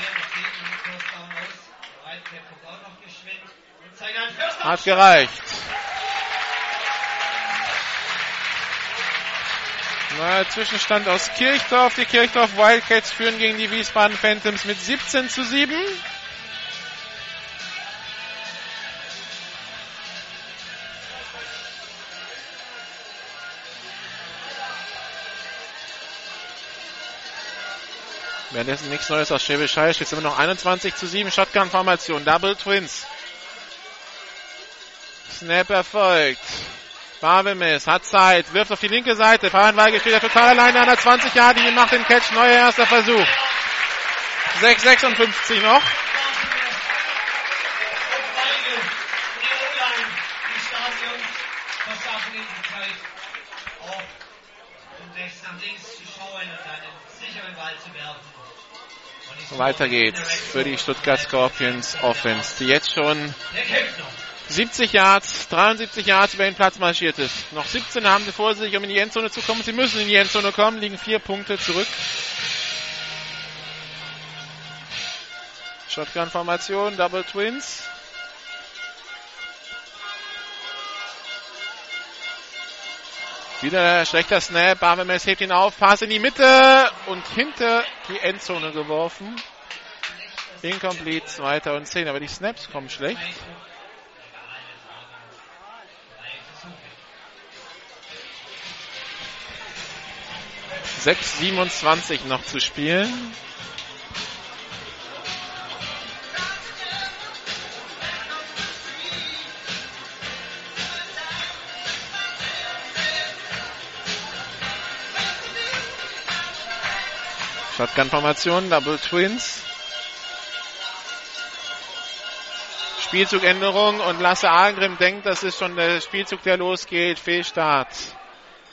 Hat gereicht. Neuer Zwischenstand aus Kirchdorf. Die Kirchdorf Wildcats führen gegen die Wiesbaden Phantoms mit 17 zu 7. Währenddessen nichts Neues aus Schwäbisch Hall. Steht immer noch 21 zu 7. Shotgun-Formation. Double Twins. Snap erfolgt. Barbemis hat Zeit, wirft auf die linke Seite. Fabian Weigel steht ja total alleine an der 20 Jahre, die macht den Catch. Neuer erster Versuch. 6,56 noch. Weiter geht's für die Stuttgart Scorpions Offense, die jetzt schon 70 Yards, 73 Yards über den Platz marschiert ist. Noch 17 haben sie vor sich, um in die Endzone zu kommen. Sie müssen in die Endzone kommen, liegen vier Punkte zurück. Shotgun-Formation, Double Twins. Wieder schlechter Snap. Barbemes hebt ihn auf. Pass in die Mitte und hinter die Endzone geworfen. Incomplete, zweiter und zehn. Aber die Snaps kommen schlecht. 6,27 noch zu spielen. Shotgun-Formation, Double Twins. Spielzugänderung und Lasse Agrim denkt, das ist schon der Spielzug, der losgeht. Fehlstart.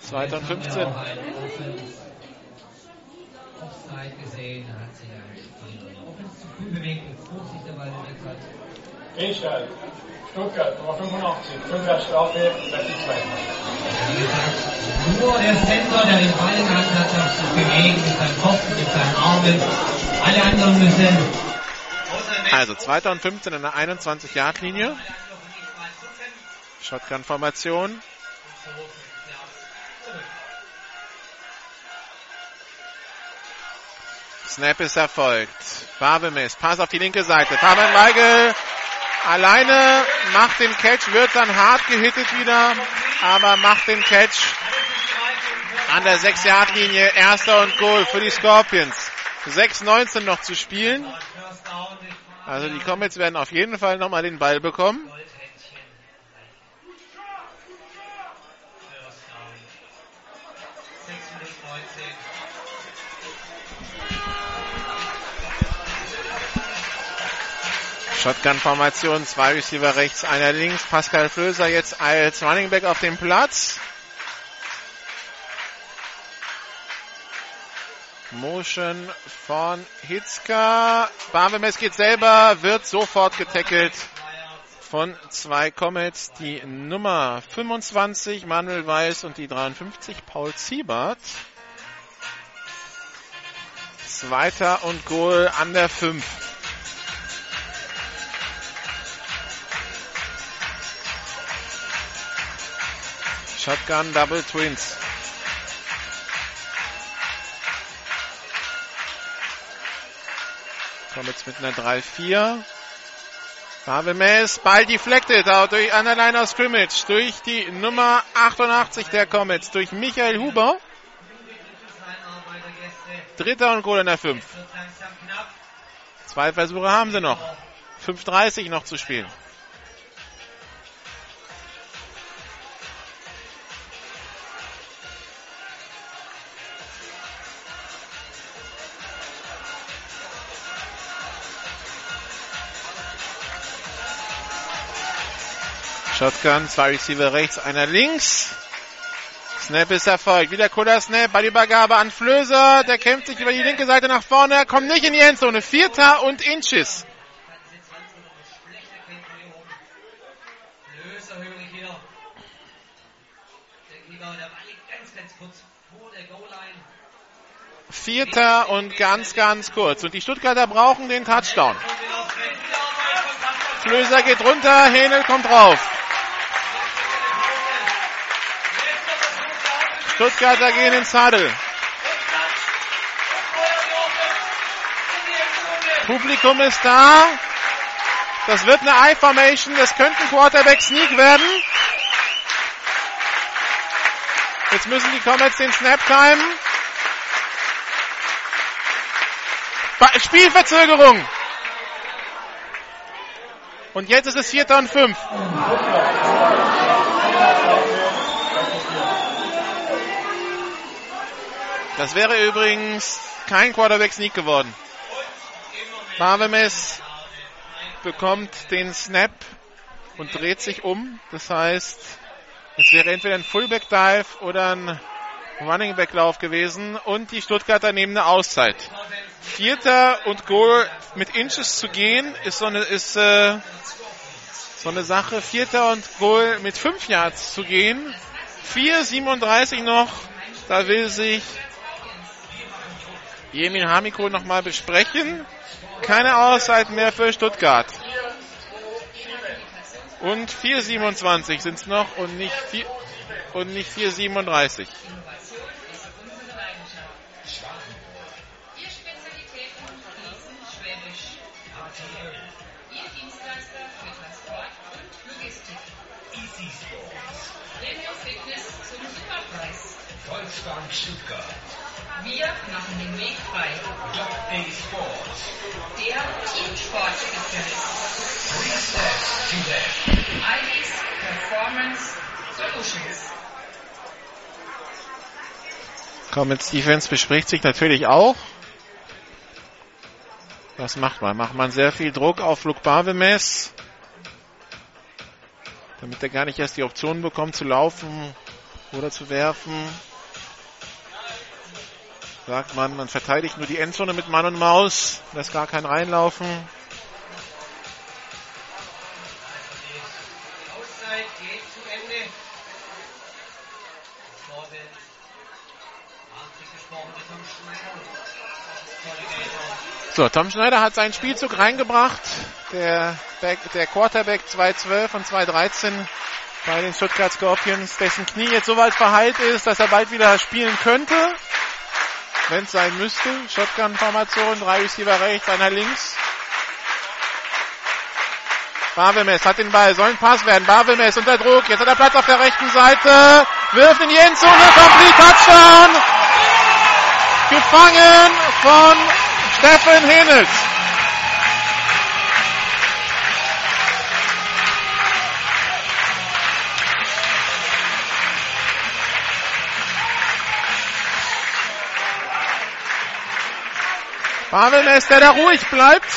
2015. Fehlstart. Stuttgart, Nummer 85, 5 Jahre Strafe. Nur der Center, der den Ball in der Hand hat, darf sich bewegen mit seinem Kopf, mit seinen Armen. Alle anderen müssen. Also 2015 in der 21-Yard-Linie. Shotgun-Formation. Snap ist erfolgt. Barbemis, Pass auf die linke Seite. Fabian Weigel alleine macht den Catch, wird dann hart gehittet wieder, aber macht den Catch an der 6-Yard-Linie. Erster und Goal für die Scorpions. 6-19 noch zu spielen. Also die Comets werden auf jeden Fall nochmal den Ball bekommen. Shotgun-Formation, zwei Receiver rechts, einer links. Pascal Flöser jetzt als Running Back auf dem Platz. Motion von Hitzka. Barbemes geht selber, wird sofort getackelt von zwei Comets. Die Nummer 25 Manuel Weiß und die 53 Paul Ziebert. Zweiter und Goal an der 5. Shotgun Double Twins. Kommen jetzt mit einer 3-4. Pavel Ball deflected durch an der Line of Scrimmage durch die Nummer 88 der Comets, durch Michael Huber. Dritter und Goal in der 5. Zwei Versuche haben sie noch. 5.30 noch zu spielen. Shotgun, zwei Receiver rechts, einer links. Snap ist erfolgt. Wieder cooler Snap. Ballübergabe an Flöser. Der kämpft sich über die linke Seite nach vorne. Kommt nicht in die Endzone. Vierter und Inches. Vierter und ganz, ganz kurz. Und die Stuttgarter brauchen den Touchdown. Flöser geht runter. Hähnel kommt drauf. Stuttgarter gehen ins Huddle. Publikum ist da. Das wird eine I-Formation. Das könnte ein Quarterback-Sneak werden. Jetzt müssen die Comets den Snap timen. Spielverzögerung. Und jetzt ist es Vierter und Fünf. Das wäre übrigens kein Quarterback-Sneak geworden. Barvemes bekommt den Snap und dreht sich um. Das heißt, es wäre entweder ein Fullback-Dive oder ein Running Back Lauf gewesen und die Stuttgarter nehmen eine Auszeit. Vierter und Goal mit Inches zu gehen ist so eine ist äh, so eine Sache. Vierter und Goal mit fünf Yards zu gehen. 4,37 noch. Da will sich Jemin Hamiko nochmal besprechen. Keine Auszeit mehr für Stuttgart. Und 4,27 sind es noch und nicht, vier, und nicht 4,37. Ihr Spezialitäten fließen Schwäbisch. Ihr Dienstleister für Transport und Logistik. Easy Sports. Premium Fitness zum Superpreis. Volksbank Stuttgart. Wir machen den Weg frei. Doc A Sports. Der Teamsportspezialist. IDs Performance Solutions. Comets Defense bespricht sich natürlich auch. Was macht man? Macht man sehr viel Druck auf Luke Barvemes, damit er gar nicht erst die Option bekommt zu laufen oder zu werfen. Sagt man, man verteidigt nur die Endzone mit Mann und Maus, lässt gar keinen reinlaufen. So, Tom Schneider hat seinen Spielzug reingebracht. Der, Back, der Quarterback 212 und 213 bei den Stuttgart Scorpions, dessen Knie jetzt soweit verheilt ist, dass er bald wieder spielen könnte. Wenn es sein müsste. Shotgun-Formation, drei Receiver rechts, einer links. Barvemes hat den Ball, soll ein Pass werden. Barvemes unter Druck, jetzt hat er Platz auf der rechten Seite, wirft in die Endzone, Complete Touchdown! Gefangen von Steffen Henels. Barvemes, der da ruhig bleibt.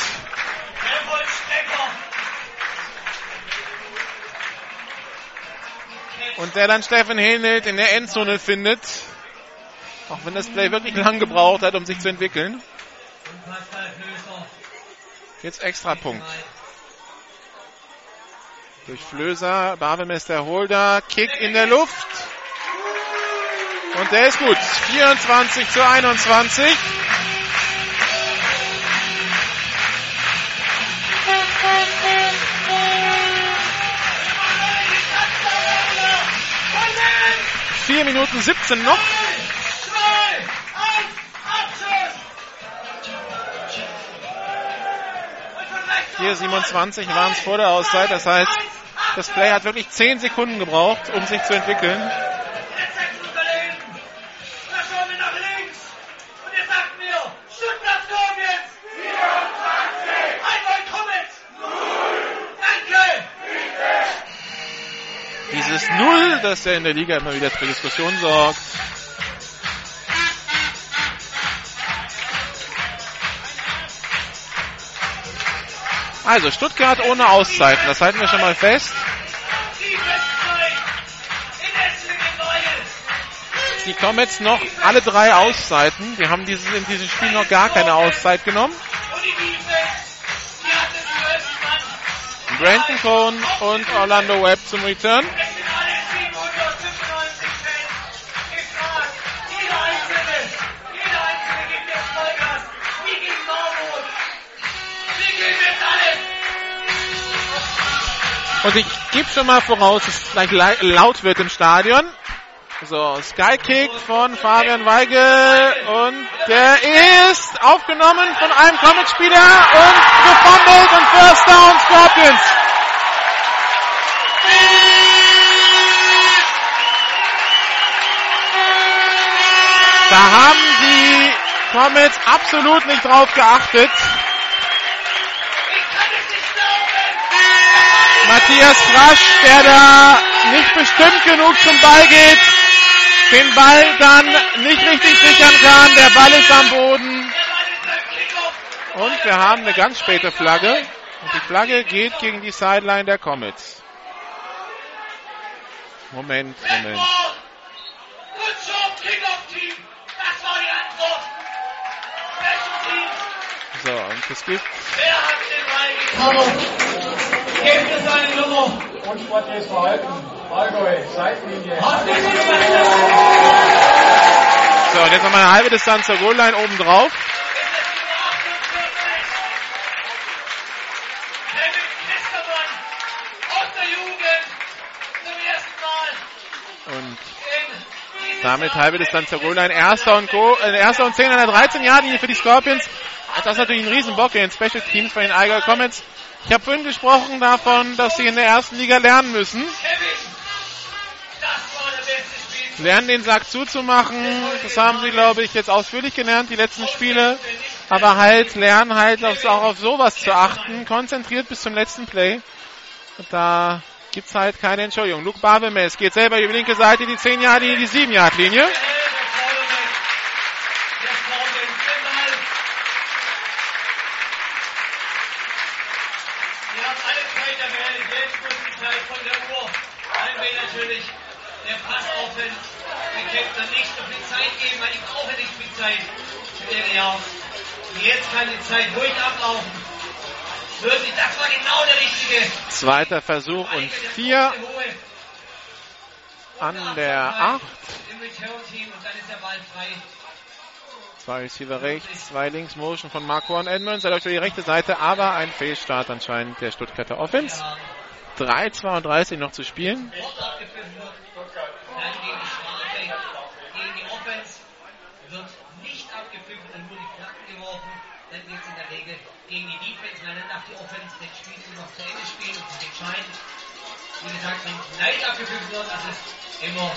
Und der dann Steffen Henelt in der Endzone findet. Auch wenn das Play wirklich lang gebraucht hat, um sich zu entwickeln. Jetzt extra Punkt. Durch Flöser, Barwemester Holder, Kick in der Luft. Und der ist gut. 24 zu 21. Vier Minuten 17 noch. 4,27 waren es vor der Auszeit. Das heißt, das Play hat wirklich 10 Sekunden gebraucht, um sich zu entwickeln. Dieses Null, das ja in der Liga immer wieder für Diskussionen sorgt. Also Stuttgart ohne Auszeiten, das halten wir schon mal fest. Die kommen jetzt noch alle drei Auszeiten. Die haben dieses, in diesem Spiel noch gar keine Auszeit genommen. Brandon Cohn und Orlando Webb zum Return. Und ich gebe schon mal voraus, dass es gleich laut wird im Stadion. So, Skykick von Fabian Weigel und der ist aufgenommen von einem Comic-Spieler und gefummelt und First Down Scorpions. Da haben die Comets absolut nicht drauf geachtet. Matthias Frasch, der da nicht bestimmt genug zum Ball geht, den Ball dann nicht richtig sichern kann. Der Ball ist am Boden. Und wir haben eine ganz späte Flagge. Und die Flagge geht gegen die Sideline der Comets. Moment, Moment. So, und es gibt. Wer hat den Ball Gebt mir seine Nummer. Unsportliches Verhalten. Allgäu, Seitenlinie. So, und jetzt nochmal eine halbe Distanz zur Goalline oben drauf. Und damit halbe Distanz zur Goalline. Erster und, Go, äh, erster und 10 an der 13 Yard linie für die Scorpions. Das ist natürlich ein Riesenbock in den Special Teams von den Allgäu Comets. Ich habe vorhin gesprochen davon, dass sie in der ersten Liga lernen müssen. Lernen den Sack zuzumachen. Das haben sie, glaube ich, jetzt ausführlich gelernt, die letzten Spiele. Aber halt lernen halt auch auf sowas zu achten. Konzentriert bis zum letzten Play. Und da gibt's halt keine Entschuldigung. Luke Babemes geht selber über die linke Seite, die 10 Yard die 7 Yard Linie. Die Zeit ruhig ablaufen. Wirklich, das war genau der richtige. Zweiter Versuch und vier an der 8. Zwei Receiver rechts, zwei links, Motion von Marco und Edmonds. Er läuft über die rechte Seite, aber ein Fehlstart anscheinend der Stuttgarter Offense. 3,32 noch zu spielen die Defense, dann darf die Offense den Spiel noch zu Ende entscheiden. Wie gesagt, wenn leicht abgepfiffen wird, das ist immer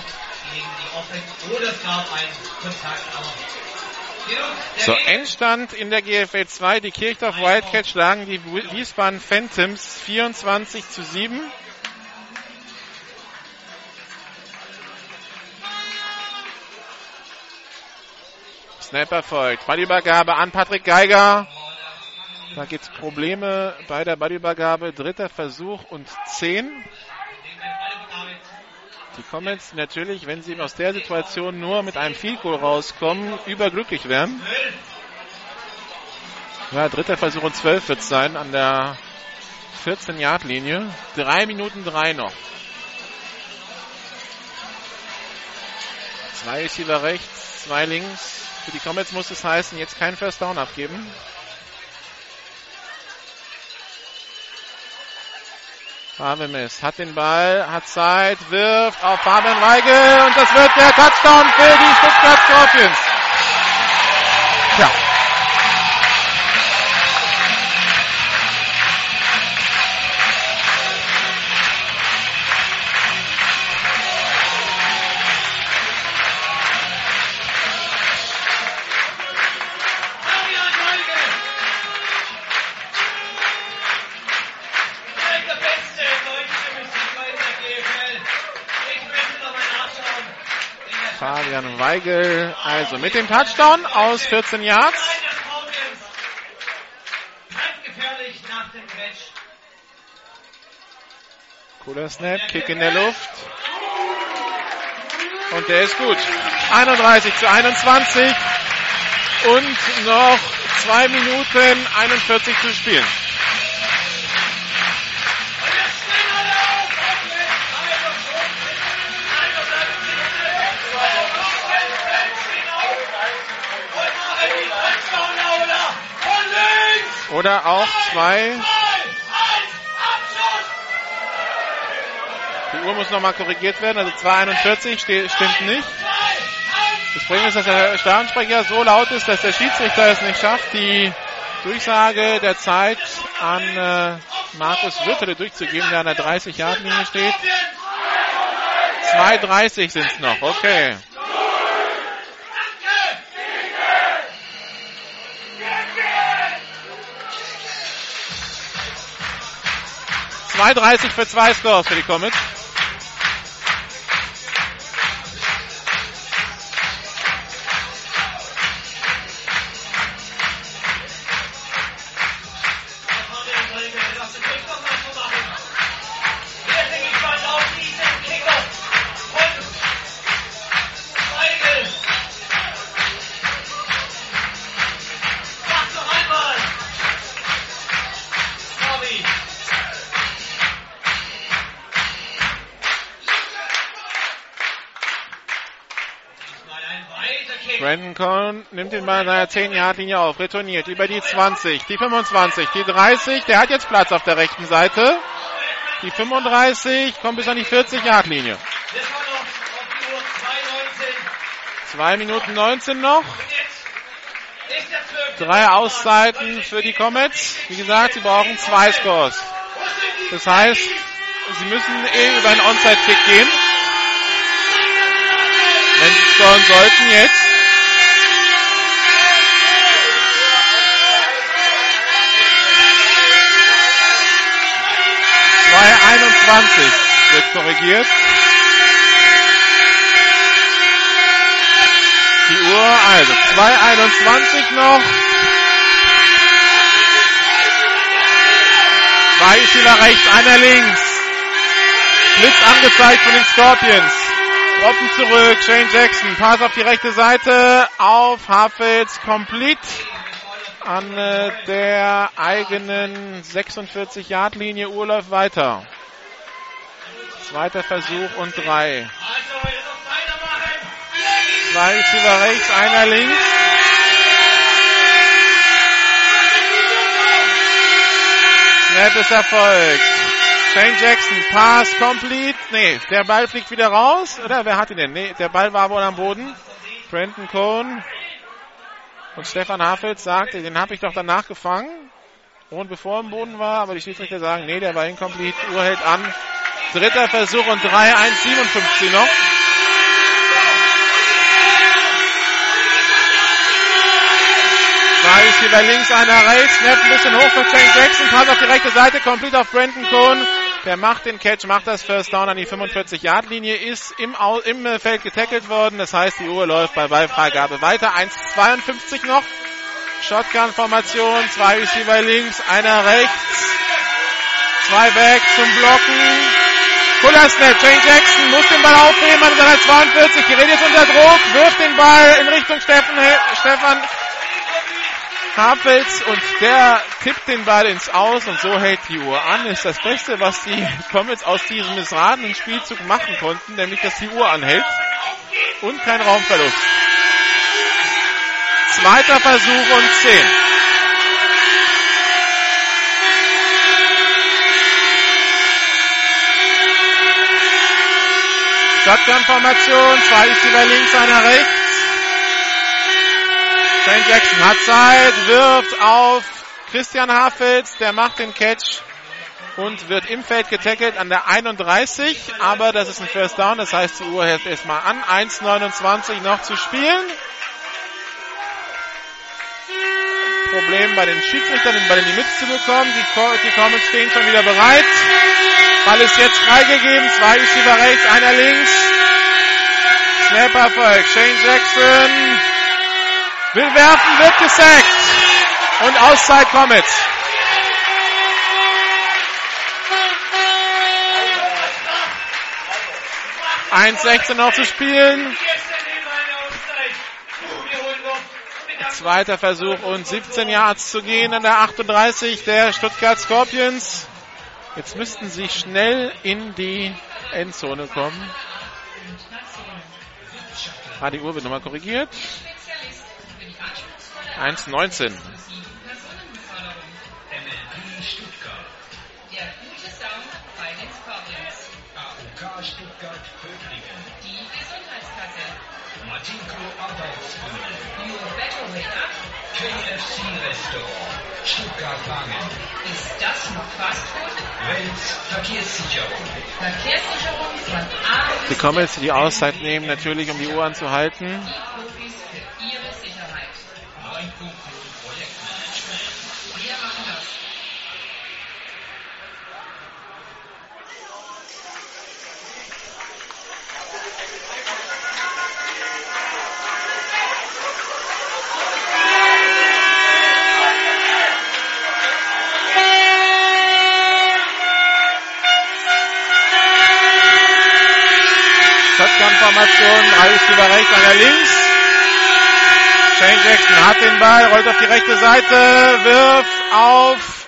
gegen die Offense oder es gab einen Kontakt, aber so, Endstand in der GFL 2. Die Kirchdorf Wildcats schlagen die Wiesbaden Phantoms 24 zu 7. Snapper folgt. Ballübergabe an Patrick Geiger. Da gibt es Probleme bei der Ballübergabe. Dritter Versuch und 10. Die Comments natürlich, wenn sie aus der Situation nur mit einem Field Goal rauskommen, überglücklich werden. Ja, dritter Versuch und 12 wird es sein an der 14-Yard-Linie. Drei Minuten drei noch. Zwei Receiver rechts, zwei links. Für die Comets muss es heißen, jetzt kein First Down abgeben. Fabian hat den Ball, hat Zeit, wirft auf Fabian Weigel und das wird der Touchdown für die Stuttgart Scorpions. Tja, Fabian Weigel, also mit dem Touchdown aus 14 Yards. Cooler Snap, Kick in der Luft. Und der ist gut. 31 zu 21 und noch 2 Minuten 41 zu spielen. Oder auch zwei. Die Uhr muss nochmal korrigiert werden, also 2,41 stimmt nicht. Das Problem ist, dass der Stadionsprecher so laut ist, dass der Schiedsrichter es nicht schafft, die Durchsage der Zeit an äh, Markus Wirtele durchzugeben, der an der 30-Yard-Linie steht. 2,30 sind es noch, okay. 2,30 für zwei Scores für die Comets. Cohn nimmt den Ball an seiner 10-Yard-Linie auf, retourniert über die 20, die 25, die 30. Der hat jetzt Platz auf der rechten Seite. Die 35 kommt bis an die 40-Yard-Linie. 2 Minuten 19 noch. Drei Auszeiten für die Comets. Wie gesagt, sie brauchen zwei Scores. Das heißt, sie müssen eh über einen Onside-Kick gehen. Wenn sie scoren sollten jetzt. 2,21 wird korrigiert. Die Uhr, also 2,21 noch. Zwei Spieler rechts, einer links. Blitz angezeigt von den Scorpions. Droppen zurück, Shane Jackson, Pass auf die rechte Seite, auf Hafels, complete an äh, der eigenen 46-Yard-Linie. Uhr weiter. Zweiter Versuch und drei. Zwei Receiver rechts, einer links. Snap ist erfolgt. Shane Jackson, Pass complete. Nee, der Ball fliegt wieder raus. Oder wer hat ihn denn? Nee, der Ball war wohl am Boden. Brenton Cohn und Stefan Hafels sagte, den habe ich doch danach gefangen. Und bevor er im Boden war, aber die Schiedsrichter sagen, nee, der war incomplete, Uhr hält an. Dritter Versuch und 3, 1, 57 noch. Zwei ist hier bei links, einer rechts, Snap ein bisschen hoch für Shane Jackson, Pass auf die rechte Seite, komplett auf Brandon Cohn. Der macht den Catch, macht das First Down an die 45-Yard-Linie, ist im, im Feld getackelt worden. Das heißt, die Uhr läuft bei Ballfreigabe weiter. 1,52 noch. Shotgun-Formation, zwei Receiver links, einer rechts. Zwei back zum Blocken. Cooler Snap. Jane Jackson muss den Ball aufheben an seiner 42. Gerät jetzt unter Druck, wirft den Ball in Richtung Steffen, Stefan Hapels und der tippt den Ball ins Aus und so hält die Uhr an. Ist das Beste, was die Comets aus diesem missratenen Spielzug machen konnten, nämlich dass die Uhr anhält und kein Raumverlust. Zweiter Versuch und 10. Shotgun-Formation, zwei ist über links, einer rechts. Shane Jackson hat Zeit, wirft auf Christian Hafels, der macht den Catch und wird im Feld getackelt an der 31, aber das ist ein First Down, das heißt die Uhr hält erstmal an, 1,29 noch zu spielen. Problem bei den Schiedsrichtern, den Ball in die Mitte zu bekommen. Die, die Comets stehen schon wieder bereit. Ball ist jetzt freigegeben. Zwei Receiver rechts, einer links. Snap Erfolg. Shane Jackson will werfen, wird gesackt. Und Auszeit Comets. 1,16 noch zu spielen. Zweiter Versuch und 17 Yards zu gehen an der 38 der Stuttgart Scorpions. Jetzt müssten sie schnell in die Endzone kommen. Ah, die Uhr wird nochmal korrigiert. 1,19. Matinko Arbeitsbühne. New Battle-Winner. KFC Restaurant. Stuttgart Wangen. Ist das noch Fastfood? Wels Verkehrssicherung. Verkehrssicherung von A. Wir kommen jetzt die Auszeit nehmen, natürlich, um die Uhr anzuhalten. Die Profis Neufunktion Projektmanagement. Wir machen das. Shotgun-Formation, rechts, einer links. Shane Jackson hat den Ball, rollt auf die rechte Seite, wirft auf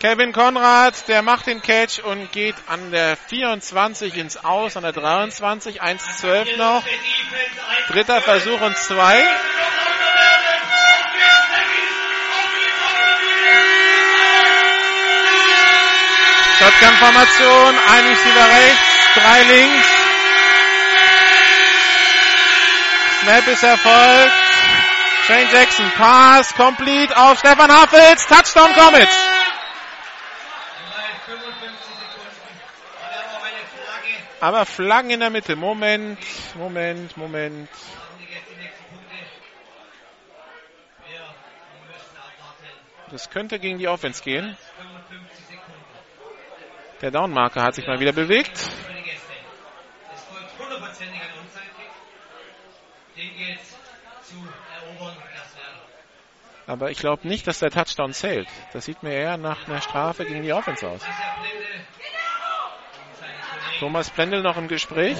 Kevin Konrad, der macht den Catch und geht an der 24 ins Aus, an der 23, 1-12 noch. Dritter Versuch und zwei. Shotgun-Formation, ein Receiver rechts, drei links. Snap ist erfolgt. Shane Jackson, Pass, complete auf Stefan Hafels, Touchdown Comets. Bei 55 Sekunden. Da wäre auch eine Flagge. Aber Flaggen in der Mitte. Moment, Moment, Moment. Das könnte gegen die Offense gehen. 55 Sekunden. Der Downmarker hat sich mal wieder bewegt. Für die Gäste. Es folgt hundertprozentig ein Onside-Kick. Den geht's zu erobern. Das wäre Aber ich glaube nicht, dass der Touchdown zählt. Das sieht mir eher nach einer Strafe gegen die Offense aus. Thomas Blendl noch im Gespräch.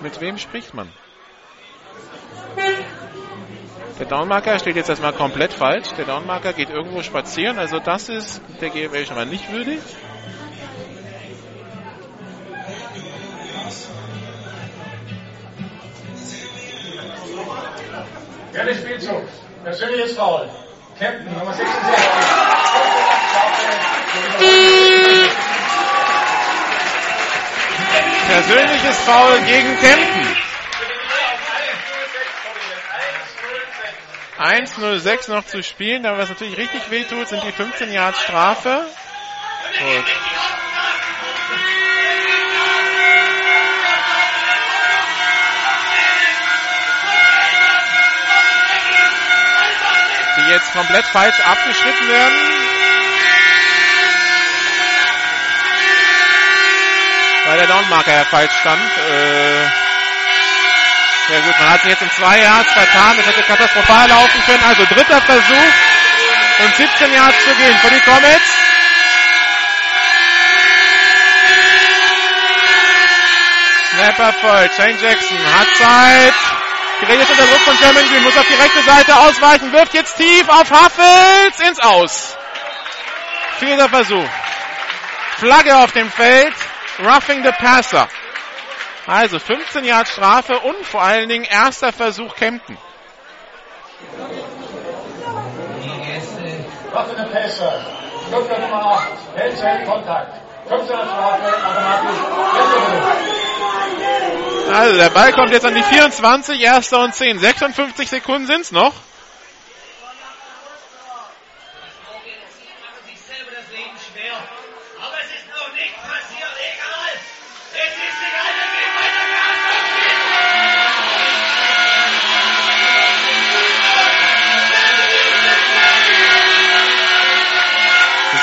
Mit wem spricht man? Der Downmarker steht jetzt erstmal komplett falsch. Der Downmarker geht irgendwo spazieren. Also das ist der GFL schon mal nicht würdig. Gerne Spielzug. Persönliches Foul. Captain Nummer 66. Persönliches Foul gegen Kempten. 1-0-6 noch zu spielen, aber was natürlich richtig wehtut, sind die 15 Yards Strafe. Gut. Jetzt komplett falsch abgeschnitten werden. Weil der Downmarker falsch stand. Äh, ja gut, man hat sich jetzt in zwei Yards vertan. Das hätte katastrophal laufen können. Also dritter Versuch und 17 Yards zu gehen für die Comets. Snapper voll. Shane Jackson hat Zeit. Gerät ist unter Druck von Sherman Green. Muss auf die rechte Seite ausweichen. Wirft jetzt tief auf Huffels ins Aus. Vierter Versuch. Flagge auf dem Feld. Roughing the Passer. Also 15 Yard Strafe und vor allen Dingen erster Versuch Kempten. der Pässe. Stuttgart Nummer 8. Held Kontakt. 15er Strafe, automatisch. Letzte Also der Ball kommt jetzt an die 24, erster und 10. 56 Sekunden sind's noch.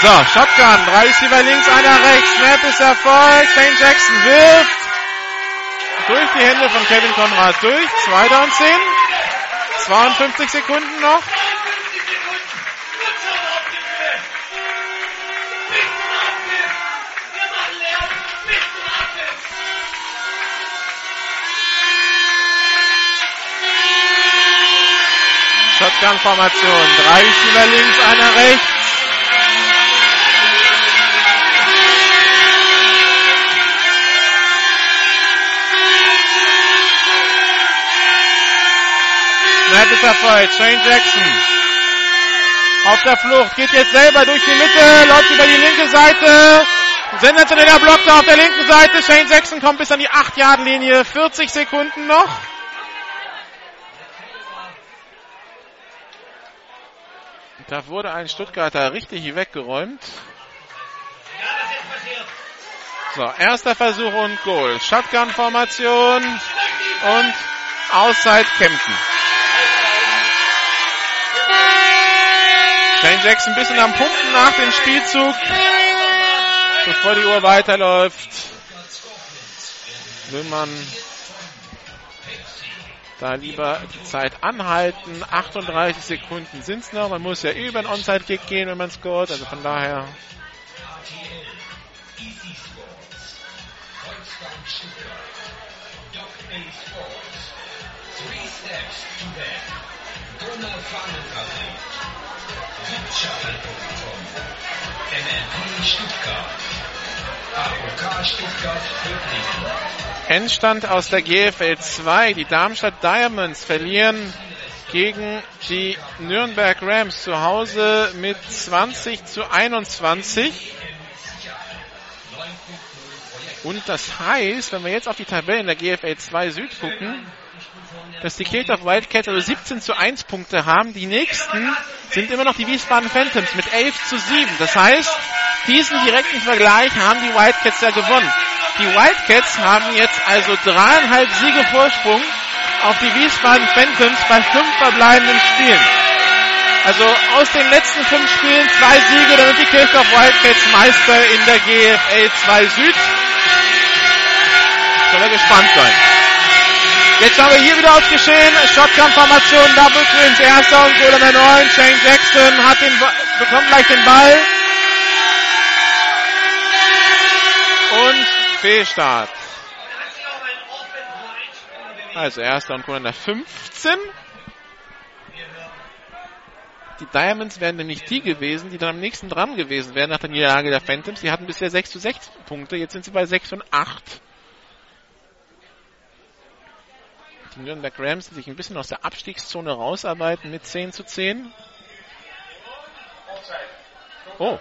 So, Shotgun, drei Receiver links, einer rechts, Snap ist erfolgt, Shane Jackson wirft durch die Hände von Kevin Conrad durch, 2 down 10, 52 Sekunden noch. Shotgun-Formation. Drei Spieler links, einer rechts. Snap ist erfolgt. Shane Jackson. Auf der Flucht. Geht jetzt selber durch die Mitte. Läuft über die linke Seite. Sensationeller Block da auf der linken Seite. Shane Jackson kommt bis an die 8-Yard-Linie. 40 Sekunden noch. Da wurde ein Stuttgarter richtig weggeräumt. So, erster Versuch und Goal. Shotgun-Formation und Auszeit Kempten. Shane Jackson ein bisschen am Pumpen nach dem Spielzug, bevor die Uhr weiterläuft. Will man da lieber die Zeit anhalten. 38 Sekunden sind es noch. Man muss ja über den Onside-Kick gehen, wenn man scoret. Also von daher. Endstand aus der GFL 2. Die Darmstadt Diamonds verlieren gegen die Nürnberg Rams zu Hause mit 20 zu 21. Und das heißt, wenn wir jetzt auf die Tabelle in der GFL 2 Süd gucken, dass die Kirchdorf Wildcats also 17 zu 1 Punkte haben. Die nächsten sind immer noch die Wiesbaden Phantoms mit 11 zu 7. Das heißt, diesen direkten Vergleich haben die Wildcats ja gewonnen. Die Wildcats haben jetzt also dreieinhalb Siege Vorsprung auf die Wiesbaden Phantoms bei fünf verbleibenden Spielen. Also aus den letzten fünf Spielen zwei Siege, sind die Kirchdorf Wildcats Meister in der GFL 2 Süd. Sollen wir gespannt sein. Jetzt schauen wir hier wieder aufs Geschehen. Shotgun-Formation, Double Twins, erster und Goal Nummer 9. Shane Jackson hat den, bekommt gleich den Ball. Und Fehlstart. Also erster und Goal Nummer 15. Die Diamonds wären nämlich die gewesen, die dann am nächsten dran gewesen wären nach der Niederlage der Phantoms. Die hatten bisher 6 zu 6 Punkte, jetzt sind sie bei 6 und 8. Die Nürnberg Rams sich ein bisschen aus der Abstiegszone rausarbeiten mit 10 zu 10. Oh.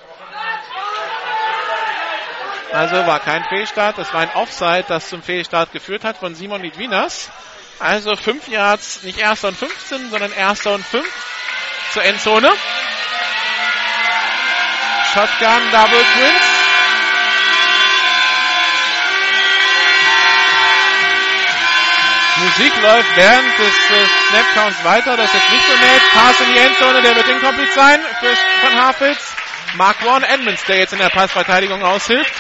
Also war kein Fehlstart, das war ein Offside, das zum Fehlstart geführt hat von Simon Lidwinas. Also 5 Yards, nicht erster und 15, sondern erster und 5 zur Endzone. Shotgun Double Twins. Musik läuft während des äh, Snapcounts weiter. Das ist jetzt nicht so nett. Pass in die Endzone, der wird inkomplett sein für von Hafitz. Mark Warren Edmonds, der jetzt in der Passverteidigung aushilft.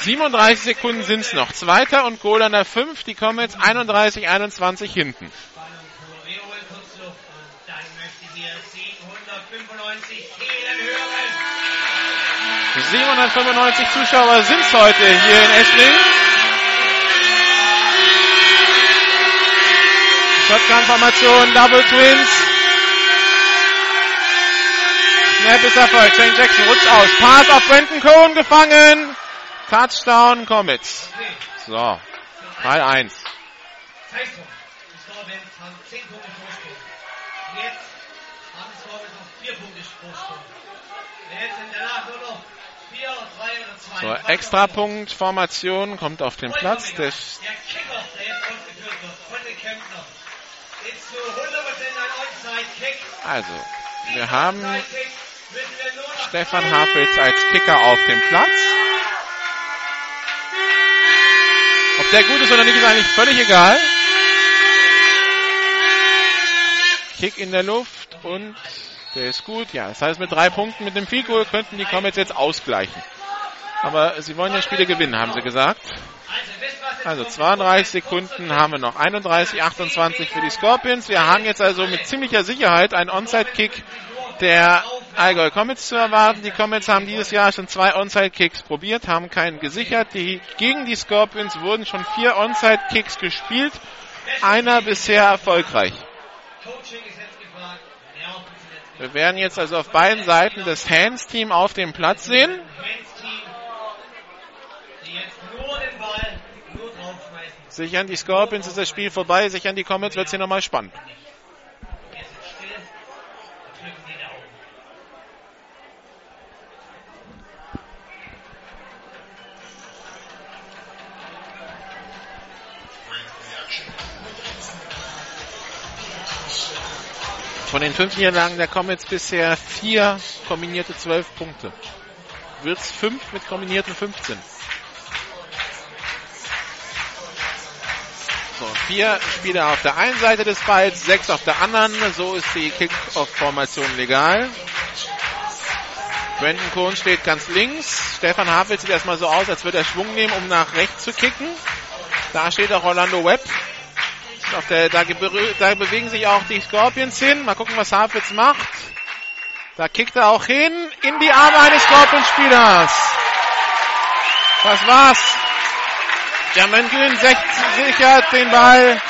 37 Sekunden sind es noch. Zweiter und Goal an der 5. Die kommen jetzt 31-21 hinten. 795 Zuschauer sind es heute hier in Esslingen. Shotgun-Formation, Double Twins. Snap ist erfolgt. Shane Jackson rutscht aus. Pass auf Brenton Cohen gefangen. Touchdown Comets. So. 3-1. So, Extrapunkt, Formation kommt auf den Platz. Der also, wir haben Stefan Hafels als Kicker auf dem Platz. Ob der gut ist oder nicht, ist eigentlich völlig egal. Kick in der Luft und der ist gut. Ja, das heißt, mit drei Punkten mit dem Goal könnten die Comets jetzt ausgleichen. Aber sie wollen ja Spiele gewinnen, haben sie gesagt. Also 32 Sekunden haben wir noch. 31, 28 für die Scorpions. Wir haben jetzt also mit ziemlicher Sicherheit einen Onside-Kick der Allgäu Comets zu erwarten. Die Comets haben dieses Jahr schon zwei Onside-Kicks probiert, haben keinen gesichert. Die, gegen die Scorpions wurden schon vier Onside-Kicks gespielt. Einer bisher erfolgreich. Wir werden jetzt also auf beiden Seiten das Hands-Team auf dem Platz sehen. Sichern die Scorpions ist das Spiel vorbei, sichern die Comets wird es hier nochmal spannend. Von den fünf Niederlagen der Comets bisher vier kombinierte zwölf Punkte. Wird's fünf mit kombinierten 15. vier Spieler auf der einen Seite des Balls, sechs auf der anderen. So ist die Kick-Off-Formation legal. Brandon Kohn steht ganz links. Stefan Havels sieht erstmal so aus, als würde er Schwung nehmen, um nach rechts zu kicken. Da steht auch Orlando Webb. Der, da, da, bewegen sich auch die Scorpions hin. Mal gucken, was Havels macht. Da kickt er auch hin in die Arme eines Scorpions-Spielers. Das war's. German Gün sichert den Ball.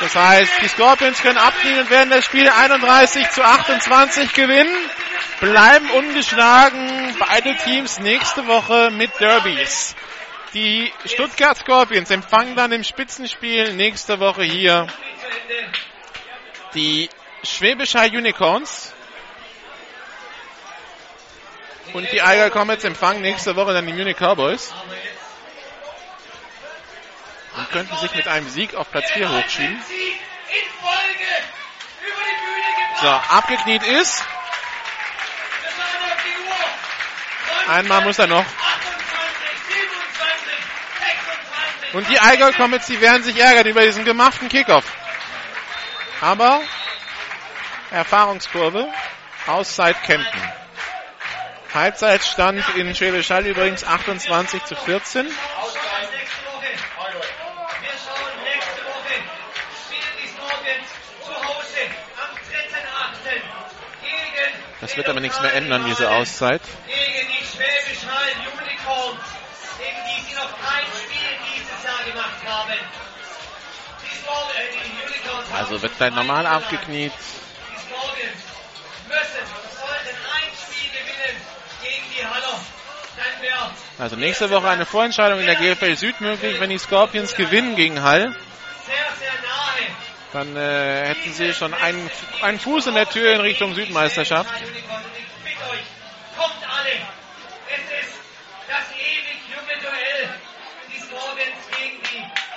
Das heißt, die Scorpions können abziehen und werden das Spiel 31 zu 28 gewinnen. Bleiben ungeschlagen beide Teams nächste Woche mit Derbys. Die Stuttgart Scorpions empfangen dann im Spitzenspiel nächste Woche hier die Schwäbischer Unicorns. Und die Eiger Comets empfangen nächste Woche dann die Munich Cowboys. Und könnten sich mit einem Sieg auf Platz 4 hochschieben. So, abgekniet ist. Einmal muss er noch. Und die Eiger Comets, die werden sich ärgern über diesen gemachten Kickoff. Aber Erfahrungskurve Auszeit Kempten. Halbzeitstand in Schwäbisch Hall übrigens 28 zu 14. Das wird aber nichts mehr ändern, diese Auszeit. Gegen die Schwäbisch Hall Unicorns, gegen die sie noch kein Spiel dieses Jahr gemacht haben. Also wird dann normal abgekniet. Also nächste Woche eine Vorentscheidung in der GFL Süd möglich, wenn die Scorpions gewinnen gegen Hall. Dann äh, hätten sie schon einen, einen Fuß in der Tür in Richtung Südmeisterschaft.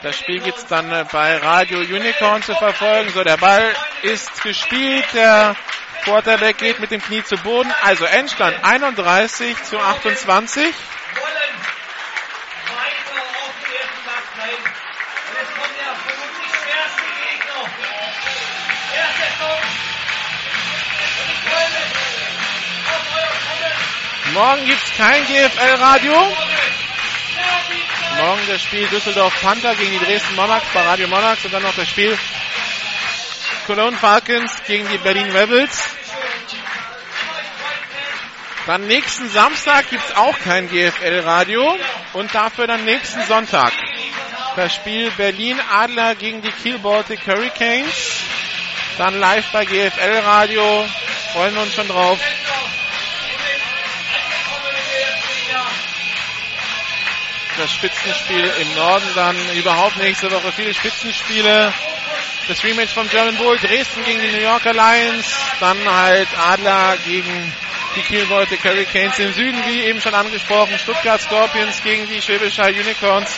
Das Spiel gibt es dann äh, bei Radio Unicorn zu verfolgen. So, der Ball ist gespielt. Der Quarterback geht mit dem Knie zu Boden. Also Endstand 31 zu 28. Morgen gibt es kein GFL-Radio. Morgen das Spiel Düsseldorf Panther gegen die Dresden Monarchs bei Radio Monarchs und dann noch das Spiel Cologne Falcons gegen die Berlin Rebels. Dann nächsten Samstag gibt es auch kein GFL-Radio und dafür dann nächsten Sonntag das Spiel Berlin Adler gegen die Kiel Baltic Hurricanes. Dann live bei GFL Radio. Freuen wir uns schon drauf. Das Spitzenspiel im Norden dann überhaupt nächste Woche viele Spitzenspiele. Das Rematch vom German Bowl, Dresden gegen die New Yorker Lions, dann halt Adler gegen die Kiel Baltic Hurricanes im Süden, wie eben schon angesprochen, Stuttgart Scorpions gegen die Schwäbischer Unicorns.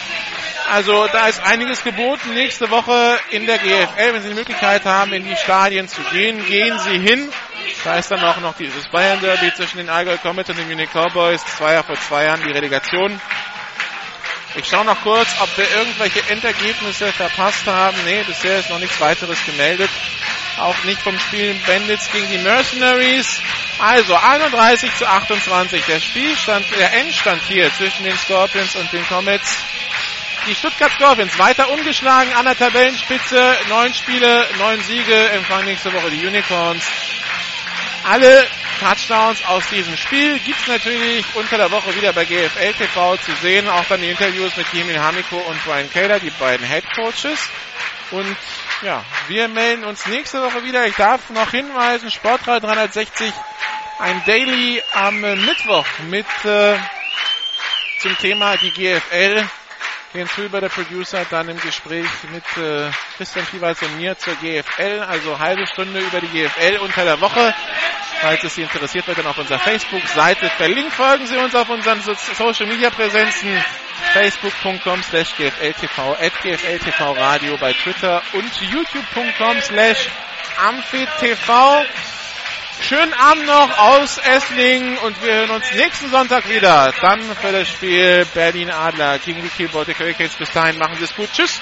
Also da ist einiges geboten. Nächste Woche in der GFL, wenn Sie die Möglichkeit haben, in die Stadien zu gehen, gehen Sie hin. Da ist dann auch noch dieses Bayern Derby zwischen den Allgäu Comets und den Munich Cowboys. Zwei Jahre vor zwei Jahren die Relegation. Ich schaue noch kurz, ob wir irgendwelche Endergebnisse verpasst haben. Nee, bisher ist noch nichts weiteres gemeldet. Auch nicht vom Spiel Bandits gegen die Mercenaries. Also 31 zu 28. Der Spielstand, der Endstand hier zwischen den Scorpions und den Comets. Die Stuttgart Scorpions weiter ungeschlagen an der Tabellenspitze. Neun Spiele, neun Siege. Empfangen nächste Woche die Unicorns. Alle Touchdowns aus diesem Spiel gibt es natürlich unter der Woche wieder bei GFL TV zu sehen. Auch dann die Interviews mit Jimmy Hamiko und Brian Kaler, die beiden Head Coaches. Und ja, wir melden uns nächste Woche wieder. Ich darf noch hinweisen, Sportrad 360, ein Daily am Mittwoch mit äh, zum Thema die GFL. Jens Hülber, der Producer, dann im Gespräch mit äh, Christian Fiewals und mir zur GFL, also halbe Stunde über die GFL unter der Woche. Falls es Sie interessiert, wird dann auf unserer Facebook-Seite verlinkt. Folgen Sie uns auf unseren so Social Media Präsenzen facebook.com slash gfltv, at gfltv Radio bei Twitter und youtube.com slash amphitv. Schönen Abend noch aus Esslingen und wir hören uns nächsten Sonntag wieder. Dann für das Spiel Berlin Adler gegen die Kiel Baltic Hurricanes. Bis dahin machen Sie es gut. Tschüss.